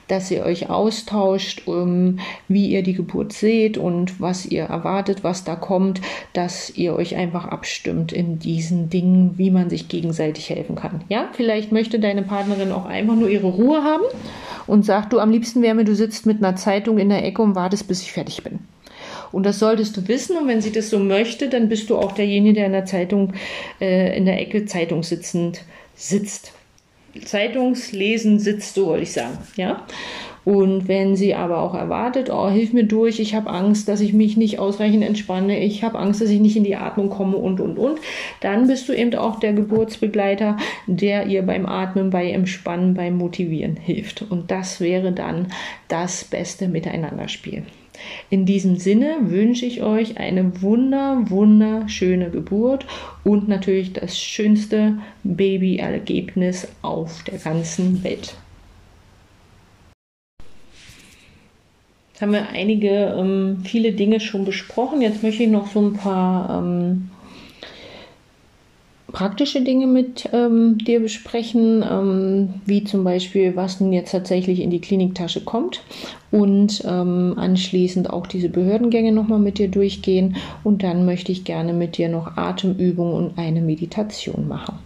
dass ihr euch austauscht, ähm, wie ihr die Geburt seht und was ihr erwartet, was da kommt, dass ihr euch einfach abstimmt in diesen Dingen, wie man sich gegenseitig helfen kann. Ja, vielleicht möchte deine Partnerin auch einfach nur ihre Ruhe haben und sagt, du am liebsten wäre mir, du sitzt mit einer Zeitung in der Ecke und wartest, bis ich fertig bin. Und das solltest du wissen. Und wenn sie das so möchte, dann bist du auch derjenige, der in der Zeitung, äh, in der Ecke Zeitung sitzend sitzt. Zeitungslesen sitzt, so wollte ich sagen. Ja. Und wenn sie aber auch erwartet, oh, hilf mir durch, ich habe Angst, dass ich mich nicht ausreichend entspanne, ich habe Angst, dass ich nicht in die Atmung komme und, und, und, dann bist du eben auch der Geburtsbegleiter, der ihr beim Atmen, bei Entspannen, beim Motivieren hilft. Und das wäre dann das beste Miteinanderspiel. In diesem Sinne wünsche ich euch eine wunder, wunderschöne Geburt und natürlich das schönste Babyergebnis auf der ganzen Welt. Jetzt haben wir einige, ähm, viele Dinge schon besprochen. Jetzt möchte ich noch so ein paar ähm, praktische Dinge mit ähm, dir besprechen, ähm, wie zum Beispiel, was nun jetzt tatsächlich in die Kliniktasche kommt und ähm, anschließend auch diese Behördengänge nochmal mit dir durchgehen. Und dann möchte ich gerne mit dir noch Atemübungen und eine Meditation machen.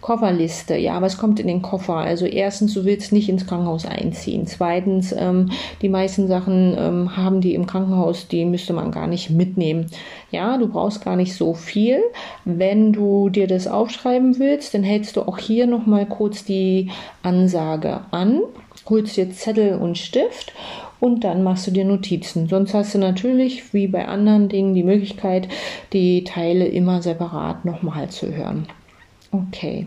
Kofferliste. Ja, was kommt in den Koffer? Also erstens, du willst nicht ins Krankenhaus einziehen. Zweitens, ähm, die meisten Sachen ähm, haben die im Krankenhaus, die müsste man gar nicht mitnehmen. Ja, du brauchst gar nicht so viel. Wenn du dir das aufschreiben willst, dann hältst du auch hier nochmal kurz die Ansage an, holst dir Zettel und Stift und dann machst du dir Notizen. Sonst hast du natürlich, wie bei anderen Dingen, die Möglichkeit, die Teile immer separat nochmal zu hören. Okay.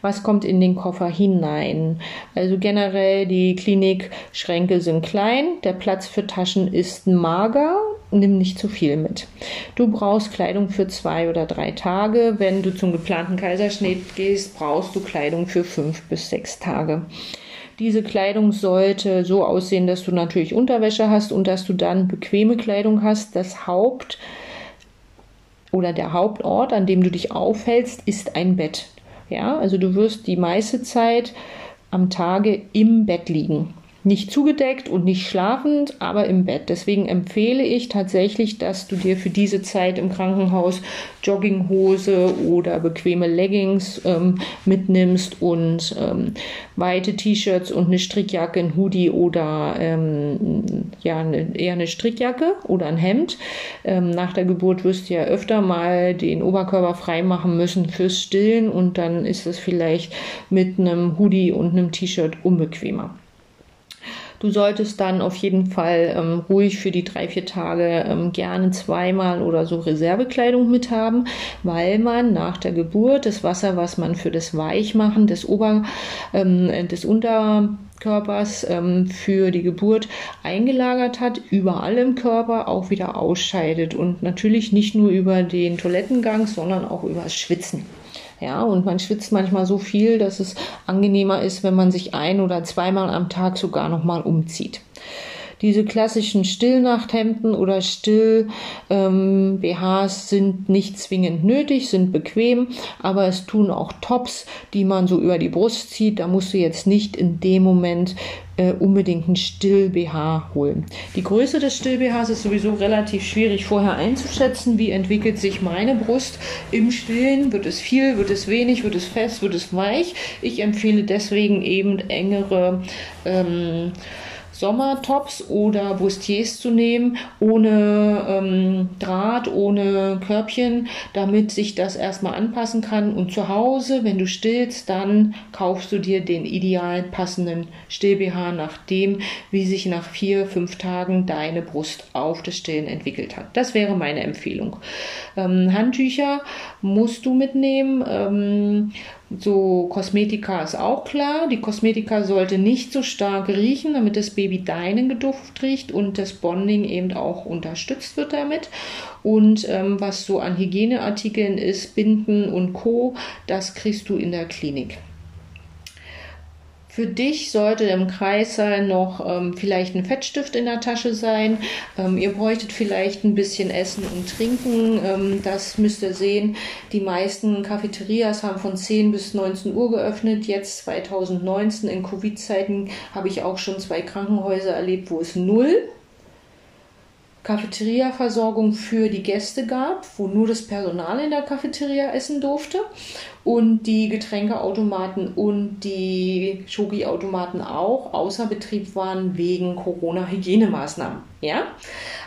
Was kommt in den Koffer hinein? Also generell die Klinikschränke sind klein, der Platz für Taschen ist mager nimm nicht zu viel mit. Du brauchst Kleidung für zwei oder drei Tage. Wenn du zum geplanten Kaiserschnitt gehst, brauchst du Kleidung für fünf bis sechs Tage. Diese Kleidung sollte so aussehen, dass du natürlich Unterwäsche hast und dass du dann bequeme Kleidung hast. Das Haupt oder der Hauptort, an dem du dich aufhältst, ist ein Bett. Ja, also du wirst die meiste Zeit am Tage im Bett liegen nicht zugedeckt und nicht schlafend, aber im Bett. Deswegen empfehle ich tatsächlich, dass du dir für diese Zeit im Krankenhaus Jogginghose oder bequeme Leggings ähm, mitnimmst und ähm, weite T-Shirts und eine Strickjacke, ein Hoodie oder ähm, ja, eine, eher eine Strickjacke oder ein Hemd. Ähm, nach der Geburt wirst du ja öfter mal den Oberkörper frei machen müssen fürs Stillen und dann ist es vielleicht mit einem Hoodie und einem T-Shirt unbequemer. Du solltest dann auf jeden Fall ähm, ruhig für die drei, vier Tage ähm, gerne zweimal oder so Reservekleidung mit haben, weil man nach der Geburt das Wasser, was man für das Weichmachen des Ober, ähm, des Unterkörpers ähm, für die Geburt eingelagert hat, überall im Körper auch wieder ausscheidet und natürlich nicht nur über den Toilettengang, sondern auch über das Schwitzen. Ja, und man schwitzt manchmal so viel, dass es angenehmer ist, wenn man sich ein oder zweimal am Tag sogar nochmal umzieht. Diese klassischen Stillnachthemden oder Still-BHs ähm, sind nicht zwingend nötig, sind bequem, aber es tun auch Tops, die man so über die Brust zieht. Da musst du jetzt nicht in dem Moment äh, unbedingt einen Still-BH holen. Die Größe des Still-BHs ist sowieso relativ schwierig vorher einzuschätzen. Wie entwickelt sich meine Brust im Stillen? Wird es viel, wird es wenig, wird es fest, wird es weich? Ich empfehle deswegen eben engere ähm, Sommertops oder Bustiers zu nehmen, ohne ähm, Draht, ohne Körbchen, damit sich das erstmal anpassen kann. Und zu Hause, wenn du stillst, dann kaufst du dir den ideal passenden Still-BH nach dem, wie sich nach vier, fünf Tagen deine Brust auf das Stillen entwickelt hat. Das wäre meine Empfehlung. Ähm, Handtücher musst du mitnehmen. Ähm, so Kosmetika ist auch klar. Die Kosmetika sollte nicht so stark riechen, damit das Baby deinen Geduft riecht und das Bonding eben auch unterstützt wird damit. Und ähm, was so an Hygieneartikeln ist, Binden und Co., das kriegst du in der Klinik. Für dich sollte im Kreissaal noch ähm, vielleicht ein Fettstift in der Tasche sein. Ähm, ihr bräuchtet vielleicht ein bisschen Essen und Trinken. Ähm, das müsst ihr sehen. Die meisten Cafeterias haben von 10 bis 19 Uhr geöffnet. Jetzt 2019 in Covid-Zeiten habe ich auch schon zwei Krankenhäuser erlebt, wo es null Cafeteria-Versorgung für die Gäste gab, wo nur das Personal in der Cafeteria essen durfte und die Getränkeautomaten und die Schoki-Automaten auch außer Betrieb waren wegen Corona-Hygienemaßnahmen. Ja,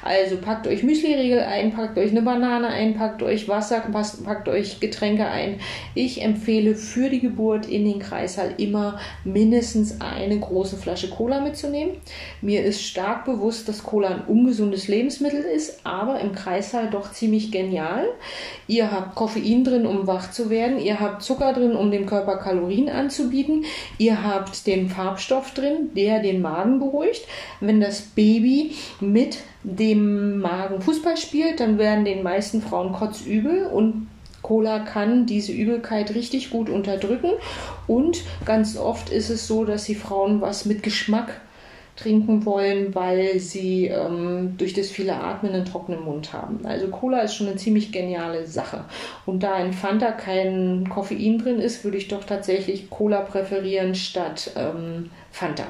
also packt euch Müsli-Riegel ein, packt euch eine Banane ein, packt euch Wasser, packt euch Getränke ein. Ich empfehle für die Geburt in den Kreissaal immer mindestens eine große Flasche Cola mitzunehmen. Mir ist stark bewusst, dass Cola ein ungesundes Lebensmittel ist, aber im Kreissaal doch ziemlich genial. Ihr habt Koffein drin, um wach zu werden. Ihr habt Zucker drin, um dem Körper Kalorien anzubieten. Ihr habt den Farbstoff drin, der den Magen beruhigt. Wenn das Baby mit dem Magen Fußball spielt, dann werden den meisten Frauen kotzübel und Cola kann diese Übelkeit richtig gut unterdrücken. Und ganz oft ist es so, dass die Frauen was mit Geschmack trinken wollen, weil sie ähm, durch das viele Atmen einen trockenen Mund haben. Also Cola ist schon eine ziemlich geniale Sache. Und da in Fanta kein Koffein drin ist, würde ich doch tatsächlich Cola präferieren statt ähm, Fanta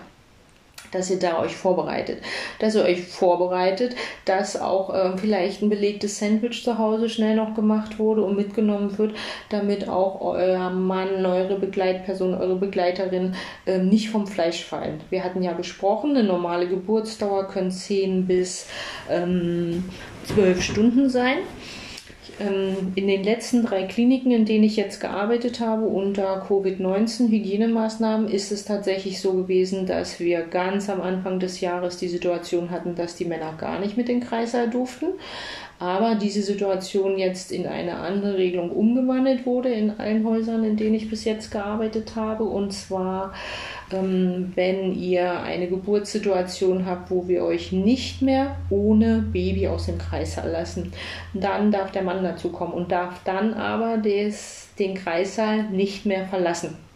dass ihr da euch vorbereitet. Dass ihr euch vorbereitet, dass auch äh, vielleicht ein belegtes Sandwich zu Hause schnell noch gemacht wurde und mitgenommen wird, damit auch euer Mann, eure Begleitperson, eure Begleiterin äh, nicht vom Fleisch fallen. Wir hatten ja besprochen, eine normale Geburtsdauer können 10 bis ähm, 12 Stunden sein. Ähm, in den letzten drei Kliniken, in denen ich jetzt gearbeitet habe unter Covid-19 Hygienemaßnahmen, ist es tatsächlich so gewesen, dass wir ganz am Anfang des Jahres die Situation hatten, dass die Männer gar nicht mit den Kreißsaal durften. Aber diese Situation jetzt in eine andere Regelung umgewandelt wurde in allen Häusern, in denen ich bis jetzt gearbeitet habe. Und zwar wenn ihr eine Geburtssituation habt, wo wir euch nicht mehr ohne Baby aus dem Kreissaal lassen. Dann darf der Mann dazu kommen und darf dann aber des, den Kreissaal nicht mehr verlassen.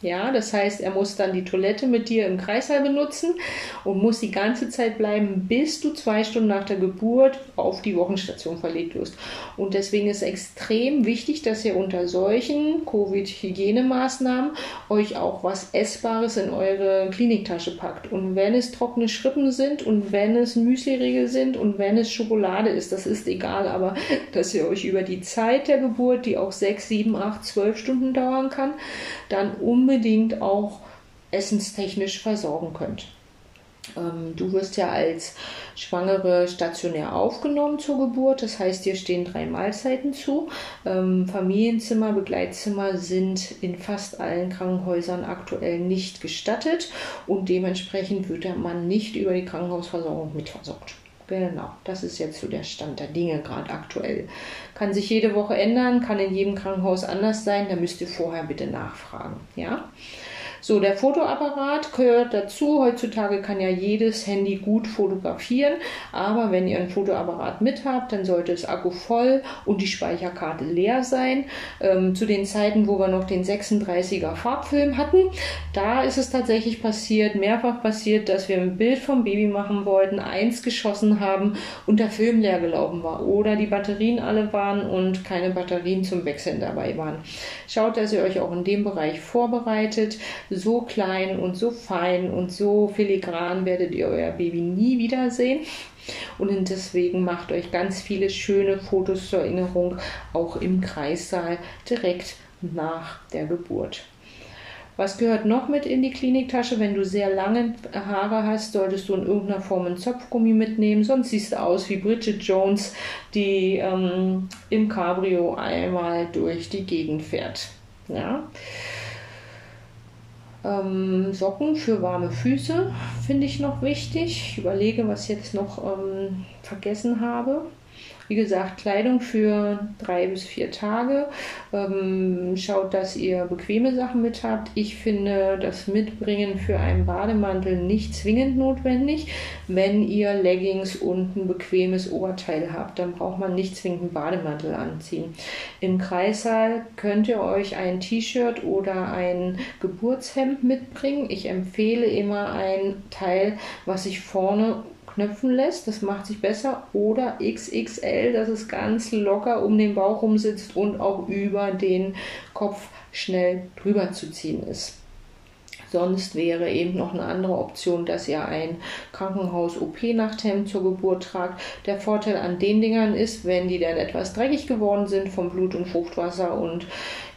Ja, das heißt, er muss dann die Toilette mit dir im Kreißsaal benutzen und muss die ganze Zeit bleiben, bis du zwei Stunden nach der Geburt auf die Wochenstation verlegt wirst. Und deswegen ist extrem wichtig, dass ihr unter solchen Covid-Hygienemaßnahmen euch auch was Essbares in eure Kliniktasche packt. Und wenn es trockene Schrippen sind und wenn es Müsli-Riegel sind und wenn es Schokolade ist, das ist egal, aber dass ihr euch über die Zeit der Geburt, die auch sechs, sieben, acht, zwölf Stunden dauern kann, dann um unbedingt auch essenstechnisch versorgen könnt. Ähm, du wirst ja als Schwangere stationär aufgenommen zur Geburt. Das heißt, dir stehen drei Mahlzeiten zu. Ähm, Familienzimmer, Begleitzimmer sind in fast allen Krankenhäusern aktuell nicht gestattet und dementsprechend wird der Mann nicht über die Krankenhausversorgung mitversorgt. Genau, das ist jetzt so der Stand der Dinge gerade aktuell. Kann sich jede Woche ändern, kann in jedem Krankenhaus anders sein, da müsst ihr vorher bitte nachfragen. Ja? So, der Fotoapparat gehört dazu. Heutzutage kann ja jedes Handy gut fotografieren, aber wenn ihr ein Fotoapparat mit habt, dann sollte es Akku voll und die Speicherkarte leer sein. Ähm, zu den Zeiten, wo wir noch den 36er Farbfilm hatten, da ist es tatsächlich passiert, mehrfach passiert, dass wir ein Bild vom Baby machen wollten, eins geschossen haben und der Film leer gelaufen war oder die Batterien alle waren und keine Batterien zum Wechseln dabei waren. Schaut, dass ihr euch auch in dem Bereich vorbereitet so klein und so fein und so filigran werdet ihr euer Baby nie wiedersehen. Und deswegen macht euch ganz viele schöne Fotos zur Erinnerung, auch im Kreissaal direkt nach der Geburt. Was gehört noch mit in die Kliniktasche? Wenn du sehr lange Haare hast, solltest du in irgendeiner Form einen Zopfgummi mitnehmen. Sonst siehst du aus wie Bridget Jones, die ähm, im Cabrio einmal durch die Gegend fährt. Ja. Ähm, Socken für warme Füße finde ich noch wichtig. Ich überlege, was ich jetzt noch ähm, vergessen habe. Wie gesagt, Kleidung für drei bis vier Tage. Ähm, schaut, dass ihr bequeme Sachen mit habt. Ich finde das Mitbringen für einen Bademantel nicht zwingend notwendig. Wenn ihr Leggings und ein bequemes Oberteil habt, dann braucht man nicht zwingend einen Bademantel anziehen. Im Kreissaal könnt ihr euch ein T-Shirt oder ein Geburtshemd mitbringen. Ich empfehle immer ein Teil, was sich vorne knöpfen lässt, das macht sich besser, oder XXL, dass es ganz locker um den Bauch rum sitzt und auch über den Kopf schnell drüber zu ziehen ist. Sonst wäre eben noch eine andere Option, dass ihr ein Krankenhaus-OP-Nachthemd zur Geburt tragt. Der Vorteil an den Dingern ist, wenn die dann etwas dreckig geworden sind vom Blut und Fruchtwasser und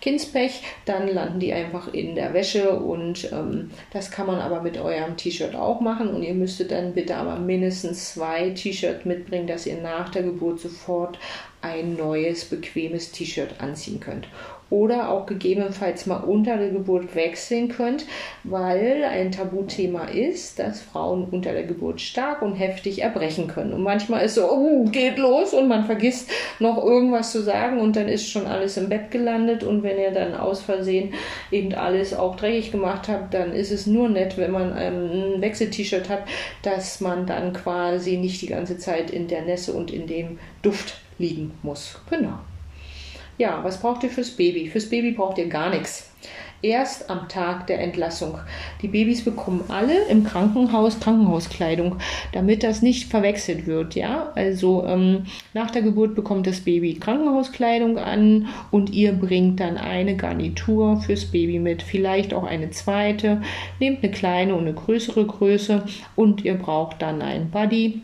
Kindspech, dann landen die einfach in der Wäsche und ähm, das kann man aber mit eurem T-Shirt auch machen und ihr müsstet dann bitte aber mindestens zwei T-Shirts mitbringen, dass ihr nach der Geburt sofort ein neues, bequemes T-Shirt anziehen könnt oder auch gegebenenfalls mal unter der Geburt wechseln könnt, weil ein Tabuthema ist, dass Frauen unter der Geburt stark und heftig erbrechen können. Und manchmal ist so, oh, geht los und man vergisst noch irgendwas zu sagen und dann ist schon alles im Bett gelandet und wenn ihr dann aus Versehen eben alles auch dreckig gemacht habt, dann ist es nur nett, wenn man ähm, ein Wechsel-T-Shirt hat, dass man dann quasi nicht die ganze Zeit in der Nässe und in dem Duft liegen muss. Genau. Ja, was braucht ihr fürs Baby? Fürs Baby braucht ihr gar nichts. Erst am Tag der Entlassung. Die Babys bekommen alle im Krankenhaus Krankenhauskleidung, damit das nicht verwechselt wird. Ja, also ähm, nach der Geburt bekommt das Baby Krankenhauskleidung an und ihr bringt dann eine Garnitur fürs Baby mit, vielleicht auch eine zweite. Nehmt eine kleine und eine größere Größe und ihr braucht dann ein Buddy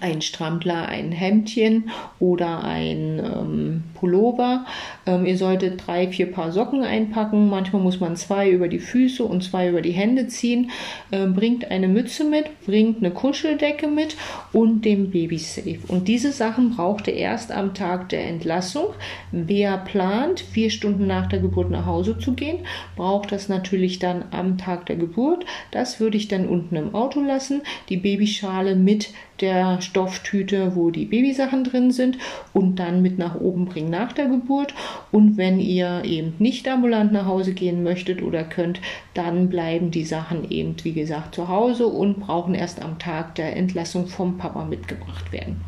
ein Strampler, ein Hemdchen oder ein ähm, Pullover. Ähm, ihr solltet drei, vier Paar Socken einpacken. Manchmal muss man zwei über die Füße und zwei über die Hände ziehen. Ähm, bringt eine Mütze mit, bringt eine Kuscheldecke mit und den Babysafe. Und diese Sachen braucht ihr erst am Tag der Entlassung. Wer plant, vier Stunden nach der Geburt nach Hause zu gehen, braucht das natürlich dann am Tag der Geburt. Das würde ich dann unten im Auto lassen. Die Babyschale mit der Stofftüte, wo die Babysachen drin sind und dann mit nach oben bringen. nach der Geburt. Und wenn ihr eben nicht ambulant nach Hause gehen möchtet oder könnt, dann bleiben die Sachen eben, wie gesagt, zu Hause und brauchen erst am Tag der Entlassung vom Papa mitgebracht werden.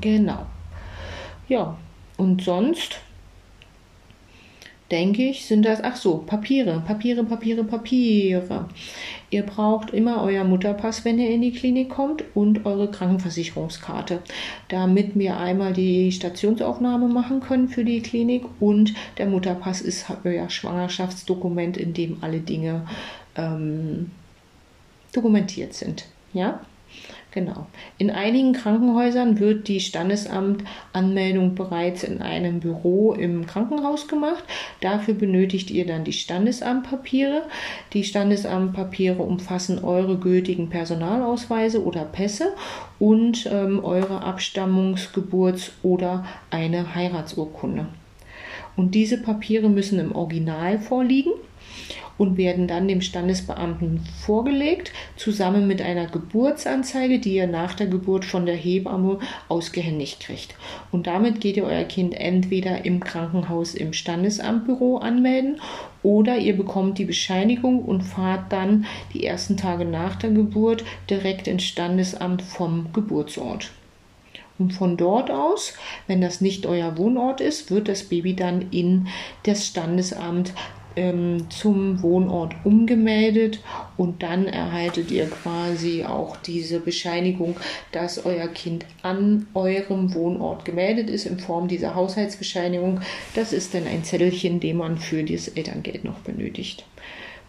Genau. Ja, und sonst denke ich, sind das, ach so, Papiere, Papiere, Papiere, Papiere. Ihr braucht immer euer Mutterpass, wenn ihr in die Klinik kommt und eure Krankenversicherungskarte, damit wir einmal die Stationsaufnahme machen können für die Klinik und der Mutterpass ist euer Schwangerschaftsdokument, in dem alle Dinge ähm, dokumentiert sind. Ja? Genau. In einigen Krankenhäusern wird die Standesamtanmeldung bereits in einem Büro im Krankenhaus gemacht. Dafür benötigt ihr dann die Standesamtpapiere. Die Standesamtpapiere umfassen eure gültigen Personalausweise oder Pässe und ähm, eure Abstammungs-, Geburts- oder eine Heiratsurkunde. Und diese Papiere müssen im Original vorliegen und werden dann dem Standesbeamten vorgelegt, zusammen mit einer Geburtsanzeige, die ihr nach der Geburt von der Hebamme ausgehändigt kriegt. Und damit geht ihr euer Kind entweder im Krankenhaus im Standesamtbüro anmelden oder ihr bekommt die Bescheinigung und fahrt dann die ersten Tage nach der Geburt direkt ins Standesamt vom Geburtsort. Und von dort aus, wenn das nicht euer Wohnort ist, wird das Baby dann in das Standesamt ähm, zum Wohnort umgemeldet und dann erhaltet ihr quasi auch diese Bescheinigung, dass euer Kind an eurem Wohnort gemeldet ist in Form dieser Haushaltsbescheinigung. Das ist dann ein Zettelchen, den man für das Elterngeld noch benötigt.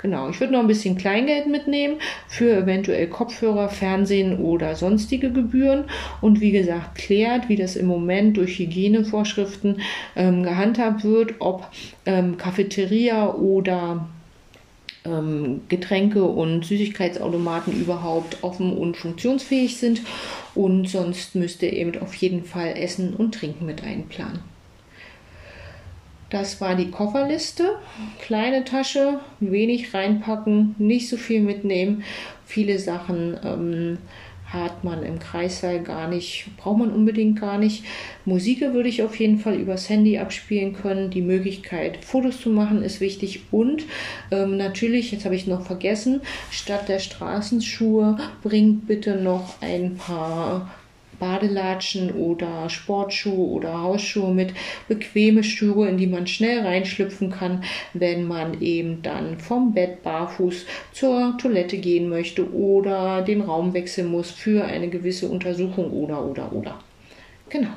Genau, ich würde noch ein bisschen Kleingeld mitnehmen für eventuell Kopfhörer, Fernsehen oder sonstige Gebühren. Und wie gesagt, klärt, wie das im Moment durch Hygienevorschriften ähm, gehandhabt wird, ob ähm, Cafeteria oder ähm, Getränke und Süßigkeitsautomaten überhaupt offen und funktionsfähig sind. Und sonst müsst ihr eben auf jeden Fall Essen und Trinken mit einplanen. Das war die Kofferliste. Kleine Tasche, wenig reinpacken, nicht so viel mitnehmen. Viele Sachen ähm, hat man im Kreissaal gar nicht, braucht man unbedingt gar nicht. Musik würde ich auf jeden Fall übers Handy abspielen können. Die Möglichkeit, Fotos zu machen, ist wichtig. Und ähm, natürlich, jetzt habe ich noch vergessen, statt der Straßenschuhe bringt bitte noch ein paar Badelatschen oder Sportschuhe oder Hausschuhe mit, bequeme Schuhe, in die man schnell reinschlüpfen kann, wenn man eben dann vom Bett barfuß zur Toilette gehen möchte oder den Raum wechseln muss für eine gewisse Untersuchung oder oder oder. Genau.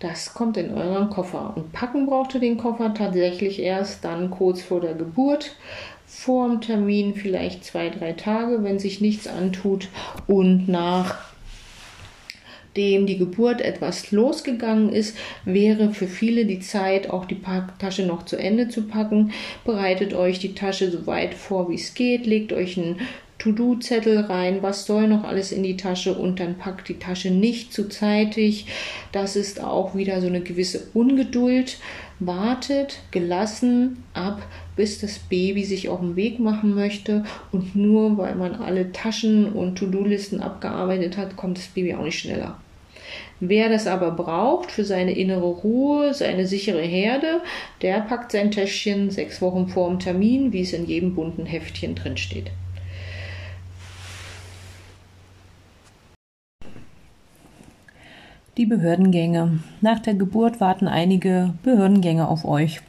Das kommt in euren Koffer. Und packen braucht ihr den Koffer tatsächlich erst dann kurz vor der Geburt, vor dem Termin vielleicht zwei, drei Tage, wenn sich nichts antut und nach nachdem die Geburt etwas losgegangen ist, wäre für viele die Zeit, auch die Tasche noch zu Ende zu packen. Bereitet euch die Tasche so weit vor, wie es geht, legt euch einen To-Do-Zettel rein, was soll noch alles in die Tasche und dann packt die Tasche nicht zu zeitig. Das ist auch wieder so eine gewisse Ungeduld. Wartet gelassen ab, bis das Baby sich auf den Weg machen möchte und nur weil man alle Taschen und To-Do-Listen abgearbeitet hat, kommt das Baby auch nicht schneller. Wer das aber braucht für seine innere Ruhe, seine sichere Herde, der packt sein Täschchen sechs Wochen vor dem Termin, wie es in jedem bunten Heftchen drin steht. Die Behördengänge. Nach der Geburt warten einige Behördengänge auf euch.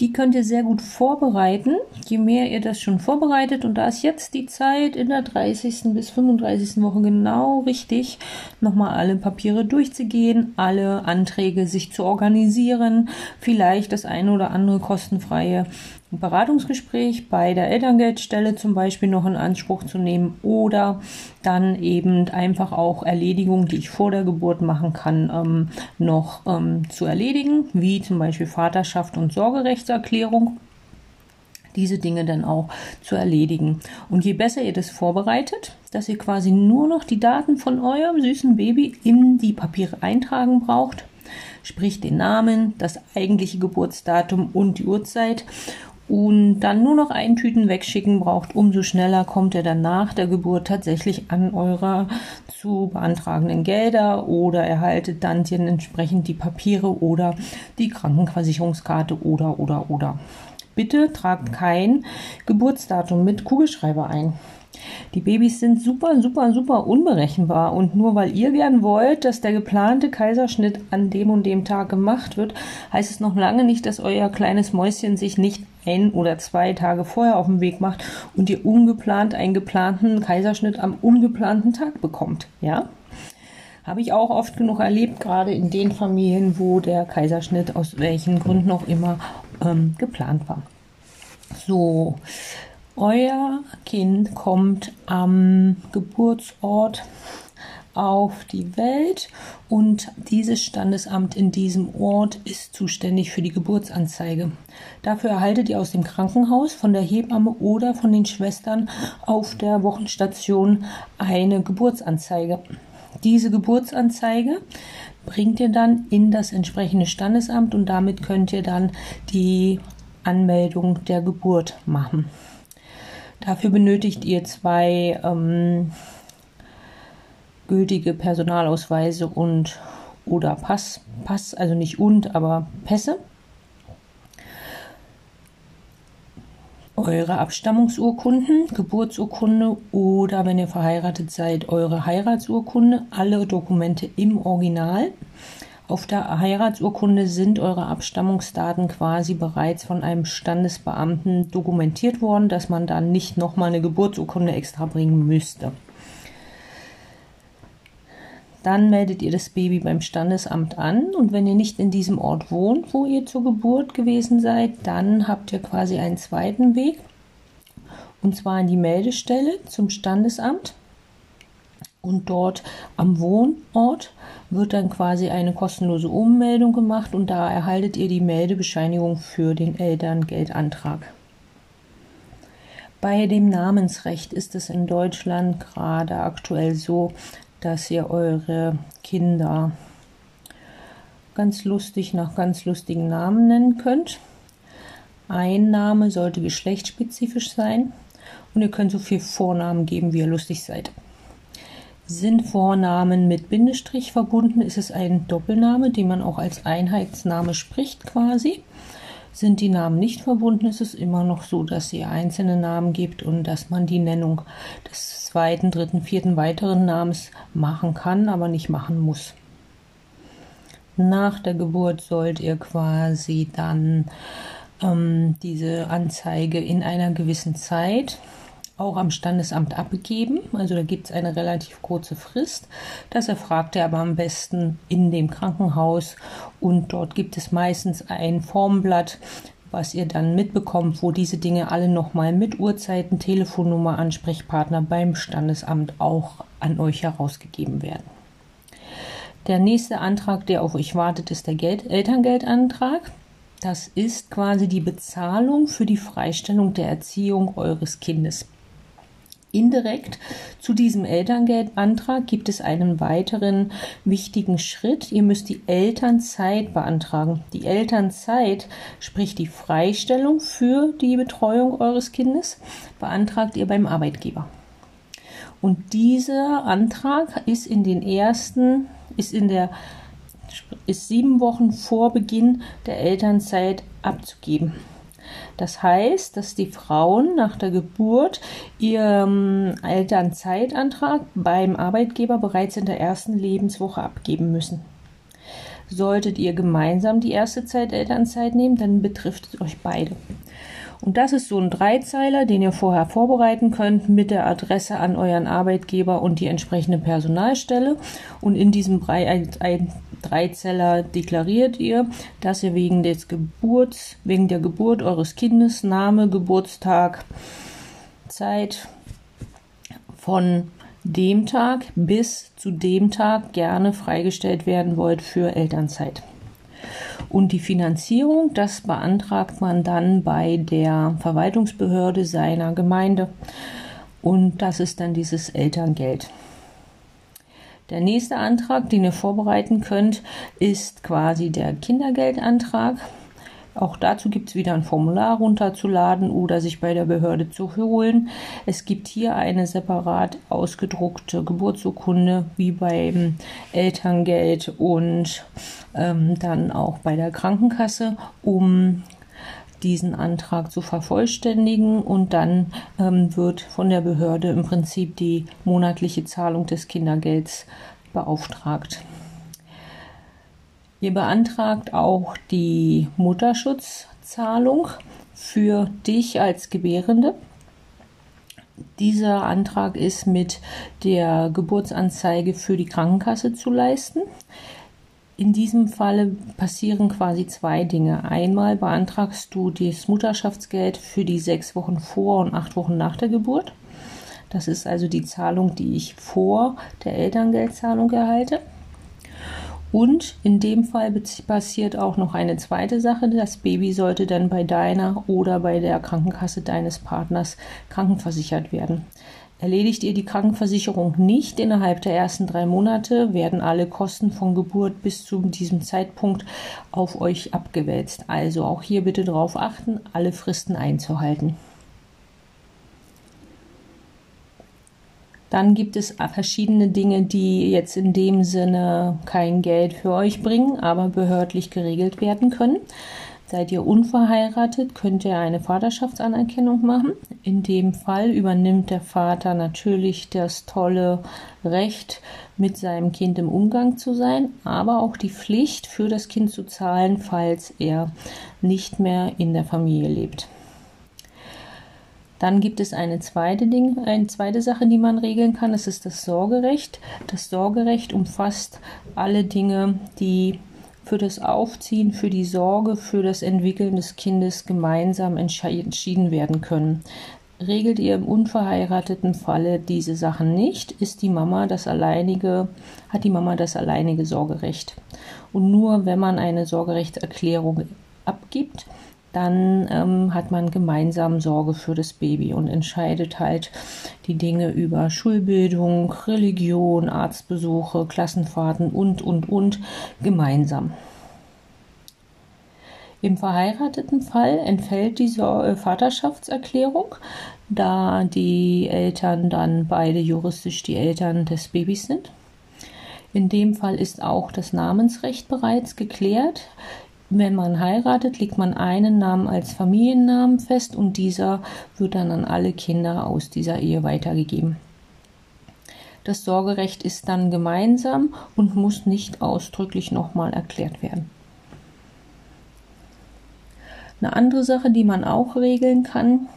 Die könnt ihr sehr gut vorbereiten. Je mehr ihr das schon vorbereitet, und da ist jetzt die Zeit in der 30. bis 35. Woche genau richtig, nochmal alle Papiere durchzugehen, alle Anträge sich zu organisieren, vielleicht das eine oder andere kostenfreie ein Beratungsgespräch bei der Elterngeldstelle zum Beispiel noch in Anspruch zu nehmen oder dann eben einfach auch Erledigungen, die ich vor der Geburt machen kann, ähm, noch ähm, zu erledigen, wie zum Beispiel Vaterschaft und Sorgerechtserklärung diese Dinge dann auch zu erledigen. Und je besser ihr das vorbereitet, dass ihr quasi nur noch die Daten von eurem süßen Baby in die Papiere eintragen braucht, sprich den Namen, das eigentliche Geburtsdatum und die Uhrzeit und dann nur noch ein Tüten wegschicken braucht, umso schneller kommt er dann nach der Geburt tatsächlich an eurer zu beantragenden Gelder oder erhaltet dann entsprechend die Papiere oder die Krankenversicherungskarte oder oder oder. Bitte tragt kein Geburtsdatum mit Kugelschreiber ein. Die Babys sind super, super, super unberechenbar und nur weil ihr gern wollt, dass der geplante Kaiserschnitt an dem und dem Tag gemacht wird, heißt es noch lange nicht, dass euer kleines Mäuschen sich nicht ein oder zwei Tage vorher auf den Weg macht und ihr ungeplant einen geplanten Kaiserschnitt am ungeplanten Tag bekommt. Ja? Habe ich auch oft genug erlebt, gerade in den Familien, wo der Kaiserschnitt aus welchen Gründen auch immer ähm, geplant war. So, euer Kind kommt am Geburtsort auf die Welt und dieses Standesamt in diesem Ort ist zuständig für die Geburtsanzeige. Dafür erhaltet ihr aus dem Krankenhaus, von der Hebamme oder von den Schwestern auf der Wochenstation eine Geburtsanzeige. Diese Geburtsanzeige bringt ihr dann in das entsprechende Standesamt und damit könnt ihr dann die Anmeldung der Geburt machen. Dafür benötigt ihr zwei ähm, gültige Personalausweise und oder Pass, Pass, also nicht und, aber Pässe. Eure Abstammungsurkunden, Geburtsurkunde oder wenn ihr verheiratet seid, eure Heiratsurkunde, alle Dokumente im Original. Auf der Heiratsurkunde sind eure Abstammungsdaten quasi bereits von einem Standesbeamten dokumentiert worden, dass man dann nicht nochmal eine Geburtsurkunde extra bringen müsste. Dann meldet ihr das Baby beim Standesamt an und wenn ihr nicht in diesem Ort wohnt, wo ihr zur Geburt gewesen seid, dann habt ihr quasi einen zweiten Weg und zwar in die Meldestelle zum Standesamt. Und dort am Wohnort wird dann quasi eine kostenlose Ummeldung gemacht und da erhaltet ihr die Meldebescheinigung für den Elterngeldantrag. Bei dem Namensrecht ist es in Deutschland gerade aktuell so, dass ihr eure Kinder ganz lustig nach ganz lustigen Namen nennen könnt. Ein Name sollte geschlechtsspezifisch sein und ihr könnt so viel Vornamen geben, wie ihr lustig seid. Sind Vornamen mit Bindestrich verbunden, ist es ein Doppelname, den man auch als Einheitsname spricht quasi. Sind die Namen nicht verbunden, ist es immer noch so, dass ihr einzelne Namen gibt und dass man die Nennung des zweiten, dritten, vierten weiteren Namens machen kann, aber nicht machen muss. Nach der Geburt sollt ihr quasi dann ähm, diese Anzeige in einer gewissen Zeit auch am Standesamt abgeben. Also da gibt es eine relativ kurze Frist. Das erfragt er aber am besten in dem Krankenhaus und dort gibt es meistens ein Formblatt, was ihr dann mitbekommt, wo diese Dinge alle nochmal mit Uhrzeiten, Telefonnummer, Ansprechpartner beim Standesamt auch an euch herausgegeben werden. Der nächste Antrag, der auf euch wartet, ist der Geld Elterngeldantrag. Das ist quasi die Bezahlung für die Freistellung der Erziehung eures Kindes. Indirekt zu diesem Elterngeldantrag gibt es einen weiteren wichtigen Schritt. Ihr müsst die Elternzeit beantragen. Die Elternzeit, sprich die Freistellung für die Betreuung eures Kindes, beantragt ihr beim Arbeitgeber. Und dieser Antrag ist in den ersten, ist in der, ist sieben Wochen vor Beginn der Elternzeit abzugeben. Das heißt, dass die Frauen nach der Geburt ihren Elternzeitantrag beim Arbeitgeber bereits in der ersten Lebenswoche abgeben müssen. Solltet ihr gemeinsam die erste Zeit Elternzeit nehmen, dann betrifft es euch beide. Und das ist so ein Dreizeiler, den ihr vorher vorbereiten könnt mit der Adresse an euren Arbeitgeber und die entsprechende Personalstelle. Und in diesem Dreizeller deklariert ihr, dass ihr wegen des Geburts, wegen der Geburt eures Kindes Name, Geburtstag, Zeit von dem Tag bis zu dem Tag gerne freigestellt werden wollt für Elternzeit. Und die Finanzierung, das beantragt man dann bei der Verwaltungsbehörde seiner Gemeinde. Und das ist dann dieses Elterngeld. Der nächste Antrag, den ihr vorbereiten könnt, ist quasi der Kindergeldantrag. Auch dazu gibt es wieder ein Formular runterzuladen oder sich bei der Behörde zu holen. Es gibt hier eine separat ausgedruckte Geburtsurkunde wie beim Elterngeld und ähm, dann auch bei der Krankenkasse, um diesen Antrag zu vervollständigen und dann ähm, wird von der Behörde im Prinzip die monatliche Zahlung des Kindergelds beauftragt. Ihr beantragt auch die Mutterschutzzahlung für dich als Gebärende. Dieser Antrag ist mit der Geburtsanzeige für die Krankenkasse zu leisten. In diesem Falle passieren quasi zwei Dinge. Einmal beantragst du das Mutterschaftsgeld für die sechs Wochen vor und acht Wochen nach der Geburt. Das ist also die Zahlung, die ich vor der Elterngeldzahlung erhalte. Und in dem Fall passiert auch noch eine zweite Sache. Das Baby sollte dann bei deiner oder bei der Krankenkasse deines Partners krankenversichert werden. Erledigt ihr die Krankenversicherung nicht innerhalb der ersten drei Monate, werden alle Kosten von Geburt bis zu diesem Zeitpunkt auf euch abgewälzt. Also auch hier bitte darauf achten, alle Fristen einzuhalten. Dann gibt es verschiedene Dinge, die jetzt in dem Sinne kein Geld für euch bringen, aber behördlich geregelt werden können. Seid ihr unverheiratet, könnt ihr eine Vaterschaftsanerkennung machen. In dem Fall übernimmt der Vater natürlich das tolle Recht, mit seinem Kind im Umgang zu sein, aber auch die Pflicht, für das Kind zu zahlen, falls er nicht mehr in der Familie lebt. Dann gibt es eine zweite, Ding, eine zweite Sache, die man regeln kann. Das ist das Sorgerecht. Das Sorgerecht umfasst alle Dinge, die für das Aufziehen, für die Sorge, für das Entwickeln des Kindes gemeinsam entschieden werden können. Regelt ihr im unverheirateten Falle diese Sachen nicht, ist die Mama das alleinige, hat die Mama das alleinige Sorgerecht. Und nur wenn man eine Sorgerechtserklärung abgibt, dann ähm, hat man gemeinsam Sorge für das Baby und entscheidet halt die Dinge über Schulbildung, Religion, Arztbesuche, Klassenfahrten und, und, und gemeinsam. Im verheirateten Fall entfällt die äh, Vaterschaftserklärung, da die Eltern dann beide juristisch die Eltern des Babys sind. In dem Fall ist auch das Namensrecht bereits geklärt. Wenn man heiratet, legt man einen Namen als Familiennamen fest und dieser wird dann an alle Kinder aus dieser Ehe weitergegeben. Das Sorgerecht ist dann gemeinsam und muss nicht ausdrücklich nochmal erklärt werden. Eine andere Sache, die man auch regeln kann,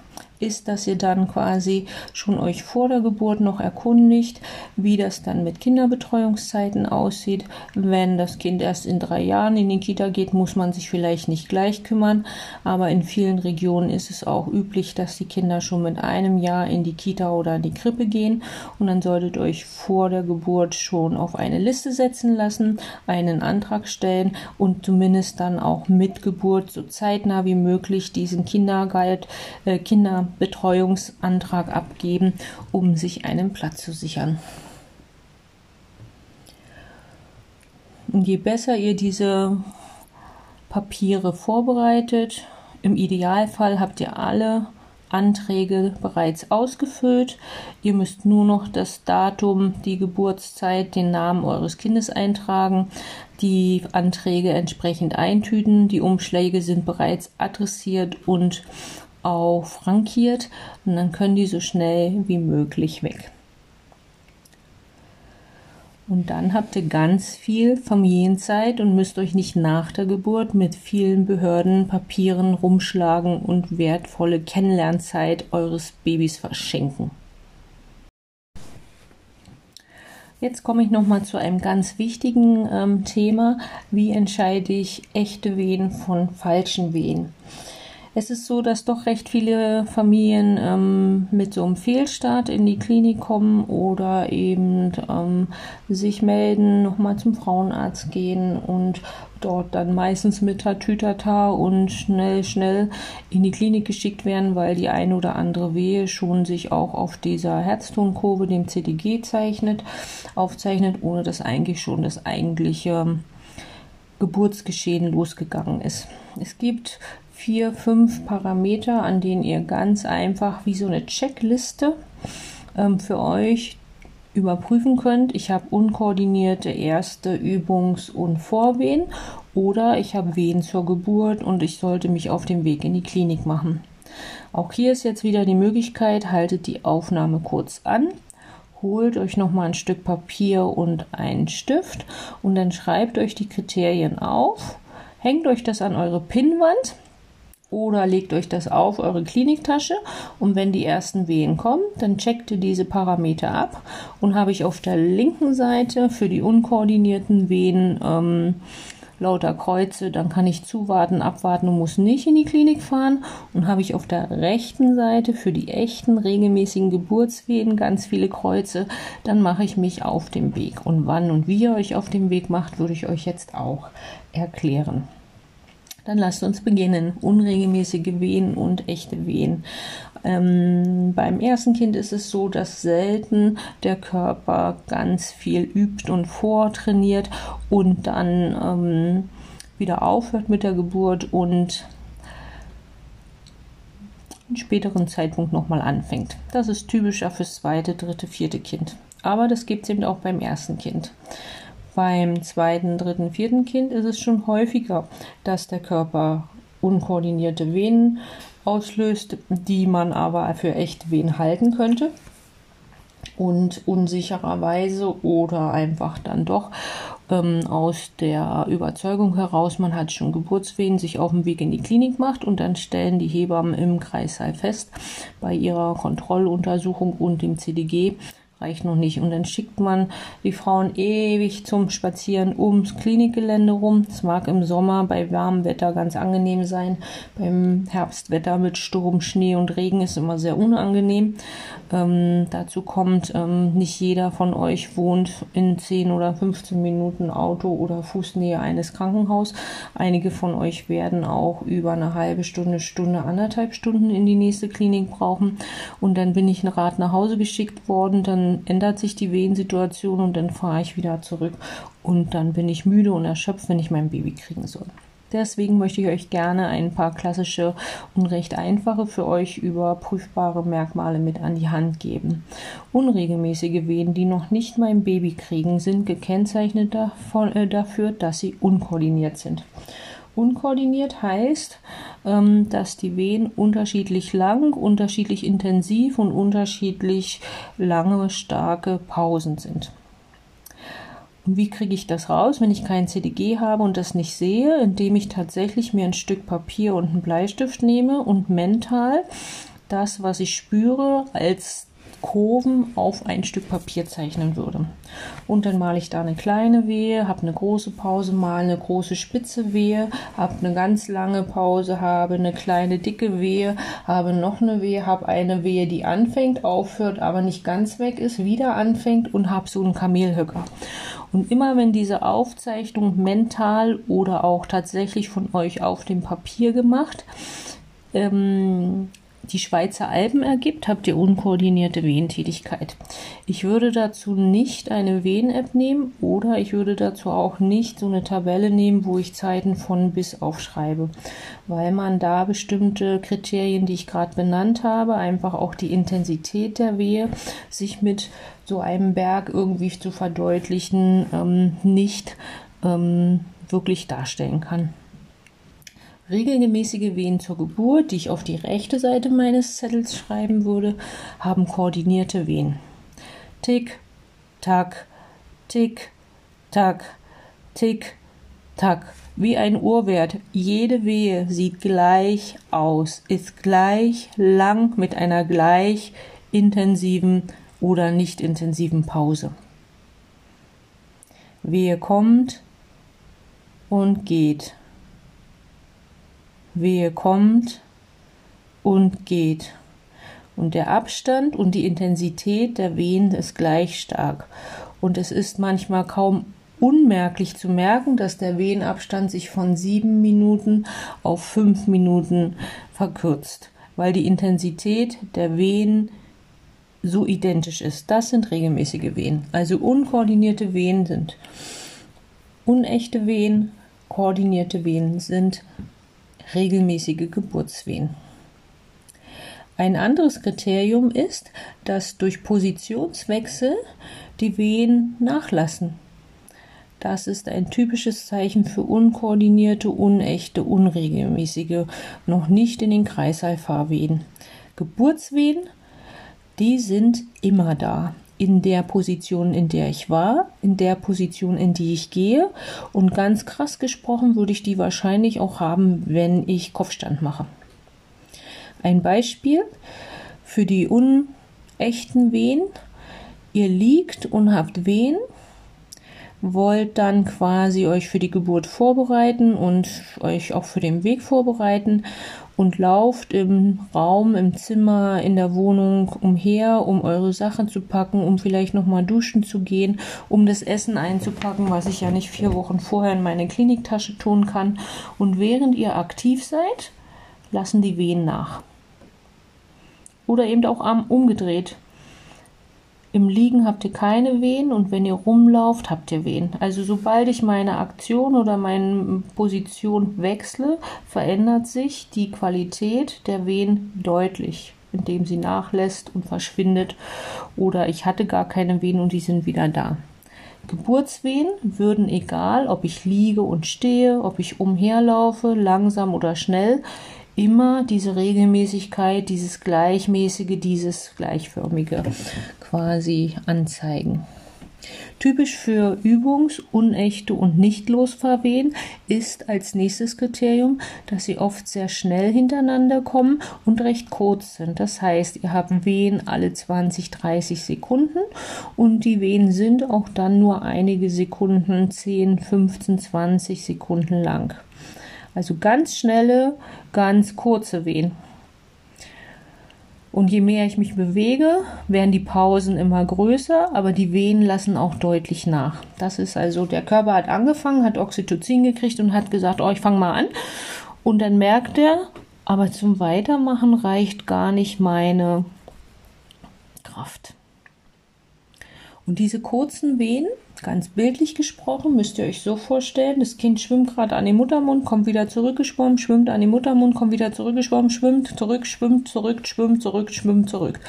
ist, dass ihr dann quasi schon euch vor der Geburt noch erkundigt, wie das dann mit Kinderbetreuungszeiten aussieht. Wenn das Kind erst in drei Jahren in die Kita geht, muss man sich vielleicht nicht gleich kümmern, aber in vielen Regionen ist es auch üblich, dass die Kinder schon mit einem Jahr in die Kita oder in die Krippe gehen und dann solltet ihr euch vor der Geburt schon auf eine Liste setzen lassen, einen Antrag stellen und zumindest dann auch mit Geburt so zeitnah wie möglich diesen Kinderguide, äh, Kinder Betreuungsantrag abgeben, um sich einen Platz zu sichern. Und je besser ihr diese Papiere vorbereitet, im Idealfall habt ihr alle Anträge bereits ausgefüllt. Ihr müsst nur noch das Datum, die Geburtszeit, den Namen eures Kindes eintragen, die Anträge entsprechend eintüten. Die Umschläge sind bereits adressiert und auch frankiert und dann können die so schnell wie möglich weg. Und dann habt ihr ganz viel Familienzeit und müsst euch nicht nach der Geburt mit vielen Behörden, Papieren rumschlagen und wertvolle Kennenlernzeit eures Babys verschenken. Jetzt komme ich noch mal zu einem ganz wichtigen ähm, Thema. Wie entscheide ich echte Wehen von falschen Wehen? Es ist so, dass doch recht viele Familien ähm, mit so einem Fehlstart in die Klinik kommen oder eben ähm, sich melden, nochmal zum Frauenarzt gehen und dort dann meistens mit Tatütata und schnell, schnell in die Klinik geschickt werden, weil die eine oder andere Wehe schon sich auch auf dieser Herztonkurve, dem CTG zeichnet, aufzeichnet, ohne dass eigentlich schon das eigentliche Geburtsgeschehen losgegangen ist. Es gibt vier, fünf Parameter, an denen ihr ganz einfach wie so eine Checkliste ähm, für euch überprüfen könnt. Ich habe unkoordinierte erste Übungs- und Vorwehen oder ich habe Wehen zur Geburt und ich sollte mich auf den Weg in die Klinik machen. Auch hier ist jetzt wieder die Möglichkeit, haltet die Aufnahme kurz an, holt euch nochmal ein Stück Papier und einen Stift und dann schreibt euch die Kriterien auf, hängt euch das an eure Pinnwand oder legt euch das auf eure Kliniktasche und wenn die ersten Wehen kommen, dann checkt ihr diese Parameter ab und habe ich auf der linken Seite für die unkoordinierten Wehen ähm, lauter Kreuze, dann kann ich zuwarten, abwarten und muss nicht in die Klinik fahren. Und habe ich auf der rechten Seite für die echten regelmäßigen Geburtswehen ganz viele Kreuze, dann mache ich mich auf den Weg. Und wann und wie ihr euch auf den Weg macht, würde ich euch jetzt auch erklären. Dann lasst uns beginnen. Unregelmäßige Wehen und echte Wehen. Ähm, beim ersten Kind ist es so, dass selten der Körper ganz viel übt und vortrainiert und dann ähm, wieder aufhört mit der Geburt und einen späteren Zeitpunkt nochmal anfängt. Das ist typischer fürs zweite, dritte, vierte Kind. Aber das gibt es eben auch beim ersten Kind. Beim zweiten, dritten, vierten Kind ist es schon häufiger, dass der Körper unkoordinierte Venen auslöst, die man aber für echte Venen halten könnte und unsichererweise oder einfach dann doch ähm, aus der Überzeugung heraus, man hat schon Geburtswehen, sich auf dem Weg in die Klinik macht und dann stellen die Hebammen im Kreissaal fest bei ihrer Kontrolluntersuchung und dem CDG, reicht noch nicht. Und dann schickt man die Frauen ewig zum Spazieren ums Klinikgelände rum. Es mag im Sommer bei warmem Wetter ganz angenehm sein. Beim Herbstwetter mit Sturm, Schnee und Regen ist immer sehr unangenehm. Ähm, dazu kommt, ähm, nicht jeder von euch wohnt in 10 oder 15 Minuten Auto oder Fußnähe eines Krankenhauses. Einige von euch werden auch über eine halbe Stunde, Stunde, anderthalb Stunden in die nächste Klinik brauchen. Und dann bin ich ein Rad nach Hause geschickt worden. Dann ändert sich die Wehensituation und dann fahre ich wieder zurück und dann bin ich müde und erschöpft, wenn ich mein Baby kriegen soll. Deswegen möchte ich euch gerne ein paar klassische und recht einfache für euch überprüfbare Merkmale mit an die Hand geben. Unregelmäßige Wehen, die noch nicht mein Baby kriegen, sind gekennzeichnet davon, äh, dafür, dass sie unkoordiniert sind. Unkoordiniert heißt, ähm, dass die Wehen unterschiedlich lang, unterschiedlich intensiv und unterschiedlich lange, starke Pausen sind. Und wie kriege ich das raus, wenn ich kein CDG habe und das nicht sehe, indem ich tatsächlich mir ein Stück Papier und einen Bleistift nehme und mental das, was ich spüre, als Kurven auf ein Stück Papier zeichnen würde. Und dann male ich da eine kleine Wehe, habe eine große Pause, male eine große spitze Wehe, habe eine ganz lange Pause, habe eine kleine dicke Wehe, habe noch eine Wehe, habe eine Wehe, die anfängt, aufhört, aber nicht ganz weg ist, wieder anfängt und habe so einen Kamelhöcker. Und immer wenn diese Aufzeichnung mental oder auch tatsächlich von euch auf dem Papier gemacht, ähm, die Schweizer Alpen ergibt, habt ihr unkoordinierte Wehentätigkeit. Ich würde dazu nicht eine Wehen-App nehmen oder ich würde dazu auch nicht so eine Tabelle nehmen, wo ich Zeiten von bis aufschreibe, weil man da bestimmte Kriterien, die ich gerade benannt habe, einfach auch die Intensität der Wehe, sich mit so einem Berg irgendwie zu verdeutlichen, ähm, nicht ähm, wirklich darstellen kann. Regelmäßige Wehen zur Geburt, die ich auf die rechte Seite meines Zettels schreiben würde, haben koordinierte Wehen. Tick, tack, tick, tack, tick, tack. Wie ein Uhrwert. Jede Wehe sieht gleich aus, ist gleich lang mit einer gleich intensiven oder nicht intensiven Pause. Wehe kommt und geht. Wehe kommt und geht. Und der Abstand und die Intensität der Wehen ist gleich stark. Und es ist manchmal kaum unmerklich zu merken, dass der Wehenabstand sich von sieben Minuten auf fünf Minuten verkürzt, weil die Intensität der Wehen so identisch ist. Das sind regelmäßige Wehen. Also unkoordinierte Wehen sind unechte Wehen, koordinierte Wehen sind regelmäßige Geburtswehen. Ein anderes Kriterium ist, dass durch Positionswechsel die Wehen nachlassen. Das ist ein typisches Zeichen für unkoordinierte, unechte, unregelmäßige, noch nicht in den Kreislauffahrwehen. Geburtswehen, die sind immer da in der Position, in der ich war, in der Position, in die ich gehe. Und ganz krass gesprochen würde ich die wahrscheinlich auch haben, wenn ich Kopfstand mache. Ein Beispiel für die unechten Wehen. Ihr liegt und habt Wehen, wollt dann quasi euch für die Geburt vorbereiten und euch auch für den Weg vorbereiten und lauft im Raum, im Zimmer, in der Wohnung umher, um eure Sachen zu packen, um vielleicht nochmal duschen zu gehen, um das Essen einzupacken, was ich ja nicht vier Wochen vorher in meine Kliniktasche tun kann. Und während ihr aktiv seid, lassen die Wehen nach. Oder eben auch Arm umgedreht. Im Liegen habt ihr keine Wehen und wenn ihr rumlauft, habt ihr Wehen. Also sobald ich meine Aktion oder meine Position wechsle, verändert sich die Qualität der Wehen deutlich, indem sie nachlässt und verschwindet oder ich hatte gar keine Wehen und die sind wieder da. Geburtswehen würden egal, ob ich liege und stehe, ob ich umherlaufe, langsam oder schnell, immer diese Regelmäßigkeit, dieses Gleichmäßige, dieses Gleichförmige quasi anzeigen. Typisch für Übungs-, unechte und nicht losfahrwehen ist als nächstes Kriterium, dass sie oft sehr schnell hintereinander kommen und recht kurz sind. Das heißt, ihr habt Wehen alle 20, 30 Sekunden und die Wehen sind auch dann nur einige Sekunden, 10, 15, 20 Sekunden lang. Also ganz schnelle, ganz kurze Wehen. Und je mehr ich mich bewege, werden die Pausen immer größer, aber die Wehen lassen auch deutlich nach. Das ist also, der Körper hat angefangen, hat Oxytocin gekriegt und hat gesagt, oh, ich fange mal an. Und dann merkt er, aber zum Weitermachen reicht gar nicht meine Kraft. Und diese kurzen Wehen, ganz bildlich gesprochen, müsst ihr euch so vorstellen, das Kind schwimmt gerade an den Muttermund, kommt wieder zurückgeschwommen, schwimmt an den Muttermund, kommt wieder zurückgeschwommen, schwimmt zurück, schwimmt zurück, schwimmt zurück, schwimmt zurück.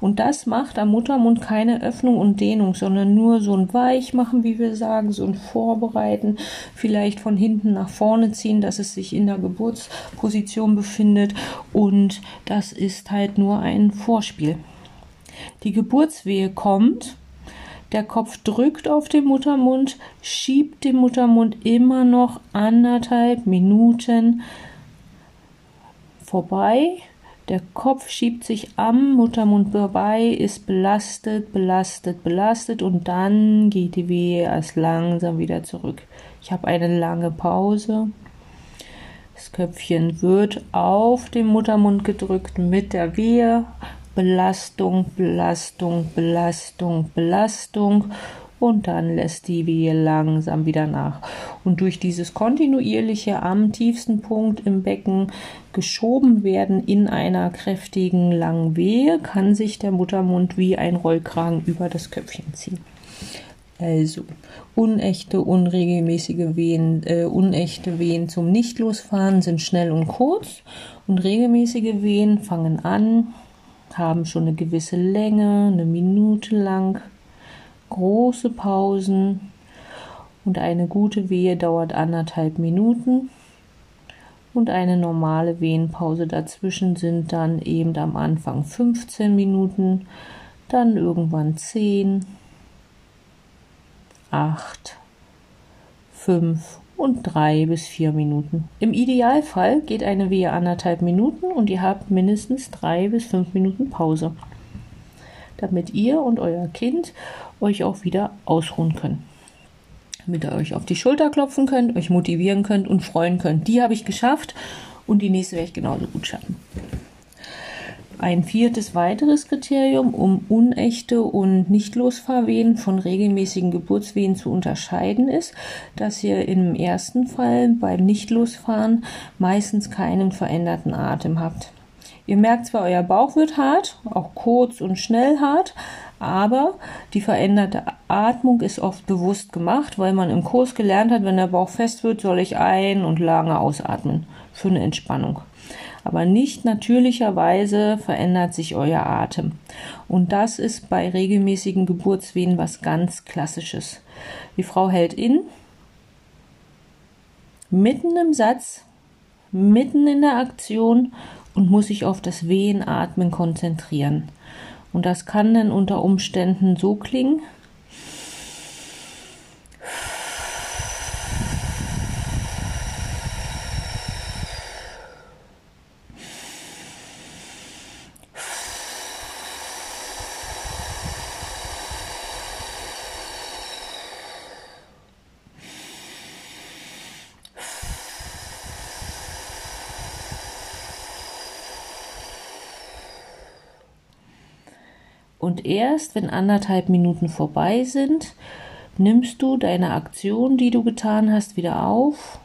Und das macht am Muttermund keine Öffnung und Dehnung, sondern nur so ein Weichmachen, wie wir sagen, so ein Vorbereiten, vielleicht von hinten nach vorne ziehen, dass es sich in der Geburtsposition befindet. Und das ist halt nur ein Vorspiel. Die Geburtswehe kommt der Kopf drückt auf den Muttermund, schiebt den Muttermund immer noch anderthalb Minuten vorbei. Der Kopf schiebt sich am Muttermund vorbei, ist belastet, belastet, belastet und dann geht die Wehe erst langsam wieder zurück. Ich habe eine lange Pause. Das Köpfchen wird auf den Muttermund gedrückt mit der Wehe Belastung, Belastung, Belastung, Belastung und dann lässt die Wehe langsam wieder nach. Und durch dieses kontinuierliche am tiefsten Punkt im Becken geschoben werden in einer kräftigen langen Wehe, kann sich der Muttermund wie ein Rollkragen über das Köpfchen ziehen. Also unechte, unregelmäßige Wehen, äh, unechte Wehen zum Nichtlosfahren sind schnell und kurz und regelmäßige Wehen fangen an, haben schon eine gewisse Länge, eine Minute lang, große Pausen und eine gute Wehe dauert anderthalb Minuten und eine normale Wehenpause dazwischen sind dann eben am Anfang 15 Minuten, dann irgendwann 10, 8, 5 und drei bis vier Minuten. Im Idealfall geht eine Wehe anderthalb Minuten und ihr habt mindestens drei bis fünf Minuten Pause, damit ihr und euer Kind euch auch wieder ausruhen könnt. Damit ihr euch auf die Schulter klopfen könnt, euch motivieren könnt und freuen könnt. Die habe ich geschafft und die nächste werde ich genauso gut schaffen. Ein viertes weiteres Kriterium, um unechte und nicht Losfahrwehen von regelmäßigen Geburtswehen zu unterscheiden, ist, dass ihr im ersten Fall beim Nichtlosfahren meistens keinen veränderten Atem habt. Ihr merkt zwar, euer Bauch wird hart, auch kurz und schnell hart, Aber die veränderte Atmung ist oft bewusst gemacht, weil man im Kurs gelernt hat, wenn der Bauch fest wird, soll ich ein- und lange ausatmen für eine Entspannung. Aber nicht natürlicherweise verändert sich euer Atem. Und das ist bei regelmäßigen Geburtswehen was ganz Klassisches. Die Frau hält in, mitten im Satz, mitten in der Aktion und muss sich auf das Wehenatmen konzentrieren. Und das kann dann unter Umständen so klingen. Und erst wenn anderthalb Minuten vorbei sind, nimmst du deine Aktion, die du getan hast, wieder auf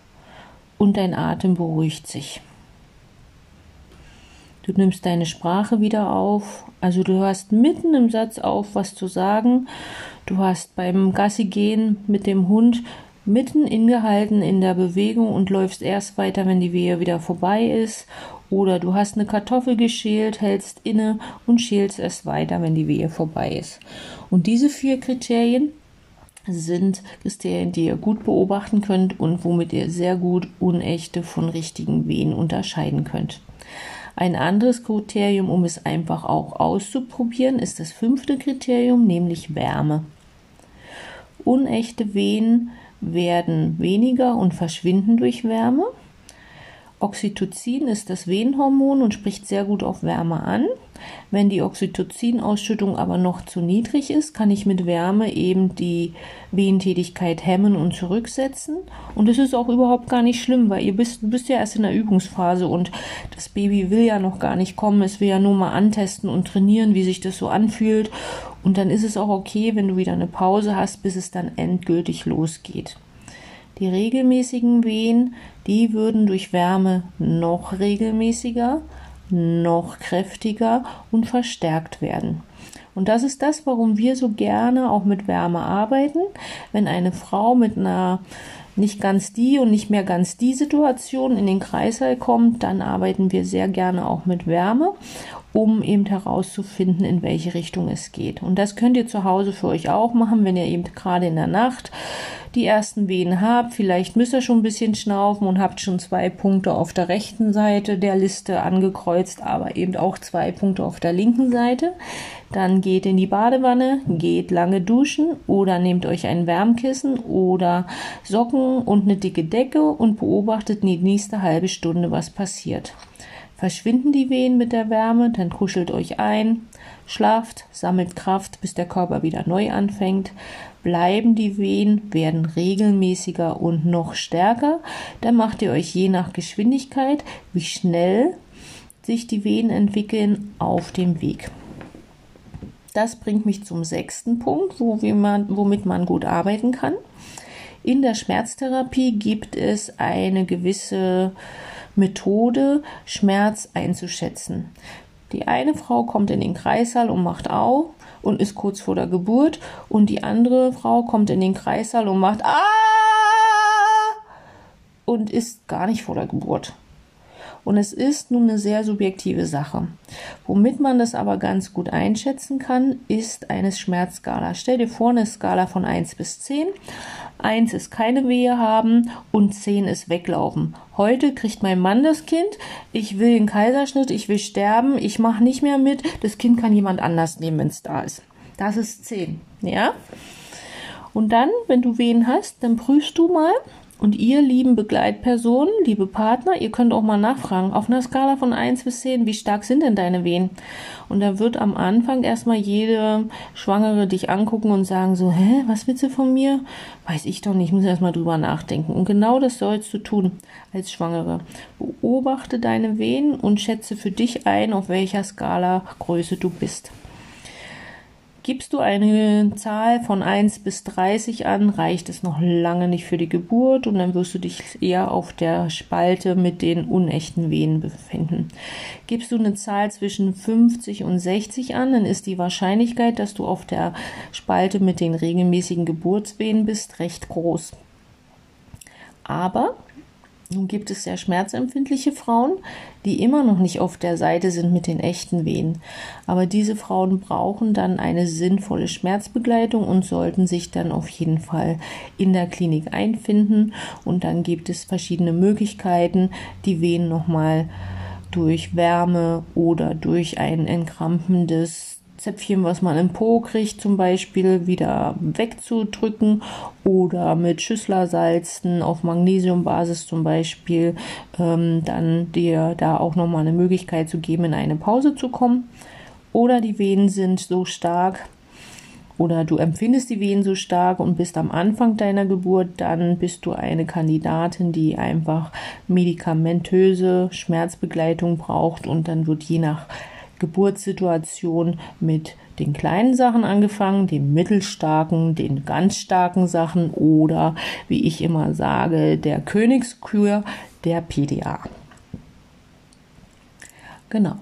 und dein Atem beruhigt sich. Du nimmst deine Sprache wieder auf, also du hörst mitten im Satz auf, was zu sagen. Du hast beim Gassi gehen mit dem Hund mitten ingehalten in der Bewegung und läufst erst weiter, wenn die Wehe wieder vorbei ist. Oder du hast eine Kartoffel geschält, hältst inne und schälst erst weiter, wenn die Wehe vorbei ist. Und diese vier Kriterien sind Kriterien, die ihr gut beobachten könnt und womit ihr sehr gut unechte von richtigen Wehen unterscheiden könnt. Ein anderes Kriterium, um es einfach auch auszuprobieren, ist das fünfte Kriterium, nämlich Wärme. Unechte Wehen werden weniger und verschwinden durch Wärme. Oxytocin ist das Wehenhormon und spricht sehr gut auf Wärme an. Wenn die Oxytocin-Ausschüttung aber noch zu niedrig ist, kann ich mit Wärme eben die Wehentätigkeit hemmen und zurücksetzen. Und es ist auch überhaupt gar nicht schlimm, weil ihr bist, bist ja erst in der Übungsphase und das Baby will ja noch gar nicht kommen. Es will ja nur mal antesten und trainieren, wie sich das so anfühlt. Und dann ist es auch okay, wenn du wieder eine Pause hast, bis es dann endgültig losgeht. Die regelmäßigen Wehen, die würden durch Wärme noch regelmäßiger, noch kräftiger und verstärkt werden. Und das ist das, warum wir so gerne auch mit Wärme arbeiten. Wenn eine Frau mit einer nicht ganz die und nicht mehr ganz die Situation in den Kreißsaal kommt, dann arbeiten wir sehr gerne auch mit Wärme, um eben herauszufinden, in welche Richtung es geht. Und das könnt ihr zu Hause für euch auch machen, wenn ihr eben gerade in der Nacht die ersten Wehen habt. Vielleicht müsst ihr schon ein bisschen schnaufen und habt schon zwei Punkte auf der rechten Seite der Liste angekreuzt, aber eben auch zwei Punkte auf der linken Seite. Dann geht in die Badewanne, geht lange duschen oder nehmt euch ein Wärmkissen oder Socken und eine dicke Decke und beobachtet die nächste halbe Stunde, was passiert. Verschwinden die Wehen mit der Wärme, dann kuschelt euch ein, schlaft, sammelt Kraft, bis der Körper wieder neu anfängt bleiben die Wehen, werden regelmäßiger und noch stärker. Dann macht ihr euch je nach Geschwindigkeit, wie schnell sich die Wehen entwickeln, auf dem Weg. Das bringt mich zum sechsten Punkt, wo man, womit man gut arbeiten kann. In der Schmerztherapie gibt es eine gewisse Methode, Schmerz einzuschätzen. Die eine Frau kommt in den Kreissaal und macht Au und ist kurz vor der Geburt und die andere Frau kommt in den Kreissaal und macht Ah und ist gar nicht vor der Geburt. Und es ist nun eine sehr subjektive Sache. Womit man das aber ganz gut einschätzen kann, ist eine Schmerzskala. Stell dir vor, eine Skala von 1 bis 10. 1 ist keine Wehe haben und 10 ist weglaufen. Heute kriegt mein Mann das Kind, ich will einen Kaiserschnitt, ich will sterben, ich mache nicht mehr mit, das Kind kann jemand anders nehmen, wenn es da ist. Das ist 10, ja? Und dann, wenn du Wehen hast, dann prüfst du mal, und ihr lieben Begleitpersonen, liebe Partner, ihr könnt auch mal nachfragen, auf einer Skala von 1 bis 10, wie stark sind denn deine Wehen? Und da wird am Anfang erstmal jede Schwangere dich angucken und sagen so, hä, was willst du von mir? Weiß ich doch nicht, ich muss erstmal drüber nachdenken. Und genau das sollst du tun als Schwangere. Beobachte deine Wehen und schätze für dich ein, auf welcher Skala Größe du bist. Gibst du eine Zahl von 1 bis 30 an, reicht es noch lange nicht für die Geburt und dann wirst du dich eher auf der Spalte mit den unechten Venen befinden. Gibst du eine Zahl zwischen 50 und 60 an, dann ist die Wahrscheinlichkeit, dass du auf der Spalte mit den regelmäßigen Geburtsvenen bist, recht groß. Aber nun gibt es sehr schmerzempfindliche Frauen, die immer noch nicht auf der Seite sind mit den echten Wehen. Aber diese Frauen brauchen dann eine sinnvolle Schmerzbegleitung und sollten sich dann auf jeden Fall in der Klinik einfinden. Und dann gibt es verschiedene Möglichkeiten, die Wehen nochmal durch Wärme oder durch ein entkrampendes Zäpfchen, was man im Po kriegt, zum Beispiel wieder wegzudrücken oder mit Schüsslersalzen auf Magnesiumbasis zum Beispiel, ähm, dann dir da auch nochmal eine Möglichkeit zu geben, in eine Pause zu kommen. Oder die Venen sind so stark, oder du empfindest die Wehen so stark und bist am Anfang deiner Geburt, dann bist du eine Kandidatin, die einfach medikamentöse Schmerzbegleitung braucht und dann wird je nach Geburtssituation mit den kleinen Sachen angefangen, den mittelstarken, den ganz starken Sachen oder, wie ich immer sage, der Königskür, der PDA. Genau.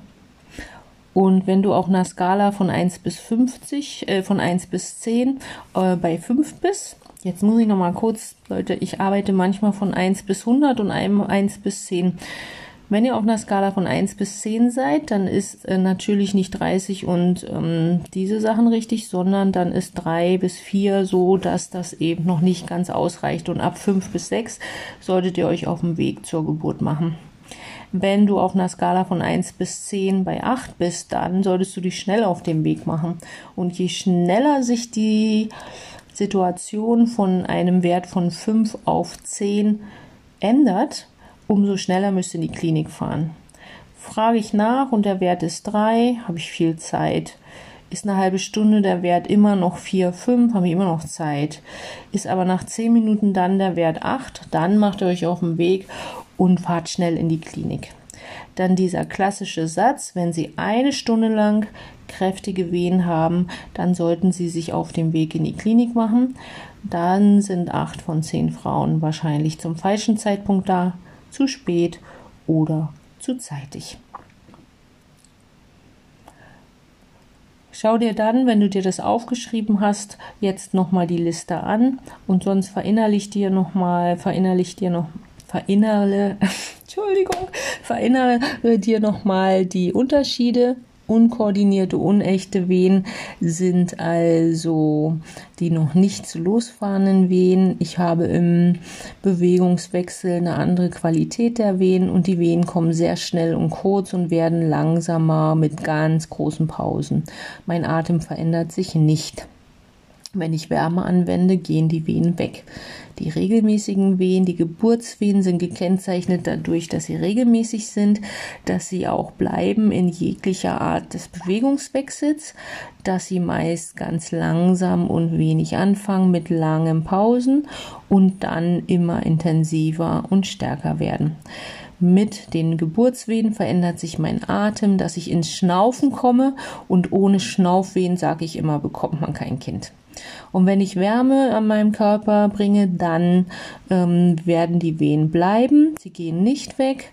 Und wenn du auf einer Skala von 1 bis 50, äh, von 1 bis 10 äh, bei 5 bist, jetzt muss ich noch mal kurz, Leute, ich arbeite manchmal von 1 bis 100 und einem 1 bis 10. Wenn ihr auf einer Skala von 1 bis 10 seid, dann ist äh, natürlich nicht 30 und ähm, diese Sachen richtig, sondern dann ist 3 bis 4 so, dass das eben noch nicht ganz ausreicht. Und ab 5 bis 6 solltet ihr euch auf dem Weg zur Geburt machen. Wenn du auf einer Skala von 1 bis 10 bei 8 bist, dann solltest du dich schnell auf dem Weg machen. Und je schneller sich die Situation von einem Wert von 5 auf 10 ändert, umso schneller müsst ihr in die Klinik fahren. Frage ich nach und der Wert ist 3, habe ich viel Zeit. Ist eine halbe Stunde der Wert immer noch 4, 5, habe ich immer noch Zeit. Ist aber nach 10 Minuten dann der Wert 8, dann macht ihr euch auf den Weg und fahrt schnell in die Klinik. Dann dieser klassische Satz, wenn Sie eine Stunde lang kräftige Wehen haben, dann sollten Sie sich auf den Weg in die Klinik machen. Dann sind acht von zehn Frauen wahrscheinlich zum falschen Zeitpunkt da zu spät oder zu zeitig. Schau dir dann, wenn du dir das aufgeschrieben hast, jetzt nochmal die Liste an und sonst verinnerlich dir nochmal, verinnerlich dir noch, verinnerle, Entschuldigung, verinnerle dir nochmal die Unterschiede Unkoordinierte, unechte Wehen sind also die noch nicht losfahrenden Wehen. Ich habe im Bewegungswechsel eine andere Qualität der Wehen und die Wehen kommen sehr schnell und kurz und werden langsamer mit ganz großen Pausen. Mein Atem verändert sich nicht. Wenn ich Wärme anwende, gehen die Wehen weg. Die regelmäßigen Wehen, die Geburtswehen sind gekennzeichnet dadurch, dass sie regelmäßig sind, dass sie auch bleiben in jeglicher Art des Bewegungswechsels, dass sie meist ganz langsam und wenig anfangen mit langen Pausen und dann immer intensiver und stärker werden. Mit den Geburtswehen verändert sich mein Atem, dass ich ins Schnaufen komme und ohne Schnaufwehen, sage ich immer, bekommt man kein Kind. Und wenn ich Wärme an meinem Körper bringe, dann ähm, werden die Wehen bleiben, sie gehen nicht weg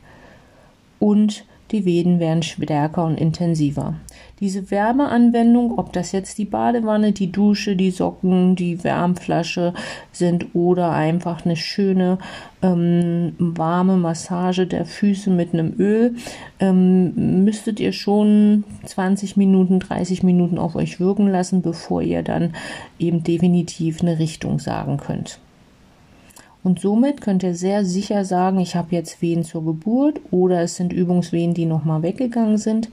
und die Wehen werden stärker und intensiver. Diese Wärmeanwendung, ob das jetzt die Badewanne, die Dusche, die Socken, die Wärmflasche sind oder einfach eine schöne ähm, warme Massage der Füße mit einem Öl, ähm, müsstet ihr schon 20 Minuten, 30 Minuten auf euch wirken lassen, bevor ihr dann eben definitiv eine Richtung sagen könnt. Und somit könnt ihr sehr sicher sagen, ich habe jetzt Wehen zur Geburt oder es sind Übungswehen, die nochmal weggegangen sind.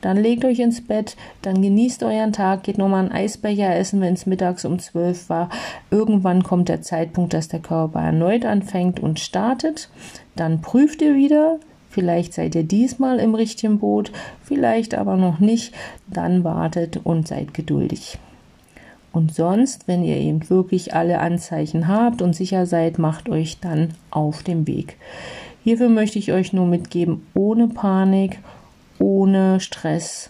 Dann legt euch ins Bett, dann genießt euren Tag, geht nochmal ein Eisbecher essen, wenn es mittags um 12 war. Irgendwann kommt der Zeitpunkt, dass der Körper erneut anfängt und startet. Dann prüft ihr wieder, Vielleicht seid ihr diesmal im richtigen Boot, vielleicht aber noch nicht. Dann wartet und seid geduldig. Und sonst, wenn ihr eben wirklich alle Anzeichen habt und sicher seid, macht euch dann auf den Weg. Hierfür möchte ich euch nur mitgeben, ohne Panik, ohne Stress,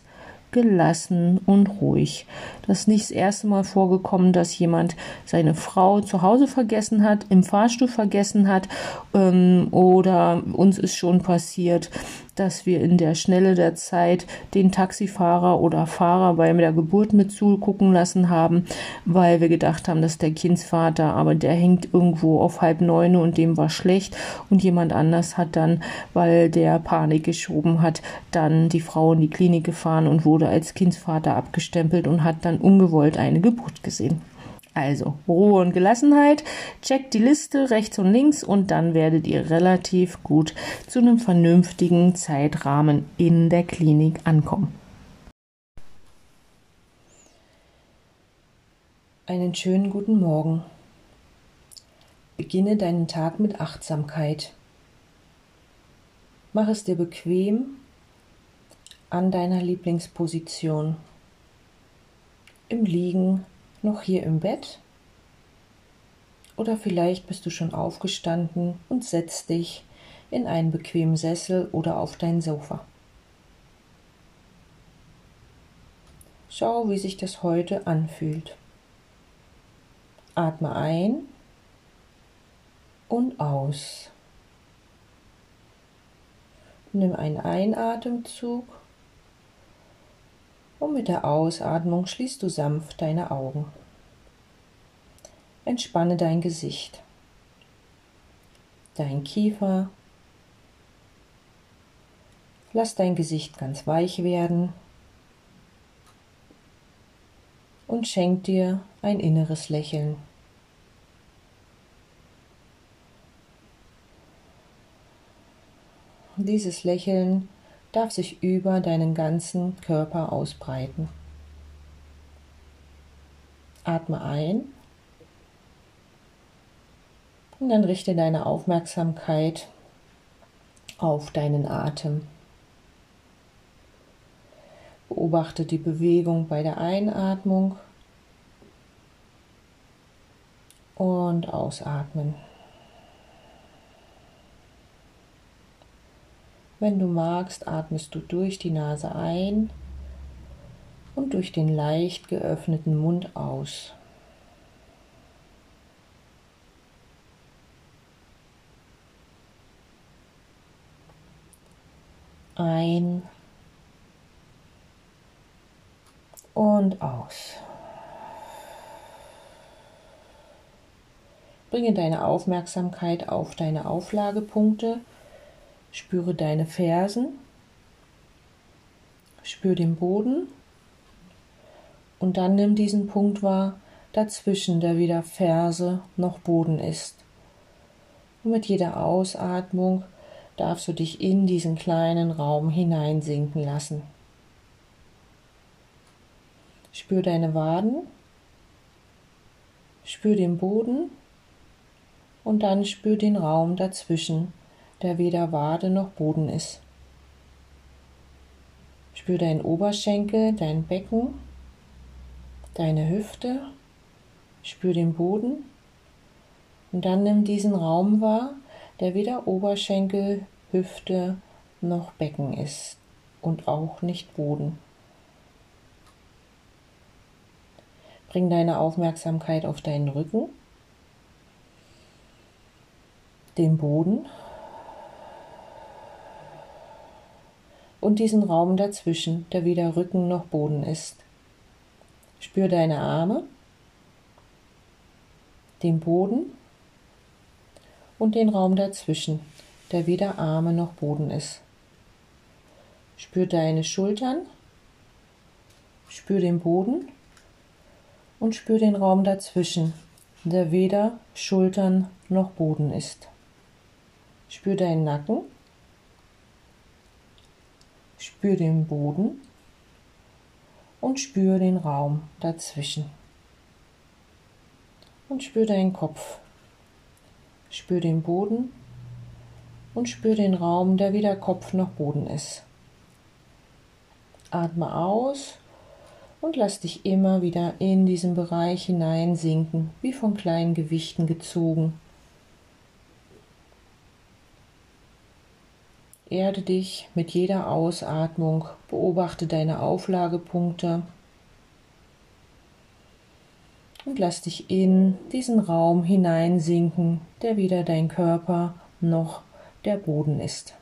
gelassen und ruhig. Das ist nicht das erste Mal vorgekommen, dass jemand seine Frau zu Hause vergessen hat, im Fahrstuhl vergessen hat ähm, oder uns ist schon passiert, dass wir in der Schnelle der Zeit den Taxifahrer oder Fahrer bei der Geburt mit zugucken lassen haben, weil wir gedacht haben, dass der Kindsvater, aber der hängt irgendwo auf halb neun und dem war schlecht und jemand anders hat dann, weil der Panik geschoben hat, dann die Frau in die Klinik gefahren und wurde als Kindsvater abgestempelt und hat dann ungewollt eine Geburt gesehen. Also Ruhe und Gelassenheit, checkt die Liste rechts und links und dann werdet ihr relativ gut zu einem vernünftigen Zeitrahmen in der Klinik ankommen. Einen schönen guten Morgen. Beginne deinen Tag mit Achtsamkeit. Mach es dir bequem an deiner Lieblingsposition. Im Liegen noch hier im Bett? Oder vielleicht bist du schon aufgestanden und setzt dich in einen bequemen Sessel oder auf dein Sofa. Schau, wie sich das heute anfühlt. Atme ein und aus. Nimm einen Einatemzug und mit der Ausatmung schließt du sanft deine Augen. Entspanne dein Gesicht, dein Kiefer. Lass dein Gesicht ganz weich werden und schenk dir ein inneres Lächeln. Dieses Lächeln darf sich über deinen ganzen Körper ausbreiten. Atme ein und dann richte deine Aufmerksamkeit auf deinen Atem. Beobachte die Bewegung bei der Einatmung und Ausatmen. Wenn du magst, atmest du durch die Nase ein und durch den leicht geöffneten Mund aus. Ein und aus. Bringe deine Aufmerksamkeit auf deine Auflagepunkte Spüre deine Fersen, spür den Boden. Und dann nimm diesen Punkt wahr, dazwischen, der weder Ferse noch Boden ist. Und mit jeder Ausatmung darfst du dich in diesen kleinen Raum hineinsinken lassen. Spür deine Waden, spür den Boden. Und dann spür den Raum dazwischen, der weder Wade noch Boden ist. Spür deinen Oberschenkel, dein Becken, deine Hüfte, spür den Boden und dann nimm diesen Raum wahr, der weder Oberschenkel, Hüfte noch Becken ist und auch nicht Boden. Bring deine Aufmerksamkeit auf deinen Rücken, den Boden und diesen Raum dazwischen, der weder Rücken noch Boden ist. Spür deine Arme, den Boden und den Raum dazwischen, der weder Arme noch Boden ist. Spür deine Schultern, spür den Boden und spür den Raum dazwischen, der weder Schultern noch Boden ist. Spür deinen Nacken Spür den Boden und spür den Raum dazwischen. Und spür deinen Kopf. Spür den Boden und spür den Raum, der weder Kopf noch Boden ist. Atme aus und lass dich immer wieder in diesen Bereich hineinsinken, wie von kleinen Gewichten gezogen. Erde dich mit jeder Ausatmung, beobachte deine Auflagepunkte und lass dich in diesen Raum hineinsinken, der weder dein Körper noch der Boden ist.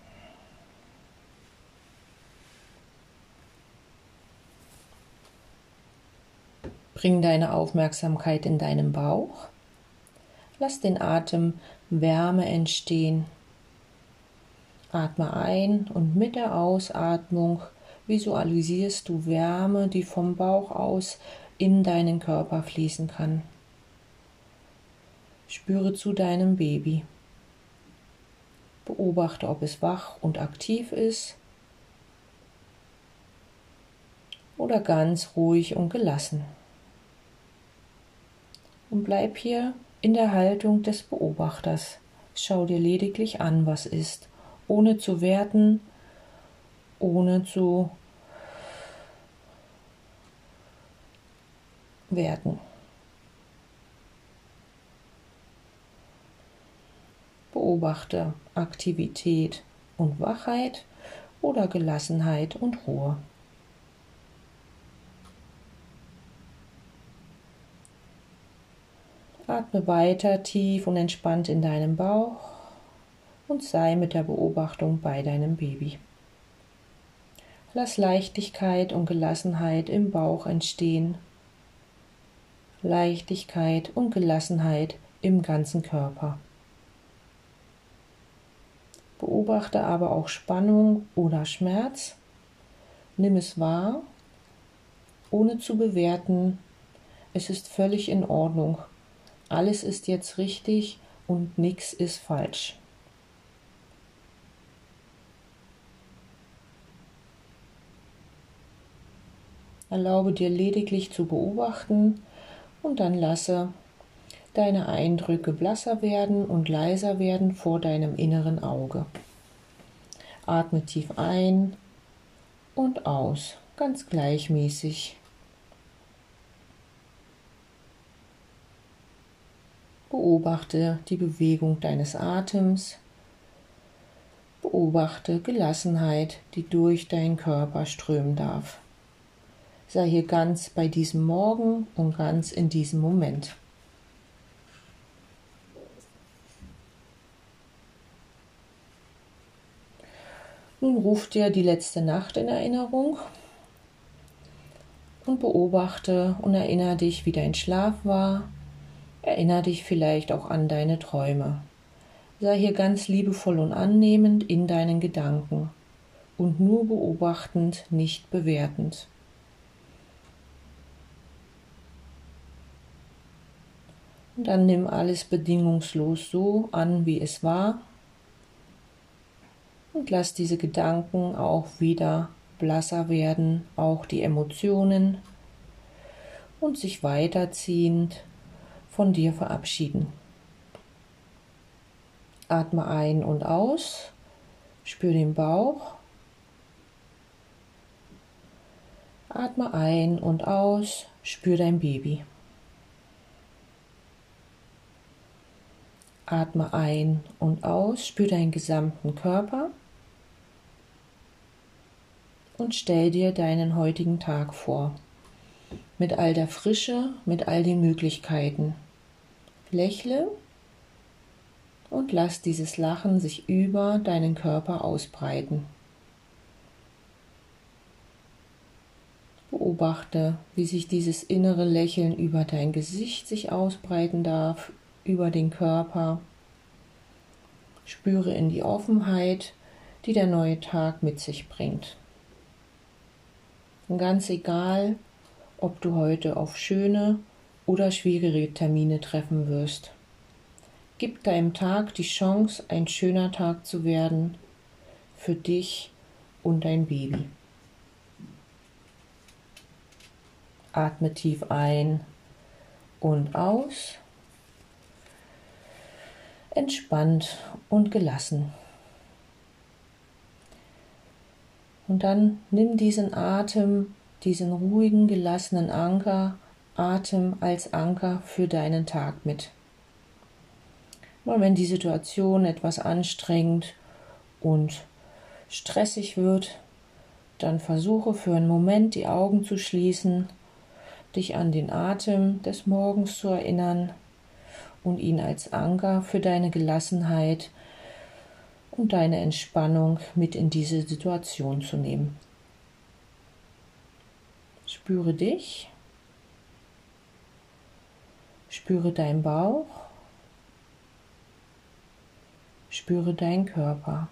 Bring deine Aufmerksamkeit in deinen Bauch. Lass den Atem Wärme entstehen. Atme ein und mit der Ausatmung visualisierst du Wärme, die vom Bauch aus in deinen Körper fließen kann. Spüre zu deinem Baby. Beobachte, ob es wach und aktiv ist oder ganz ruhig und gelassen. Und bleib hier in der Haltung des Beobachters. Schau dir lediglich an, was ist, ohne zu werten, ohne zu werten. Beobachte Aktivität und Wachheit oder Gelassenheit und Ruhe. Atme weiter tief und entspannt in deinem Bauch und sei mit der Beobachtung bei deinem Baby. Lass Leichtigkeit und Gelassenheit im Bauch entstehen. Leichtigkeit und Gelassenheit im ganzen Körper. Beobachte aber auch Spannung oder Schmerz. Nimm es wahr, ohne zu bewerten. Es ist völlig in Ordnung. Alles ist jetzt richtig und nichts ist falsch. Erlaube dir lediglich zu beobachten und dann lasse deine Eindrücke blasser werden und leiser werden vor deinem inneren Auge. Atme tief ein und aus, ganz gleichmäßig. Beobachte die Bewegung deines Atems. Beobachte Gelassenheit, die durch deinen Körper strömen darf. Sei hier ganz bei diesem Morgen und ganz in diesem Moment. Nun ruf dir die letzte Nacht in Erinnerung und beobachte und erinnere dich, wie dein Schlaf war. Erinnere dich vielleicht auch an deine Träume. Sei hier ganz liebevoll und annehmend in deinen Gedanken und nur beobachtend, nicht bewertend. Und dann nimm alles bedingungslos so an, wie es war und lass diese Gedanken auch wieder blasser werden, auch die Emotionen und sich weiterziehend von dir verabschieden. Atme ein und aus, spür den Bauch. Atme ein und aus, spür dein Baby. Atme ein und aus, spür deinen gesamten Körper und stell dir deinen heutigen Tag vor. Mit all der Frische, mit all den Möglichkeiten. Lächle und lass dieses Lachen sich über deinen Körper ausbreiten. Beobachte, wie sich dieses innere Lächeln über dein Gesicht sich ausbreiten darf, über den Körper. Spüre in die Offenheit, die der neue Tag mit sich bringt. Und ganz egal, ob du heute auf schöne oder schwierige Termine treffen wirst. Gib deinem Tag die Chance, ein schöner Tag zu werden für dich und dein Baby. Atme tief ein und aus. Entspannt und gelassen. Und dann nimm diesen Atem, diesen ruhigen, gelassenen Anker, Atem als Anker für deinen Tag mit. Und wenn die Situation etwas anstrengend und stressig wird, dann versuche für einen Moment die Augen zu schließen, dich an den Atem des Morgens zu erinnern und ihn als Anker für deine Gelassenheit und deine Entspannung mit in diese Situation zu nehmen. Spüre dich, spüre deinen Bauch, spüre deinen Körper.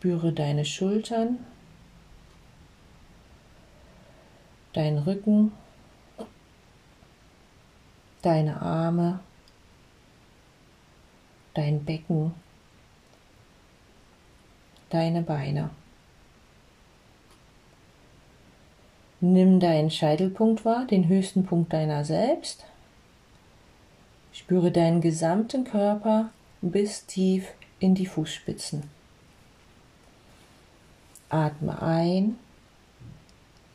Spüre deine Schultern, deinen Rücken, deine Arme, dein Becken, deine Beine. Nimm deinen Scheitelpunkt wahr, den höchsten Punkt deiner selbst. Spüre deinen gesamten Körper bis tief in die Fußspitzen. Atme ein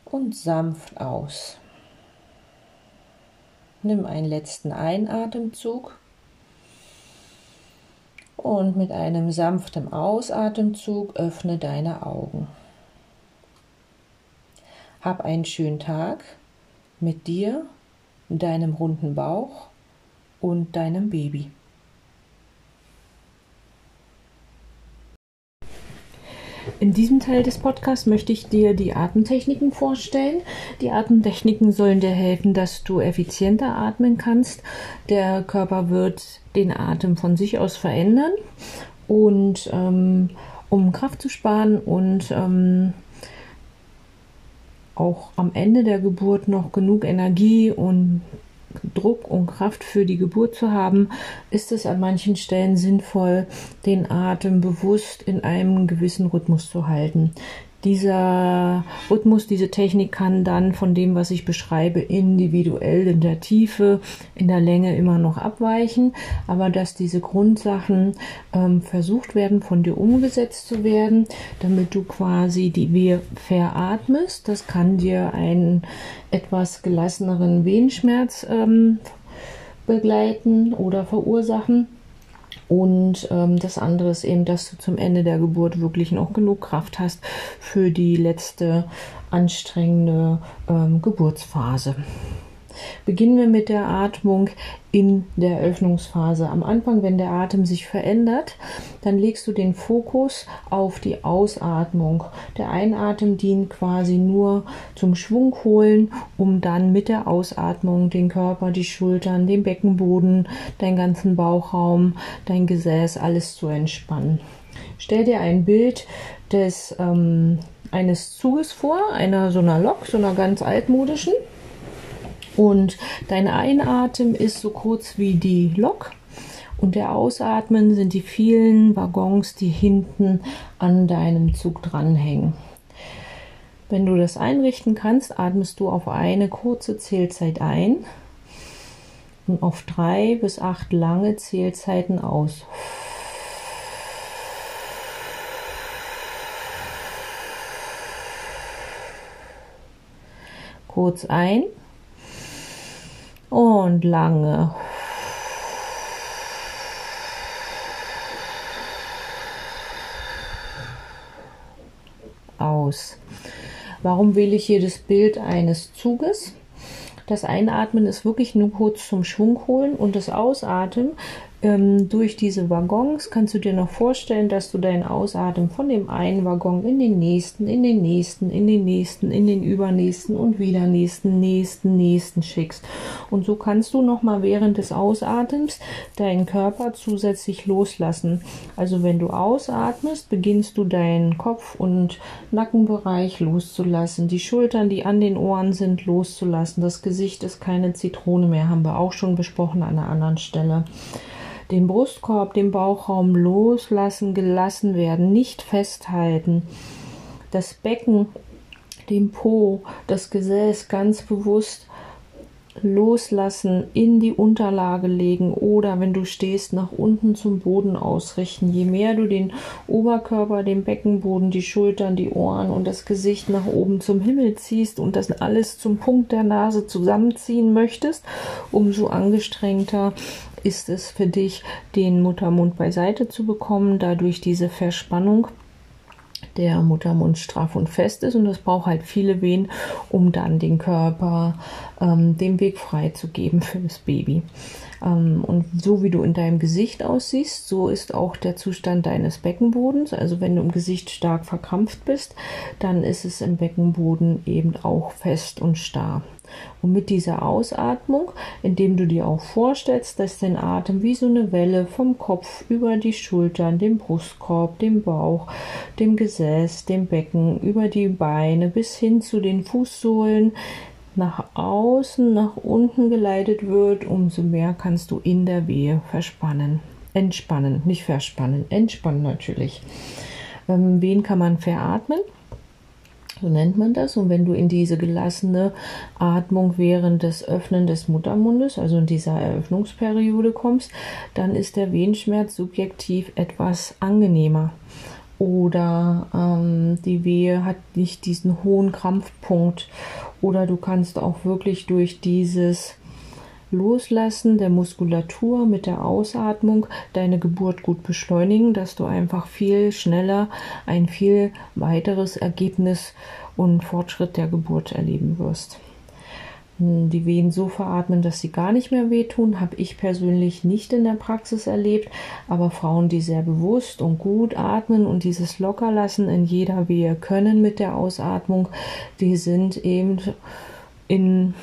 und sanft aus. Nimm einen letzten Einatemzug und mit einem sanften Ausatemzug öffne deine Augen. Hab einen schönen Tag mit dir, deinem runden Bauch und deinem Baby. In diesem Teil des Podcasts möchte ich dir die Atemtechniken vorstellen. Die Atemtechniken sollen dir helfen, dass du effizienter atmen kannst. Der Körper wird den Atem von sich aus verändern und ähm, um Kraft zu sparen und ähm, auch am Ende der Geburt noch genug Energie und Druck und Kraft für die Geburt zu haben, ist es an manchen Stellen sinnvoll, den Atem bewusst in einem gewissen Rhythmus zu halten dieser Rhythmus, diese Technik kann dann von dem, was ich beschreibe, individuell in der Tiefe, in der Länge immer noch abweichen, aber dass diese Grundsachen ähm, versucht werden, von dir umgesetzt zu werden, damit du quasi die Wehe veratmest. Das kann dir einen etwas gelasseneren Wehenschmerz ähm, begleiten oder verursachen. Und ähm, das andere ist eben, dass du zum Ende der Geburt wirklich noch genug Kraft hast für die letzte anstrengende ähm, Geburtsphase. Beginnen wir mit der Atmung in der Öffnungsphase. Am Anfang, wenn der Atem sich verändert, dann legst du den Fokus auf die Ausatmung. Der Einatmen dient quasi nur zum Schwung holen, um dann mit der Ausatmung den Körper, die Schultern, den Beckenboden, deinen ganzen Bauchraum, dein Gesäß, alles zu entspannen. Stell dir ein Bild des ähm, eines Zuges vor, einer so einer Lok, so einer ganz altmodischen. Und dein Einatmen ist so kurz wie die Lok und der Ausatmen sind die vielen Waggons, die hinten an deinem Zug dranhängen. Wenn du das einrichten kannst, atmest du auf eine kurze Zählzeit ein und auf drei bis acht lange Zählzeiten aus. Kurz ein und lange. Aus. Warum wähle ich hier das Bild eines Zuges? Das Einatmen ist wirklich nur kurz zum Schwung holen und das Ausatmen ähm, durch diese Waggons kannst du dir noch vorstellen, dass du deinen Ausatmen von dem einen Waggon in den nächsten, in den nächsten, in den nächsten, in den übernächsten und wieder nächsten, nächsten, nächsten schickst. Und so kannst du nochmal während des Ausatems deinen Körper zusätzlich loslassen. Also wenn du ausatmest, beginnst du deinen Kopf- und Nackenbereich loszulassen, die Schultern, die an den Ohren sind, loszulassen. Das Gesicht ist keine Zitrone mehr, haben wir auch schon besprochen an einer anderen Stelle den Brustkorb, den Bauchraum loslassen, gelassen werden, nicht festhalten. Das Becken, den Po, das Gesäß ganz bewusst loslassen, in die Unterlage legen oder wenn du stehst, nach unten zum Boden ausrichten. Je mehr du den Oberkörper, den Beckenboden, die Schultern, die Ohren und das Gesicht nach oben zum Himmel ziehst und das alles zum Punkt der Nase zusammenziehen möchtest, umso angestrengter ist es für dich, den Muttermund beiseite zu bekommen, dadurch diese Verspannung der Muttermund straff und fest ist und es braucht halt viele Wehen, um dann den Körper ähm, den Weg frei zu geben für das Baby. Ähm, und so wie du in deinem Gesicht aussiehst, so ist auch der Zustand deines Beckenbodens. Also wenn du im Gesicht stark verkrampft bist, dann ist es im Beckenboden eben auch fest und starr. Und mit dieser Ausatmung, indem du dir auch vorstellst, dass dein Atem wie so eine Welle vom Kopf über die Schultern, den Brustkorb, den Bauch, dem Gesäß, dem Becken, über die Beine bis hin zu den Fußsohlen nach außen, nach unten geleitet wird, umso mehr kannst du in der Wehe verspannen. Entspannen, nicht verspannen, entspannen natürlich. Ähm, wen kann man veratmen? So nennt man das. Und wenn du in diese gelassene Atmung während des Öffnen des Muttermundes, also in dieser Eröffnungsperiode kommst, dann ist der Wehenschmerz subjektiv etwas angenehmer. Oder ähm, die Wehe hat nicht diesen hohen Krampfpunkt. Oder du kannst auch wirklich durch dieses Loslassen der Muskulatur mit der Ausatmung deine Geburt gut beschleunigen, dass du einfach viel schneller ein viel weiteres Ergebnis und Fortschritt der Geburt erleben wirst. Die Wehen so veratmen, dass sie gar nicht mehr wehtun, habe ich persönlich nicht in der Praxis erlebt, aber Frauen, die sehr bewusst und gut atmen und dieses Lockerlassen in jeder Wehe können mit der Ausatmung, die sind eben in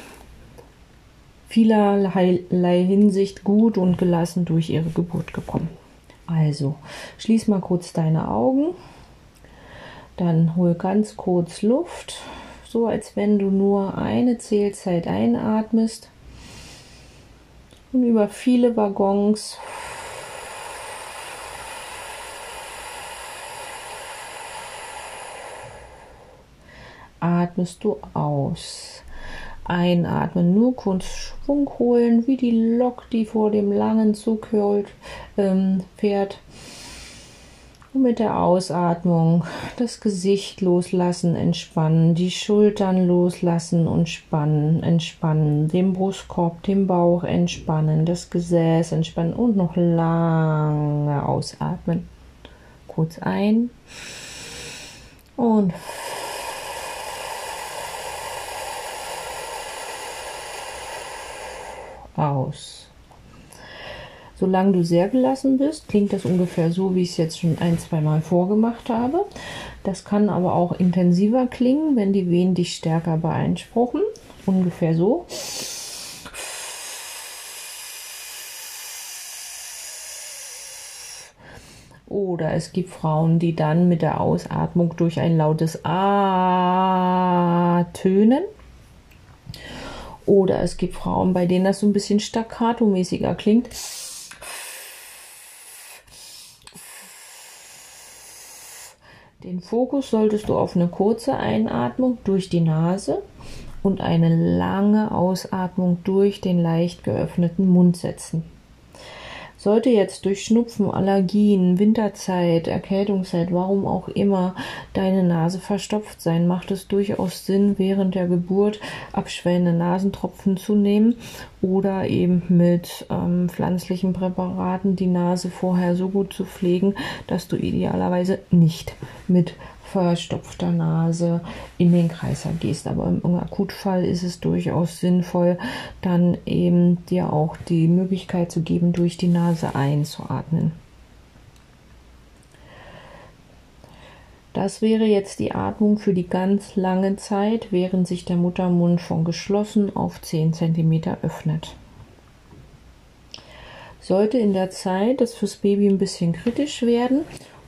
vielerlei Hinsicht gut und gelassen durch ihre Geburt gekommen. Also, schließ mal kurz deine Augen, dann hol ganz kurz Luft, so als wenn du nur eine Zählzeit einatmest und über viele Waggons atmest du aus. Einatmen, nur kurz Schwung holen, wie die Lok, die vor dem langen Zug ähm, fährt. Und mit der Ausatmung das Gesicht loslassen, entspannen, die Schultern loslassen und spannen, entspannen, den Brustkorb, den Bauch entspannen, das Gesäß entspannen und noch lange ausatmen. Kurz ein und aus. Solange du sehr gelassen bist, klingt das ungefähr so, wie ich es jetzt schon ein, zwei Mal vorgemacht habe. Das kann aber auch intensiver klingen, wenn die Wehen dich stärker beeinspruchen. Ungefähr so. Oder es gibt Frauen, die dann mit der Ausatmung durch ein lautes A tönen. Oder es gibt Frauen, bei denen das so ein bisschen staccato-mäßiger klingt. Den Fokus solltest du auf eine kurze Einatmung durch die Nase und eine lange Ausatmung durch den leicht geöffneten Mund setzen. Sollte jetzt durch Schnupfen, Allergien, Winterzeit, Erkältungszeit, warum auch immer deine Nase verstopft sein, macht es durchaus Sinn, während der Geburt abschwellende Nasentropfen zu nehmen oder eben mit ähm, pflanzlichen Präparaten die Nase vorher so gut zu pflegen, dass du idealerweise nicht mit verstopfter Nase in den Kreislauf gehst. Aber im Akutfall ist es durchaus sinnvoll, dann eben dir auch die Möglichkeit zu geben, durch die Nase einzuatmen. Das wäre jetzt die Atmung für die ganz lange Zeit, während sich der Muttermund von geschlossen auf 10 cm öffnet. Sollte in der Zeit das fürs Baby ein bisschen kritisch werden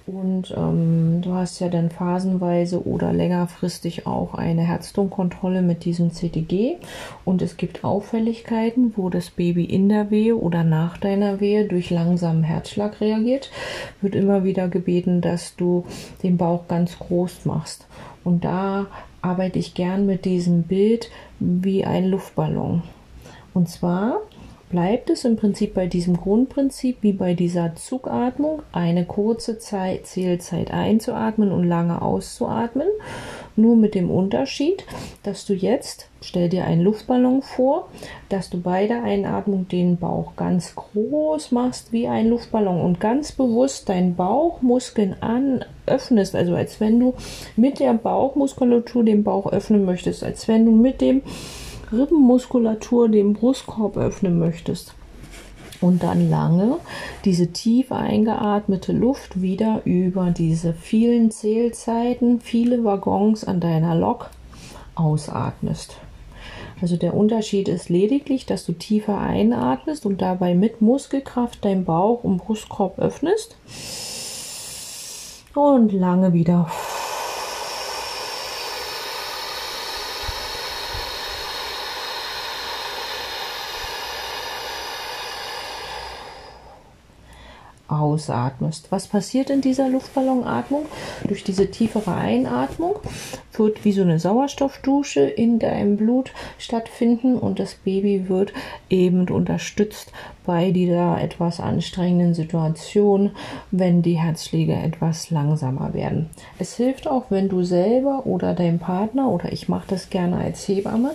und ähm, du hast ja dann phasenweise oder längerfristig auch eine Herzdruckkontrolle mit diesem CTG. Und es gibt Auffälligkeiten, wo das Baby in der Wehe oder nach deiner Wehe durch langsamen Herzschlag reagiert. Wird immer wieder gebeten, dass du den Bauch ganz groß machst. Und da arbeite ich gern mit diesem Bild wie ein Luftballon. Und zwar bleibt es im Prinzip bei diesem Grundprinzip wie bei dieser Zugatmung, eine kurze Zeit, Zählzeit einzuatmen und lange auszuatmen. Nur mit dem Unterschied, dass du jetzt, stell dir einen Luftballon vor, dass du bei der Einatmung den Bauch ganz groß machst wie ein Luftballon und ganz bewusst deinen Bauchmuskeln an öffnest, also als wenn du mit der Bauchmuskulatur den Bauch öffnen möchtest, als wenn du mit dem Rippenmuskulatur den Brustkorb öffnen möchtest und dann lange diese tief eingeatmete Luft wieder über diese vielen Zählzeiten, viele Waggons an deiner Lok ausatmest. Also der Unterschied ist lediglich, dass du tiefer einatmest und dabei mit Muskelkraft dein Bauch und Brustkorb öffnest und lange wieder ausatmest. Was passiert in dieser Luftballonatmung? Durch diese tiefere Einatmung wird wie so eine Sauerstoffdusche in deinem Blut stattfinden und das Baby wird eben unterstützt bei dieser etwas anstrengenden Situation, wenn die Herzschläge etwas langsamer werden. Es hilft auch, wenn du selber oder dein Partner oder ich mache das gerne als Hebamme,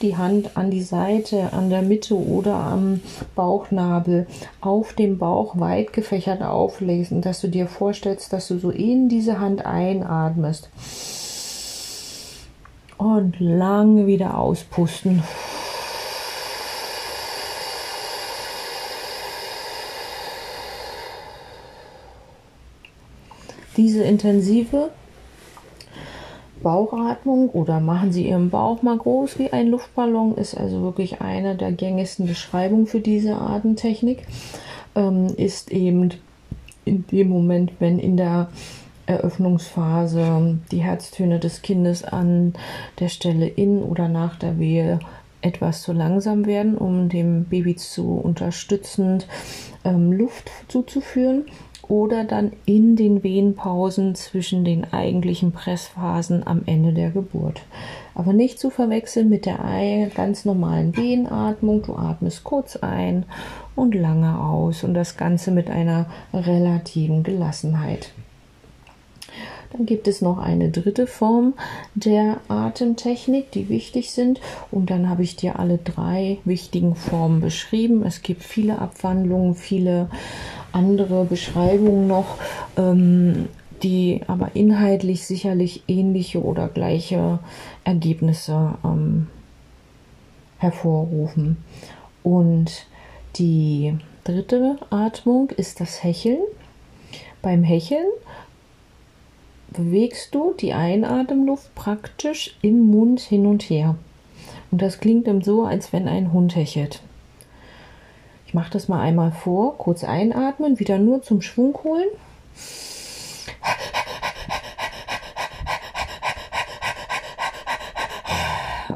die Hand an die Seite, an der Mitte oder am Bauchnabel auf dem Bauch weit gefächert auflesen, dass du dir vorstellst, dass du so in diese Hand einatmest und lange wieder auspusten. Diese intensive Bauchatmung oder machen Sie Ihren Bauch mal groß wie ein Luftballon, ist also wirklich eine der gängigsten Beschreibungen für diese Atemtechnik. Ähm, ist eben in dem Moment, wenn in der Eröffnungsphase die Herztöne des Kindes an der Stelle in oder nach der Wehe etwas zu langsam werden, um dem Baby zu unterstützend ähm, Luft zuzuführen oder dann in den Wehenpausen zwischen den eigentlichen Pressphasen am Ende der Geburt. Aber nicht zu verwechseln mit der ganz normalen Wehenatmung. Du atmest kurz ein und lange aus und das Ganze mit einer relativen Gelassenheit. Dann gibt es noch eine dritte Form der Atemtechnik, die wichtig sind. Und dann habe ich dir alle drei wichtigen Formen beschrieben. Es gibt viele Abwandlungen, viele andere Beschreibungen noch, ähm, die aber inhaltlich sicherlich ähnliche oder gleiche Ergebnisse ähm, hervorrufen. Und die dritte Atmung ist das Hecheln. Beim Hecheln bewegst du die Einatemluft praktisch im Mund hin und her. Und das klingt dann so, als wenn ein Hund hechelt. Ich mache das mal einmal vor. Kurz einatmen, wieder nur zum Schwung holen.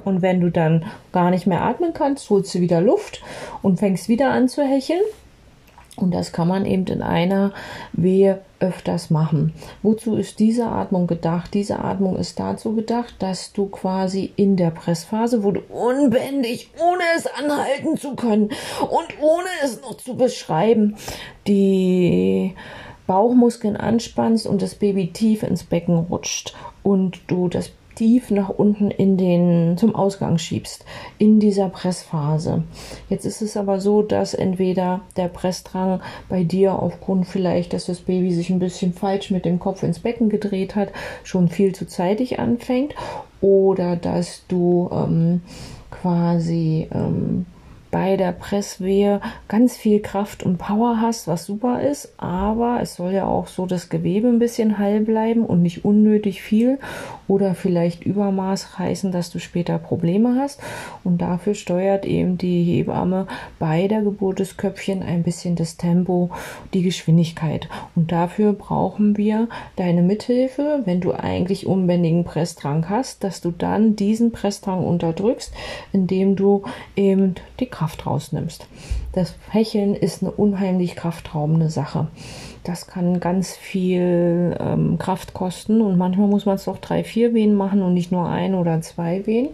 Und wenn du dann gar nicht mehr atmen kannst, holst du wieder Luft und fängst wieder an zu hecheln. Und das kann man eben in einer Wehe öfters machen. Wozu ist diese Atmung gedacht? Diese Atmung ist dazu gedacht, dass du quasi in der Pressphase, wo du unbändig, ohne es anhalten zu können und ohne es noch zu beschreiben, die Bauchmuskeln anspannst und das Baby tief ins Becken rutscht und du das tief nach unten in den zum Ausgang schiebst in dieser Pressphase. Jetzt ist es aber so, dass entweder der Pressdrang bei dir aufgrund vielleicht, dass das Baby sich ein bisschen falsch mit dem Kopf ins Becken gedreht hat, schon viel zu zeitig anfängt oder dass du ähm, quasi ähm, bei der Presswehe ganz viel Kraft und Power hast, was super ist, aber es soll ja auch so das Gewebe ein bisschen heil bleiben und nicht unnötig viel oder vielleicht Übermaß reißen, dass du später Probleme hast. Und dafür steuert eben die Hebamme bei der Geburt des Köpfchen ein bisschen das Tempo, die Geschwindigkeit. Und dafür brauchen wir deine Mithilfe, wenn du eigentlich unbändigen Pressdrang hast, dass du dann diesen Pressdrang unterdrückst, indem du eben die Kraft rausnimmst. Das Hecheln ist eine unheimlich kraftraubende Sache. Das kann ganz viel ähm, Kraft kosten und manchmal muss man es doch drei, vier Wehen machen und nicht nur ein oder zwei Wehen.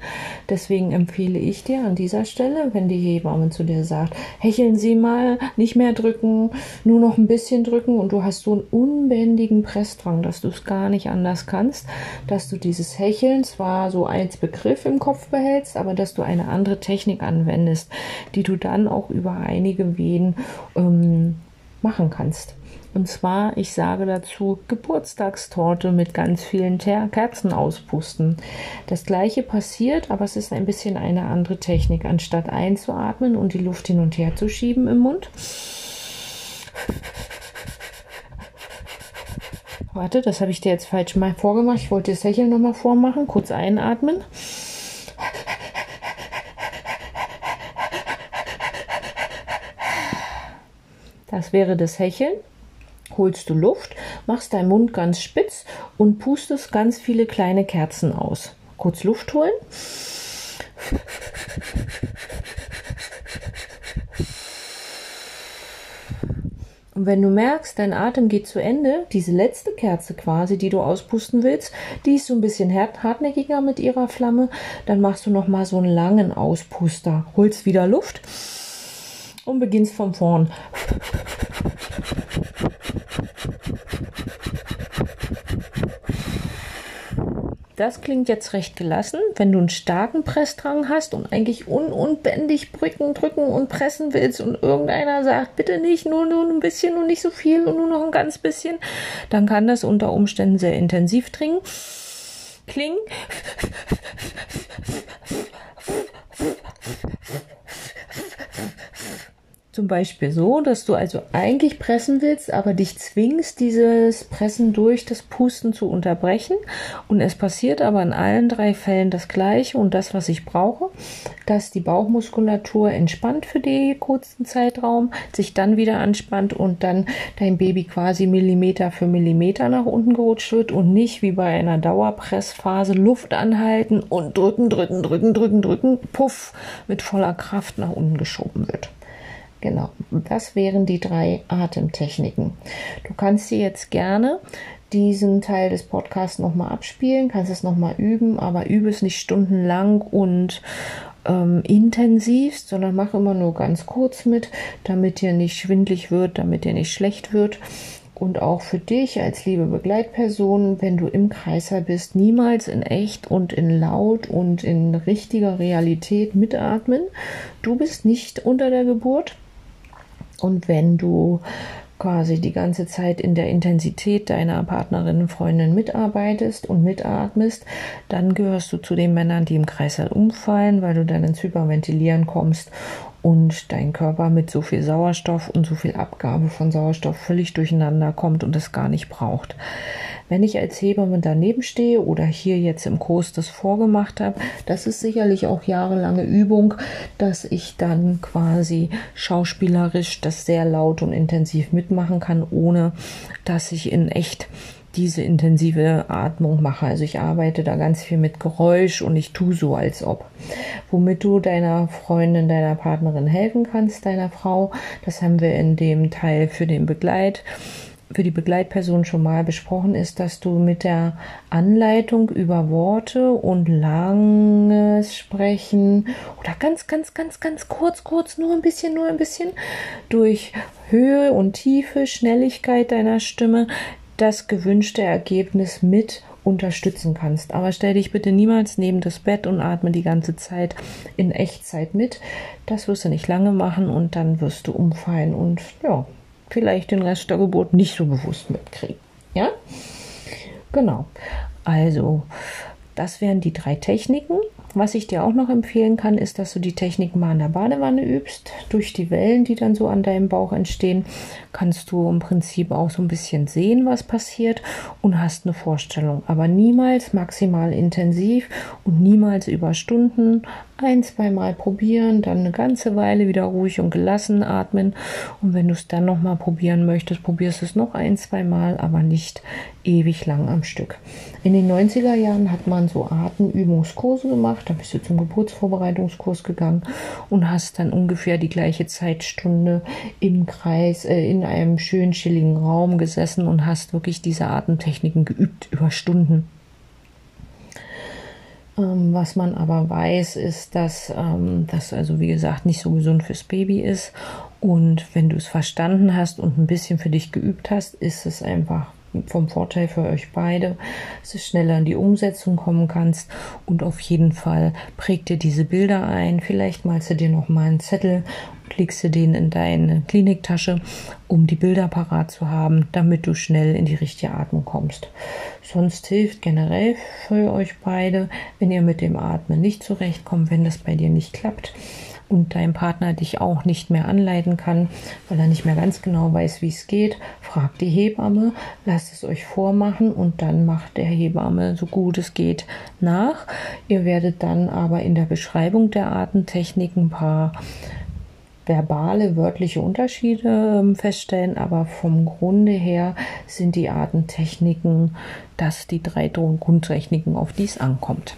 Deswegen empfehle ich dir an dieser Stelle, wenn die Hebamme zu dir sagt, hecheln Sie mal, nicht mehr drücken, nur noch ein bisschen drücken und du hast so einen unbändigen Pressdrang, dass du es gar nicht anders kannst, dass du dieses Hecheln zwar so als Begriff im Kopf behältst, aber dass du eine andere Technik anwendest, die du dann auch über einige Wehen ähm, machen kannst. Und zwar, ich sage dazu, Geburtstagstorte mit ganz vielen Ter Kerzen auspusten. Das gleiche passiert, aber es ist ein bisschen eine andere Technik. Anstatt einzuatmen und die Luft hin und her zu schieben im Mund. Warte, das habe ich dir jetzt falsch mal vorgemacht. Ich wollte das Hecheln nochmal vormachen. Kurz einatmen. Das wäre das Hecheln holst du Luft, machst deinen Mund ganz spitz und pustest ganz viele kleine Kerzen aus. Kurz Luft holen. Und wenn du merkst, dein Atem geht zu Ende, diese letzte Kerze quasi, die du auspusten willst, die ist so ein bisschen hartnäckiger mit ihrer Flamme, dann machst du noch mal so einen langen Auspuster, holst wieder Luft und beginnst von vorn. Das klingt jetzt recht gelassen. Wenn du einen starken Pressdrang hast und eigentlich un unbändig drücken, drücken und pressen willst und irgendeiner sagt, bitte nicht, nur, nur ein bisschen und nicht so viel und nur noch ein ganz bisschen, dann kann das unter Umständen sehr intensiv dringen. Klingen. Zum Beispiel so, dass du also eigentlich pressen willst, aber dich zwingst, dieses Pressen durch das Pusten zu unterbrechen. Und es passiert aber in allen drei Fällen das Gleiche und das, was ich brauche, dass die Bauchmuskulatur entspannt für den kurzen Zeitraum, sich dann wieder anspannt und dann dein Baby quasi Millimeter für Millimeter nach unten gerutscht wird und nicht wie bei einer Dauerpressphase Luft anhalten und drücken, drücken, drücken, drücken, drücken, puff, mit voller Kraft nach unten geschoben wird. Genau, das wären die drei Atemtechniken. Du kannst sie jetzt gerne diesen Teil des Podcasts nochmal abspielen, kannst es nochmal üben, aber übe es nicht stundenlang und ähm, intensivst, sondern mach immer nur ganz kurz mit, damit dir nicht schwindlig wird, damit dir nicht schlecht wird. Und auch für dich als liebe Begleitperson, wenn du im Kreiser bist, niemals in echt und in laut und in richtiger Realität mitatmen. Du bist nicht unter der Geburt. Und wenn du quasi die ganze Zeit in der Intensität deiner Partnerin, Freundin mitarbeitest und mitatmest, dann gehörst du zu den Männern, die im Kreislauf umfallen, weil du dann ins Hyperventilieren kommst und dein Körper mit so viel Sauerstoff und so viel Abgabe von Sauerstoff völlig durcheinander kommt und es gar nicht braucht. Wenn ich als Hebamme daneben stehe oder hier jetzt im Kurs das vorgemacht habe, das ist sicherlich auch jahrelange Übung, dass ich dann quasi schauspielerisch das sehr laut und intensiv mitmachen kann, ohne dass ich in echt diese intensive Atmung mache. Also ich arbeite da ganz viel mit Geräusch und ich tue so, als ob. Womit du deiner Freundin, deiner Partnerin helfen kannst, deiner Frau, das haben wir in dem Teil für den Begleit für die Begleitperson schon mal besprochen ist, dass du mit der Anleitung über Worte und langes Sprechen oder ganz, ganz, ganz, ganz kurz, kurz, nur ein bisschen, nur ein bisschen durch Höhe und Tiefe, Schnelligkeit deiner Stimme das gewünschte Ergebnis mit unterstützen kannst. Aber stell dich bitte niemals neben das Bett und atme die ganze Zeit in Echtzeit mit. Das wirst du nicht lange machen und dann wirst du umfallen und ja, vielleicht den Rest der Geburt nicht so bewusst mitkriegen. Ja? Genau. Also, das wären die drei Techniken. Was ich dir auch noch empfehlen kann, ist, dass du die Technik mal in der Badewanne übst. Durch die Wellen, die dann so an deinem Bauch entstehen, kannst du im Prinzip auch so ein bisschen sehen, was passiert und hast eine Vorstellung. Aber niemals maximal intensiv und niemals über Stunden. Ein, zweimal probieren, dann eine ganze Weile wieder ruhig und gelassen atmen. Und wenn du es dann nochmal probieren möchtest, probierst es noch ein, zweimal, aber nicht ewig lang am Stück. In den 90er Jahren hat man so Atemübungskurse gemacht. Da bist du zum Geburtsvorbereitungskurs gegangen und hast dann ungefähr die gleiche Zeitstunde im Kreis, äh, in einem schönen, chilligen Raum gesessen und hast wirklich diese Atemtechniken geübt über Stunden. Ähm, was man aber weiß, ist, dass ähm, das also wie gesagt nicht so gesund fürs Baby ist. Und wenn du es verstanden hast und ein bisschen für dich geübt hast, ist es einfach vom Vorteil für euch beide, dass du schneller in die Umsetzung kommen kannst und auf jeden Fall präg dir diese Bilder ein. Vielleicht malst du dir noch mal einen Zettel und legst du den in deine Kliniktasche, um die Bilder parat zu haben, damit du schnell in die richtige Atmung kommst. Sonst hilft generell für euch beide, wenn ihr mit dem Atmen nicht zurechtkommt, wenn das bei dir nicht klappt und dein Partner dich auch nicht mehr anleiten kann, weil er nicht mehr ganz genau weiß, wie es geht, fragt die Hebamme, lasst es euch vormachen und dann macht der Hebamme so gut es geht nach. Ihr werdet dann aber in der Beschreibung der Atemtechnik ein paar verbale, wörtliche Unterschiede ähm, feststellen, aber vom Grunde her sind die Atemtechniken das die drei Grundtechniken, auf die es ankommt.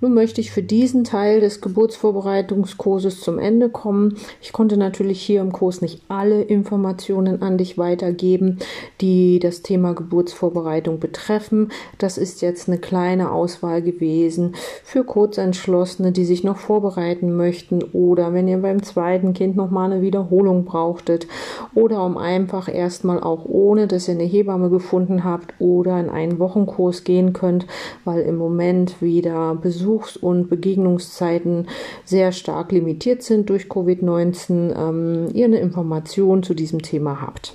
Nun möchte ich für diesen Teil des Geburtsvorbereitungskurses zum Ende kommen. Ich konnte natürlich hier im Kurs nicht alle Informationen an dich weitergeben, die das Thema Geburtsvorbereitung betreffen. Das ist jetzt eine kleine Auswahl gewesen für Kurzentschlossene, die sich noch vorbereiten möchten oder wenn ihr beim zweiten Kind noch mal eine Wiederholung brauchtet oder um einfach erstmal auch ohne, dass ihr eine Hebamme gefunden habt oder in einen Wochenkurs gehen könnt, weil im Moment wieder Besuch Besuchs- und Begegnungszeiten sehr stark limitiert sind durch Covid-19, ähm, ihr eine Information zu diesem Thema habt.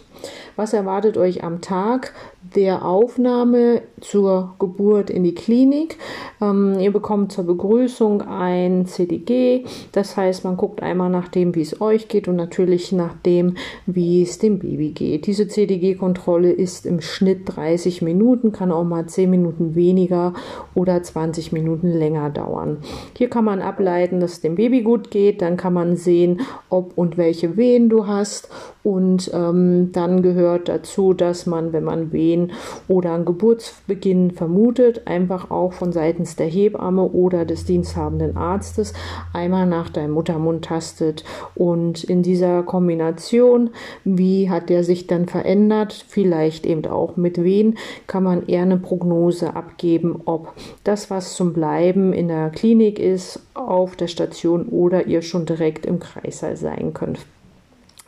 Was erwartet euch am Tag der Aufnahme zur Geburt in die Klinik? Ähm, ihr bekommt zur Begrüßung ein CDG. Das heißt, man guckt einmal nach dem, wie es euch geht und natürlich nach dem, wie es dem Baby geht. Diese CDG-Kontrolle ist im Schnitt 30 Minuten, kann auch mal 10 Minuten weniger oder 20 Minuten länger dauern. Hier kann man ableiten, dass es dem Baby gut geht. Dann kann man sehen, ob und welche Wehen du hast. Und ähm, dann gehört dazu, dass man, wenn man Wehen oder einen Geburtsbeginn vermutet, einfach auch von seitens der Hebamme oder des diensthabenden Arztes einmal nach deinem Muttermund tastet. Und in dieser Kombination, wie hat der sich dann verändert, vielleicht eben auch mit wen, kann man eher eine Prognose abgeben, ob das, was zum Bleiben in der Klinik ist, auf der Station oder ihr schon direkt im Kreißsaal sein könnt.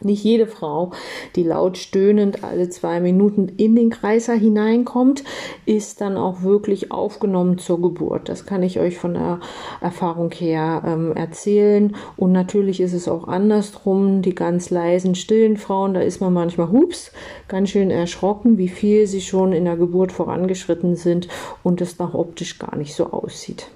Nicht jede Frau, die laut stöhnend alle zwei Minuten in den Kreiser hineinkommt, ist dann auch wirklich aufgenommen zur Geburt. Das kann ich euch von der Erfahrung her ähm, erzählen. Und natürlich ist es auch andersrum. Die ganz leisen, stillen Frauen, da ist man manchmal, hups, ganz schön erschrocken, wie viel sie schon in der Geburt vorangeschritten sind und es nach optisch gar nicht so aussieht.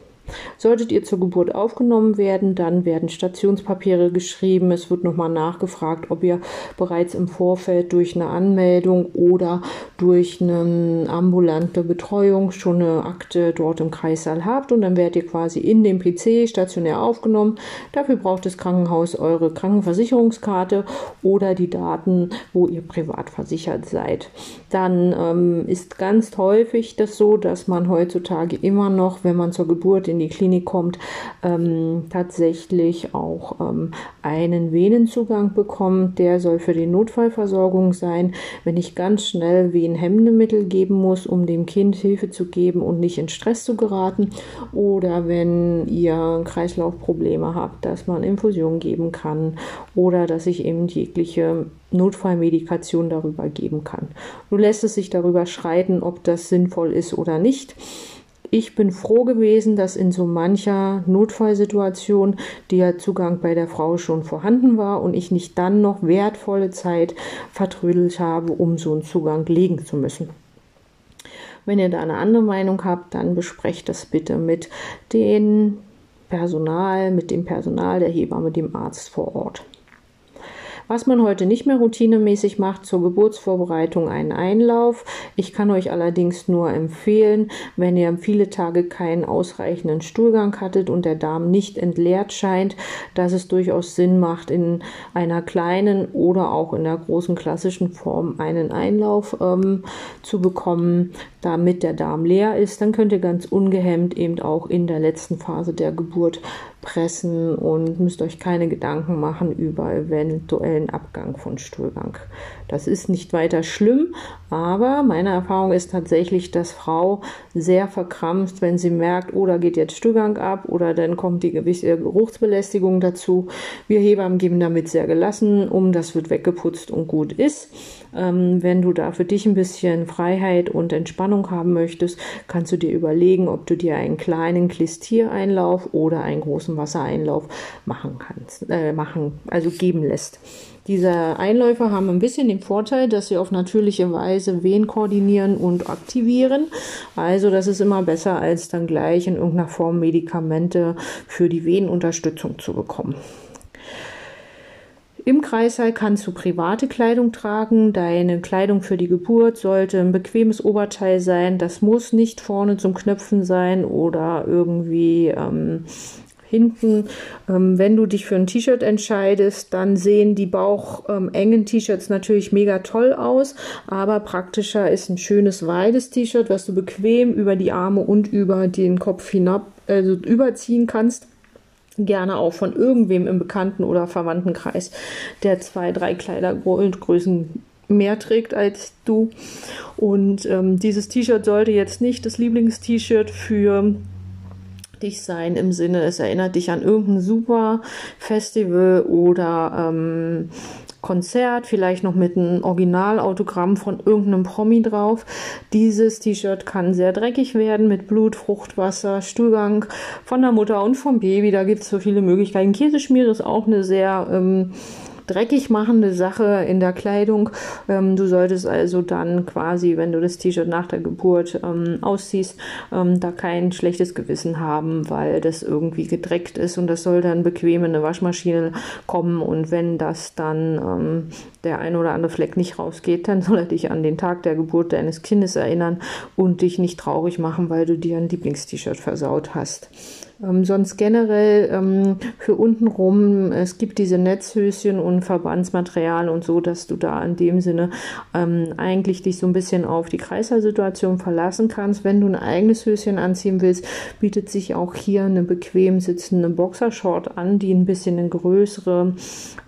Solltet ihr zur Geburt aufgenommen werden, dann werden Stationspapiere geschrieben. Es wird nochmal nachgefragt, ob ihr bereits im Vorfeld durch eine Anmeldung oder durch eine ambulante Betreuung schon eine Akte dort im Kreissaal habt. Und dann werdet ihr quasi in dem PC stationär aufgenommen. Dafür braucht das Krankenhaus eure Krankenversicherungskarte oder die Daten, wo ihr privat versichert seid. Dann ähm, ist ganz häufig das so, dass man heutzutage immer noch, wenn man zur Geburt in in die Klinik kommt, ähm, tatsächlich auch ähm, einen Venenzugang bekommt. Der soll für die Notfallversorgung sein. Wenn ich ganz schnell Venenhemmende geben muss, um dem Kind Hilfe zu geben und nicht in Stress zu geraten. Oder wenn ihr Kreislaufprobleme habt, dass man Infusion geben kann oder dass ich eben jegliche Notfallmedikation darüber geben kann. Nun lässt es sich darüber schreiten, ob das sinnvoll ist oder nicht. Ich bin froh gewesen, dass in so mancher Notfallsituation der Zugang bei der Frau schon vorhanden war und ich nicht dann noch wertvolle Zeit vertrödelt habe, um so einen Zugang legen zu müssen. Wenn ihr da eine andere Meinung habt, dann besprecht das bitte mit dem Personal, mit dem Personal der Hebamme, dem Arzt vor Ort. Was man heute nicht mehr routinemäßig macht, zur Geburtsvorbereitung einen Einlauf. Ich kann euch allerdings nur empfehlen, wenn ihr viele Tage keinen ausreichenden Stuhlgang hattet und der Darm nicht entleert scheint, dass es durchaus Sinn macht, in einer kleinen oder auch in der großen klassischen Form einen Einlauf ähm, zu bekommen, damit der Darm leer ist. Dann könnt ihr ganz ungehemmt eben auch in der letzten Phase der Geburt pressen und müsst euch keine Gedanken machen über eventuellen Abgang von Stuhlgang. Das ist nicht weiter schlimm, aber meine Erfahrung ist tatsächlich, dass Frau sehr verkrampft, wenn sie merkt, oh, da geht jetzt Stuhlgang ab oder dann kommt die gewisse Geruchsbelästigung dazu. Wir Hebammen geben damit sehr gelassen um, das wird weggeputzt und gut ist. Ähm, wenn du da für dich ein bisschen Freiheit und Entspannung haben möchtest, kannst du dir überlegen, ob du dir einen kleinen Klistiereinlauf oder einen großen Wassereinlauf machen kannst, äh, machen, also geben lässt. Diese Einläufe haben ein bisschen den Vorteil, dass sie auf natürliche Weise Wehen koordinieren und aktivieren. Also das ist immer besser, als dann gleich in irgendeiner Form Medikamente für die Wehenunterstützung zu bekommen. Im Kreißsaal kannst du private Kleidung tragen. Deine Kleidung für die Geburt sollte ein bequemes Oberteil sein. Das muss nicht vorne zum Knöpfen sein oder irgendwie ähm, hinten. Ähm, wenn du dich für ein T-Shirt entscheidest, dann sehen die bauchengen ähm, T-Shirts natürlich mega toll aus, aber praktischer ist ein schönes weites T-Shirt, was du bequem über die Arme und über den Kopf hinab, also überziehen kannst gerne auch von irgendwem im Bekannten- oder Verwandtenkreis, der zwei, drei Kleidergrößen mehr trägt als du. Und ähm, dieses T-Shirt sollte jetzt nicht das Lieblingst-T-Shirt für dich sein im Sinne, es erinnert dich an irgendein super Festival oder ähm, Konzert, vielleicht noch mit einem Originalautogramm von irgendeinem Promi drauf. Dieses T-Shirt kann sehr dreckig werden mit Blut, Fruchtwasser, Stuhlgang von der Mutter und vom Baby. Da gibt es so viele Möglichkeiten. Käseschmiere ist auch eine sehr ähm, dreckig machende Sache in der Kleidung. Ähm, du solltest also dann quasi, wenn du das T-Shirt nach der Geburt ähm, ausziehst, ähm, da kein schlechtes Gewissen haben, weil das irgendwie gedreckt ist und das soll dann bequem in eine Waschmaschine kommen und wenn das dann ähm, der ein oder andere Fleck nicht rausgeht, dann soll er dich an den Tag der Geburt deines Kindes erinnern und dich nicht traurig machen, weil du dir ein Lieblingst-T-Shirt versaut hast. Ähm, sonst generell ähm, für untenrum, es gibt diese Netzhöschen und Verbandsmaterial und so, dass du da in dem Sinne ähm, eigentlich dich so ein bisschen auf die Kreißsaalsituation verlassen kannst. Wenn du ein eigenes Höschen anziehen willst, bietet sich auch hier eine bequem sitzende Boxershort an, die ein bisschen eine größere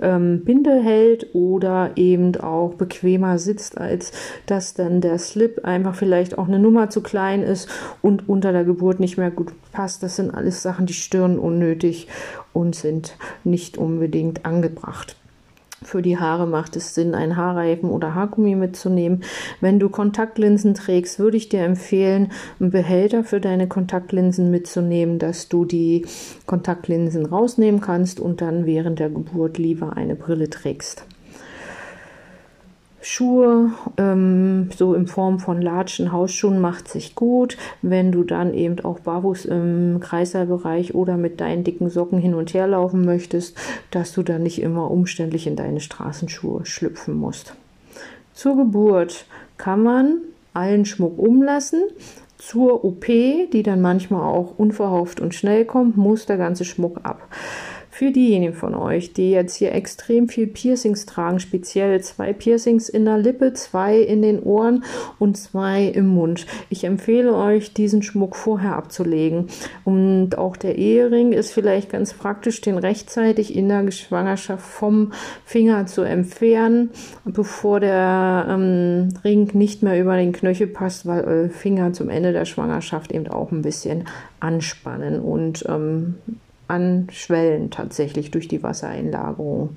ähm, Binde hält oder eben auch bequemer sitzt, als dass dann der Slip einfach vielleicht auch eine Nummer zu klein ist und unter der Geburt nicht mehr gut passt. Das sind alles Sachen, die stören unnötig und sind nicht unbedingt angebracht. Für die Haare macht es Sinn, einen Haarreifen oder Haargummi mitzunehmen. Wenn du Kontaktlinsen trägst, würde ich dir empfehlen, einen Behälter für deine Kontaktlinsen mitzunehmen, dass du die Kontaktlinsen rausnehmen kannst und dann während der Geburt lieber eine Brille trägst. Schuhe, ähm, so in Form von Latschen, Hausschuhen macht sich gut. Wenn du dann eben auch barfuß im Kreißsaalbereich oder mit deinen dicken Socken hin und her laufen möchtest, dass du dann nicht immer umständlich in deine Straßenschuhe schlüpfen musst. Zur Geburt kann man allen Schmuck umlassen. Zur OP, die dann manchmal auch unverhofft und schnell kommt, muss der ganze Schmuck ab. Für diejenigen von euch, die jetzt hier extrem viel Piercings tragen, speziell zwei Piercings in der Lippe, zwei in den Ohren und zwei im Mund. Ich empfehle euch, diesen Schmuck vorher abzulegen. Und auch der Ehering ist vielleicht ganz praktisch, den rechtzeitig in der Schwangerschaft vom Finger zu entfernen, bevor der ähm, Ring nicht mehr über den Knöchel passt, weil eure Finger zum Ende der Schwangerschaft eben auch ein bisschen anspannen und ähm, anschwellen tatsächlich durch die Wassereinlagerung.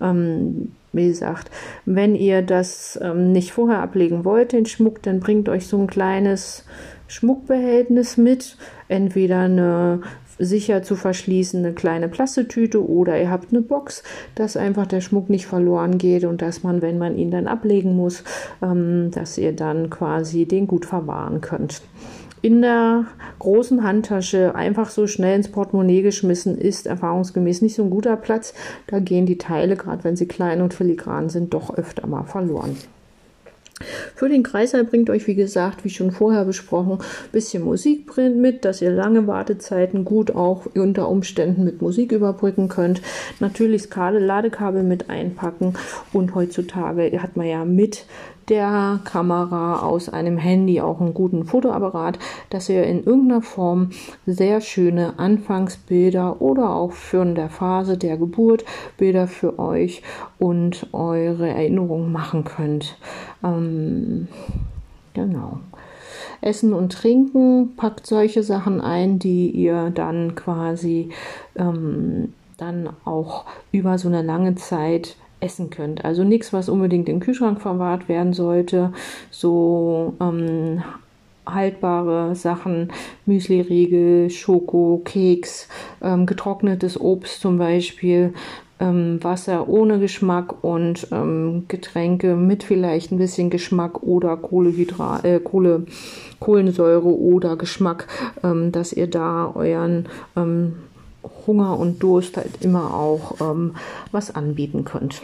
Ähm, wie gesagt, wenn ihr das ähm, nicht vorher ablegen wollt, den Schmuck, dann bringt euch so ein kleines Schmuckbehältnis mit. Entweder eine sicher zu verschließende kleine Plastetüte oder ihr habt eine Box, dass einfach der Schmuck nicht verloren geht und dass man, wenn man ihn dann ablegen muss, ähm, dass ihr dann quasi den gut verwahren könnt in der großen Handtasche einfach so schnell ins Portemonnaie geschmissen ist erfahrungsgemäß nicht so ein guter Platz. Da gehen die Teile, gerade wenn sie klein und filigran sind, doch öfter mal verloren. Für den Kreißsaal bringt euch, wie gesagt, wie schon vorher besprochen, ein bisschen Musik mit, dass ihr lange Wartezeiten gut auch unter Umständen mit Musik überbrücken könnt. Natürlich das Ladekabel mit einpacken und heutzutage hat man ja mit der Kamera, aus einem Handy auch einen guten Fotoapparat, dass ihr in irgendeiner Form sehr schöne Anfangsbilder oder auch für der Phase der Geburt Bilder für euch und eure Erinnerungen machen könnt. Ähm, genau. Essen und Trinken, packt solche Sachen ein, die ihr dann quasi ähm, dann auch über so eine lange Zeit essen könnt. Also nichts, was unbedingt im Kühlschrank verwahrt werden sollte. So ähm, haltbare Sachen, Müsli-Riegel, Schoko, Keks, ähm, getrocknetes Obst zum Beispiel, ähm, Wasser ohne Geschmack und ähm, Getränke mit vielleicht ein bisschen Geschmack oder Kohlehydrat, äh, Kohle, Kohlensäure oder Geschmack, ähm, dass ihr da euren ähm, Hunger und Durst halt immer auch ähm, was anbieten könnt.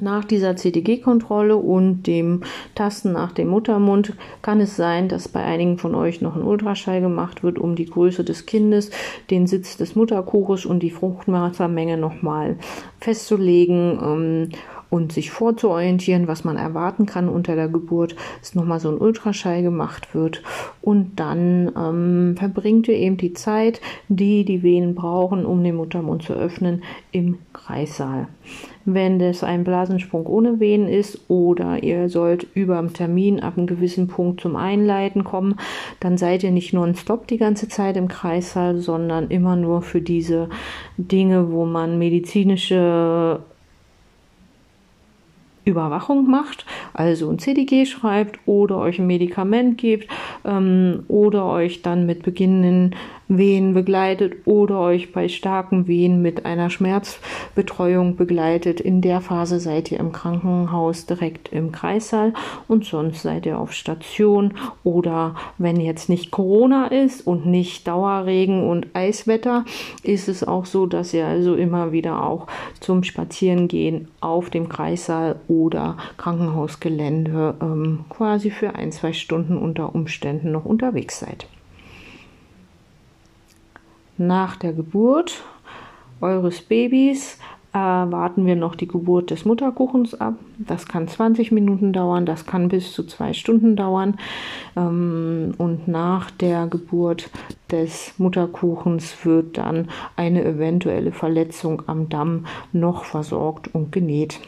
Nach dieser CTG-Kontrolle und dem Tasten nach dem Muttermund kann es sein, dass bei einigen von euch noch ein Ultraschall gemacht wird, um die Größe des Kindes, den Sitz des Mutterkuches und die Fruchtwassermenge nochmal festzulegen. Ähm, und sich vorzuorientieren, was man erwarten kann unter der Geburt, dass nochmal so ein Ultraschall gemacht wird und dann ähm, verbringt ihr eben die Zeit, die die Venen brauchen, um den Muttermund zu öffnen, im Kreissaal. Wenn das ein Blasensprung ohne Venen ist oder ihr sollt über dem Termin ab einem gewissen Punkt zum Einleiten kommen, dann seid ihr nicht nonstop die ganze Zeit im Kreissaal, sondern immer nur für diese Dinge, wo man medizinische Überwachung macht, also ein CDG schreibt oder euch ein Medikament gibt ähm, oder euch dann mit beginnenden Wehen begleitet oder euch bei starken Wehen mit einer Schmerzbetreuung begleitet. In der Phase seid ihr im Krankenhaus direkt im Kreissaal und sonst seid ihr auf Station oder wenn jetzt nicht Corona ist und nicht Dauerregen und Eiswetter, ist es auch so, dass ihr also immer wieder auch zum Spazierengehen auf dem Kreissaal oder Krankenhausgelände ähm, quasi für ein, zwei Stunden unter Umständen noch unterwegs seid nach der Geburt eures Babys äh, warten wir noch die Geburt des Mutterkuchens ab. Das kann 20 Minuten dauern, das kann bis zu zwei Stunden dauern. Ähm, und nach der Geburt des Mutterkuchens wird dann eine eventuelle Verletzung am Damm noch versorgt und genäht.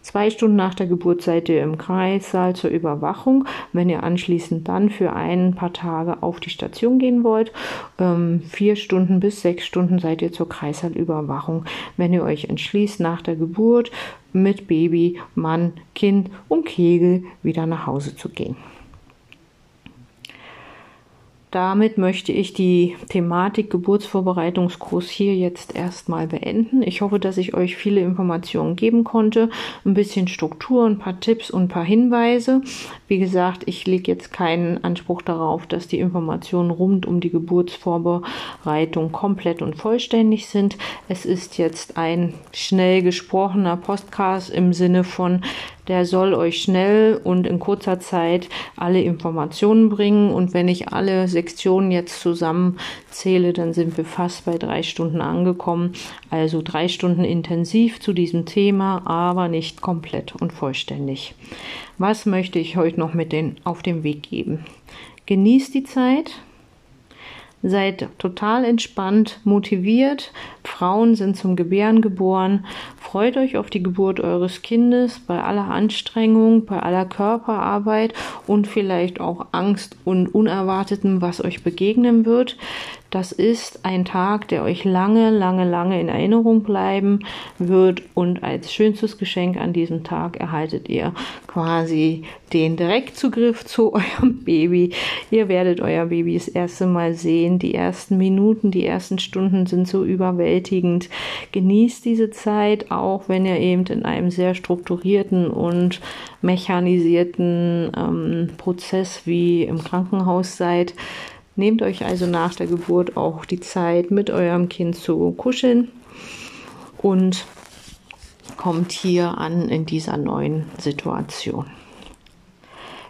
Zwei Stunden nach der Geburt seid ihr im Kreissaal zur Überwachung. Wenn ihr anschließend dann für ein paar Tage auf die Station gehen wollt, ähm, vier Stunden bis sechs Stunden seid ihr zur Kreissaalüberwachung. Wenn ihr euch entschließt, nach der Geburt mit Baby, Mann, Kind und Kegel wieder nach Hause zu gehen damit möchte ich die Thematik Geburtsvorbereitungskurs hier jetzt erstmal beenden. Ich hoffe, dass ich euch viele Informationen geben konnte, ein bisschen Struktur, ein paar Tipps und ein paar Hinweise. Wie gesagt, ich lege jetzt keinen Anspruch darauf, dass die Informationen rund um die Geburtsvorbereitung komplett und vollständig sind. Es ist jetzt ein schnell gesprochener Podcast im Sinne von der soll euch schnell und in kurzer Zeit alle Informationen bringen. Und wenn ich alle Sektionen jetzt zusammenzähle, dann sind wir fast bei drei Stunden angekommen. Also drei Stunden intensiv zu diesem Thema, aber nicht komplett und vollständig. Was möchte ich euch noch mit den auf den Weg geben? Genießt die Zeit, Seid total entspannt, motiviert. Frauen sind zum Gebären geboren. Freut euch auf die Geburt eures Kindes bei aller Anstrengung, bei aller Körperarbeit und vielleicht auch Angst und Unerwartetem, was euch begegnen wird. Das ist ein Tag, der euch lange, lange, lange in Erinnerung bleiben wird und als schönstes Geschenk an diesem Tag erhaltet ihr quasi den Direktzugriff zu eurem Baby. Ihr werdet euer Baby das erste Mal sehen. Die ersten Minuten, die ersten Stunden sind so überwältigend. Genießt diese Zeit, auch wenn ihr eben in einem sehr strukturierten und mechanisierten ähm, Prozess wie im Krankenhaus seid. Nehmt euch also nach der Geburt auch die Zeit, mit eurem Kind zu kuscheln und kommt hier an in dieser neuen Situation.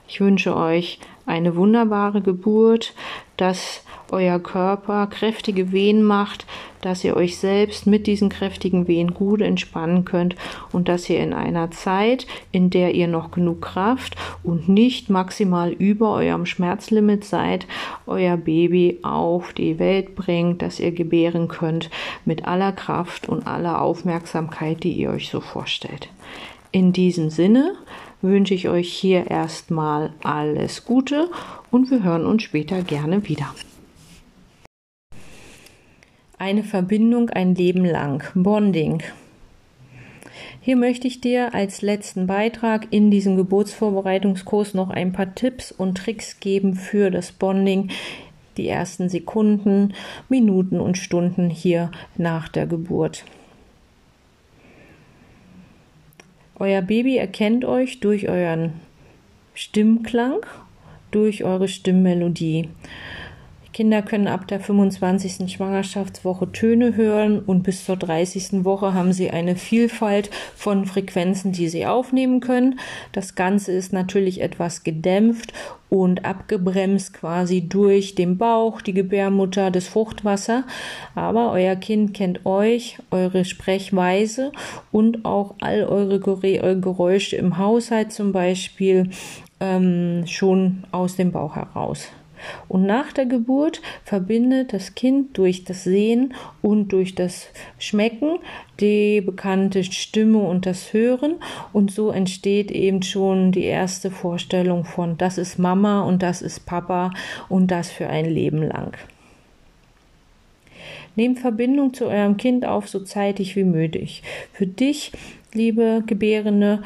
Ich wünsche euch eine wunderbare Geburt, dass euer Körper kräftige Wehen macht, dass ihr euch selbst mit diesen kräftigen Wehen gut entspannen könnt und dass ihr in einer Zeit, in der ihr noch genug Kraft und nicht maximal über eurem Schmerzlimit seid, euer Baby auf die Welt bringt, dass ihr gebären könnt mit aller Kraft und aller Aufmerksamkeit, die ihr euch so vorstellt. In diesem Sinne wünsche ich euch hier erstmal alles Gute und wir hören uns später gerne wieder. Eine Verbindung ein Leben lang. Bonding. Hier möchte ich dir als letzten Beitrag in diesem Geburtsvorbereitungskurs noch ein paar Tipps und Tricks geben für das Bonding, die ersten Sekunden, Minuten und Stunden hier nach der Geburt. Euer Baby erkennt euch durch euren Stimmklang, durch eure Stimmmelodie. Kinder können ab der 25. Schwangerschaftswoche Töne hören und bis zur 30. Woche haben sie eine Vielfalt von Frequenzen, die sie aufnehmen können. Das Ganze ist natürlich etwas gedämpft und abgebremst quasi durch den Bauch, die Gebärmutter, das Fruchtwasser. Aber euer Kind kennt euch, eure Sprechweise und auch all eure Geräusche im Haushalt zum Beispiel ähm, schon aus dem Bauch heraus. Und nach der Geburt verbindet das Kind durch das Sehen und durch das Schmecken die bekannte Stimme und das Hören. Und so entsteht eben schon die erste Vorstellung von, das ist Mama und das ist Papa und das für ein Leben lang. Nehmt Verbindung zu eurem Kind auf, so zeitig wie möglich. Für dich, liebe Gebärende,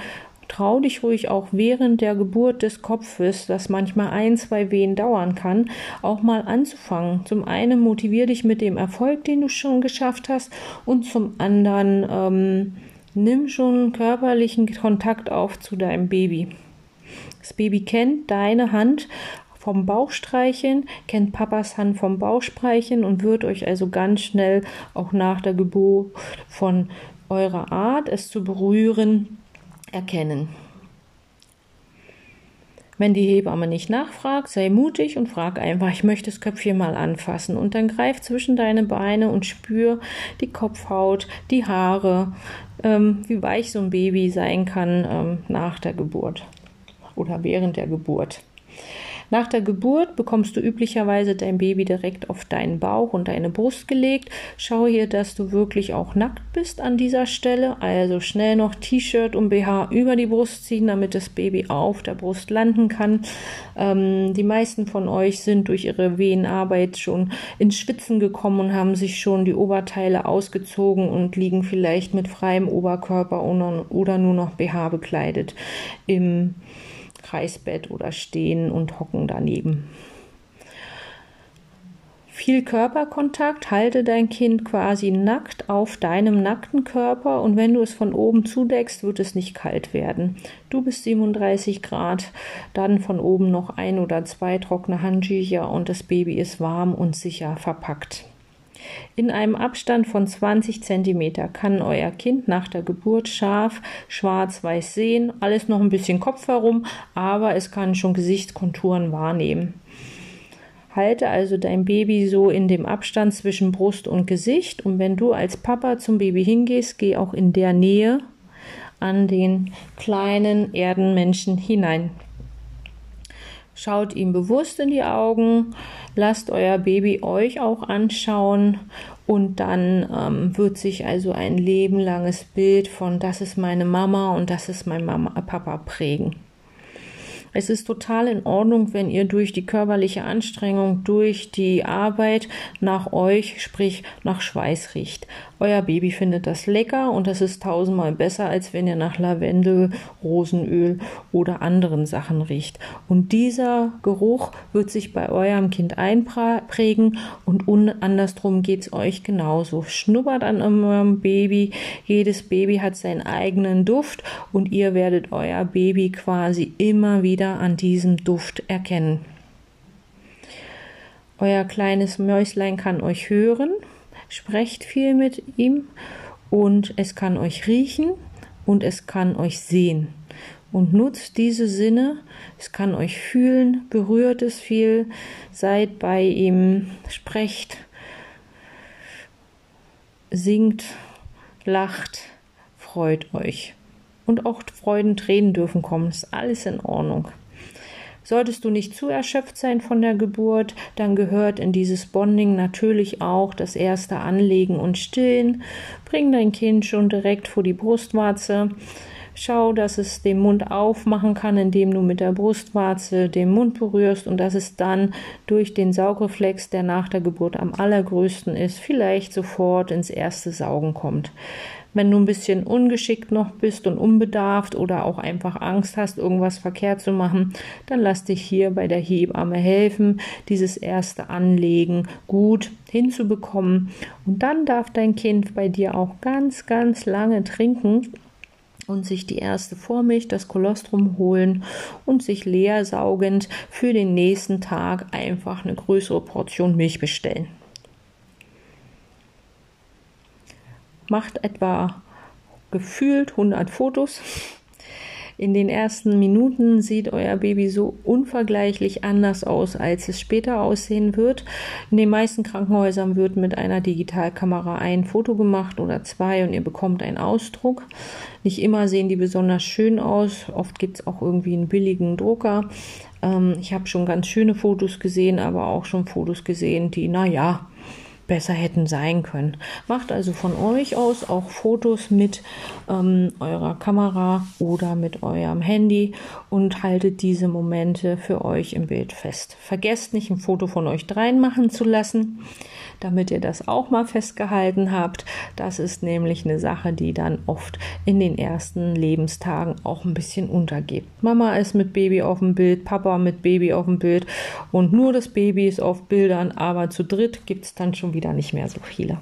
Trau dich ruhig auch während der Geburt des Kopfes, das manchmal ein, zwei Wehen dauern kann, auch mal anzufangen. Zum einen motivier dich mit dem Erfolg, den du schon geschafft hast, und zum anderen ähm, nimm schon körperlichen Kontakt auf zu deinem Baby. Das Baby kennt deine Hand vom Bauchstreicheln, kennt Papas Hand vom Bauchstreicheln und wird euch also ganz schnell auch nach der Geburt von eurer Art, es zu berühren, erkennen. Wenn die Hebamme nicht nachfragt, sei mutig und frag einfach, ich möchte das Köpfchen mal anfassen. Und dann greif zwischen deine Beine und spür die Kopfhaut, die Haare, ähm, wie weich so ein Baby sein kann ähm, nach der Geburt oder während der Geburt. Nach der Geburt bekommst du üblicherweise dein Baby direkt auf deinen Bauch und deine Brust gelegt. Schau hier, dass du wirklich auch nackt bist an dieser Stelle. Also schnell noch T-Shirt und BH über die Brust ziehen, damit das Baby auf der Brust landen kann. Ähm, die meisten von euch sind durch ihre Wehenarbeit schon ins Schwitzen gekommen und haben sich schon die Oberteile ausgezogen und liegen vielleicht mit freiem Oberkörper oder nur noch BH bekleidet im Kreisbett oder stehen und hocken daneben. Viel Körperkontakt, halte dein Kind quasi nackt auf deinem nackten Körper und wenn du es von oben zudeckst, wird es nicht kalt werden. Du bist 37 Grad, dann von oben noch ein oder zwei trockene Handtücher und das Baby ist warm und sicher verpackt. In einem Abstand von 20 cm kann euer Kind nach der Geburt scharf schwarz-weiß sehen, alles noch ein bisschen Kopf herum, aber es kann schon Gesichtskonturen wahrnehmen. Halte also dein Baby so in dem Abstand zwischen Brust und Gesicht und wenn du als Papa zum Baby hingehst, geh auch in der Nähe an den kleinen Erdenmenschen hinein. Schaut ihm bewusst in die Augen, lasst euer Baby euch auch anschauen und dann ähm, wird sich also ein lebenlanges Bild von das ist meine Mama und das ist mein Mama, Papa prägen. Es ist total in Ordnung, wenn ihr durch die körperliche Anstrengung, durch die Arbeit nach euch, sprich nach Schweiß riecht. Euer Baby findet das lecker und das ist tausendmal besser, als wenn ihr nach Lavendel, Rosenöl oder anderen Sachen riecht. Und dieser Geruch wird sich bei eurem Kind einprägen und andersrum geht es euch genauso. Schnuppert an eurem Baby. Jedes Baby hat seinen eigenen Duft und ihr werdet euer Baby quasi immer wieder an diesem Duft erkennen. Euer kleines Mäuslein kann euch hören Sprecht viel mit ihm und es kann euch riechen und es kann euch sehen. und nutzt diese Sinne. Es kann euch fühlen, berührt es viel, seid bei ihm, sprecht, singt, lacht, freut euch. Und auch Freudentränen dürfen kommen, ist alles in Ordnung. Solltest du nicht zu erschöpft sein von der Geburt, dann gehört in dieses Bonding natürlich auch das erste Anlegen und Stillen. Bring dein Kind schon direkt vor die Brustwarze. Schau, dass es den Mund aufmachen kann, indem du mit der Brustwarze den Mund berührst und dass es dann durch den Saugreflex, der nach der Geburt am allergrößten ist, vielleicht sofort ins erste Saugen kommt. Wenn du ein bisschen ungeschickt noch bist und unbedarft oder auch einfach Angst hast, irgendwas verkehrt zu machen, dann lass dich hier bei der Hebamme helfen, dieses erste Anlegen gut hinzubekommen. Und dann darf dein Kind bei dir auch ganz, ganz lange trinken und sich die erste Vormilch, das Kolostrum holen und sich leer saugend für den nächsten Tag einfach eine größere Portion Milch bestellen. Macht etwa gefühlt 100 Fotos. In den ersten Minuten sieht euer Baby so unvergleichlich anders aus, als es später aussehen wird. In den meisten Krankenhäusern wird mit einer Digitalkamera ein Foto gemacht oder zwei und ihr bekommt einen Ausdruck. Nicht immer sehen die besonders schön aus. Oft gibt es auch irgendwie einen billigen Drucker. Ähm, ich habe schon ganz schöne Fotos gesehen, aber auch schon Fotos gesehen, die, naja, besser hätten sein können. Macht also von euch aus auch Fotos mit ähm, eurer Kamera oder mit eurem Handy und haltet diese Momente für euch im Bild fest. Vergesst nicht, ein Foto von euch dreien machen zu lassen, damit ihr das auch mal festgehalten habt. Das ist nämlich eine Sache, die dann oft in den ersten Lebenstagen auch ein bisschen untergeht. Mama ist mit Baby auf dem Bild, Papa mit Baby auf dem Bild und nur das Baby ist auf Bildern, aber zu dritt gibt es dann schon wieder wieder nicht mehr so viele.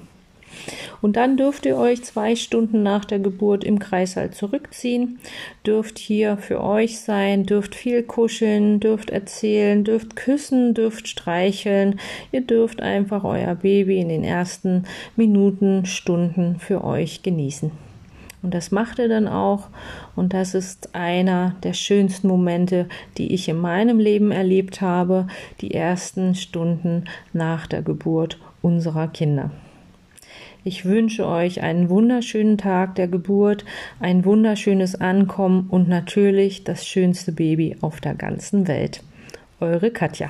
Und dann dürft ihr euch zwei Stunden nach der Geburt im Kreißsaal zurückziehen, dürft hier für euch sein, dürft viel kuscheln, dürft erzählen, dürft küssen, dürft streicheln. Ihr dürft einfach euer Baby in den ersten Minuten, Stunden für euch genießen. Und das macht er dann auch. Und das ist einer der schönsten Momente, die ich in meinem Leben erlebt habe. Die ersten Stunden nach der Geburt unserer Kinder. Ich wünsche euch einen wunderschönen Tag der Geburt, ein wunderschönes Ankommen und natürlich das schönste Baby auf der ganzen Welt. Eure Katja.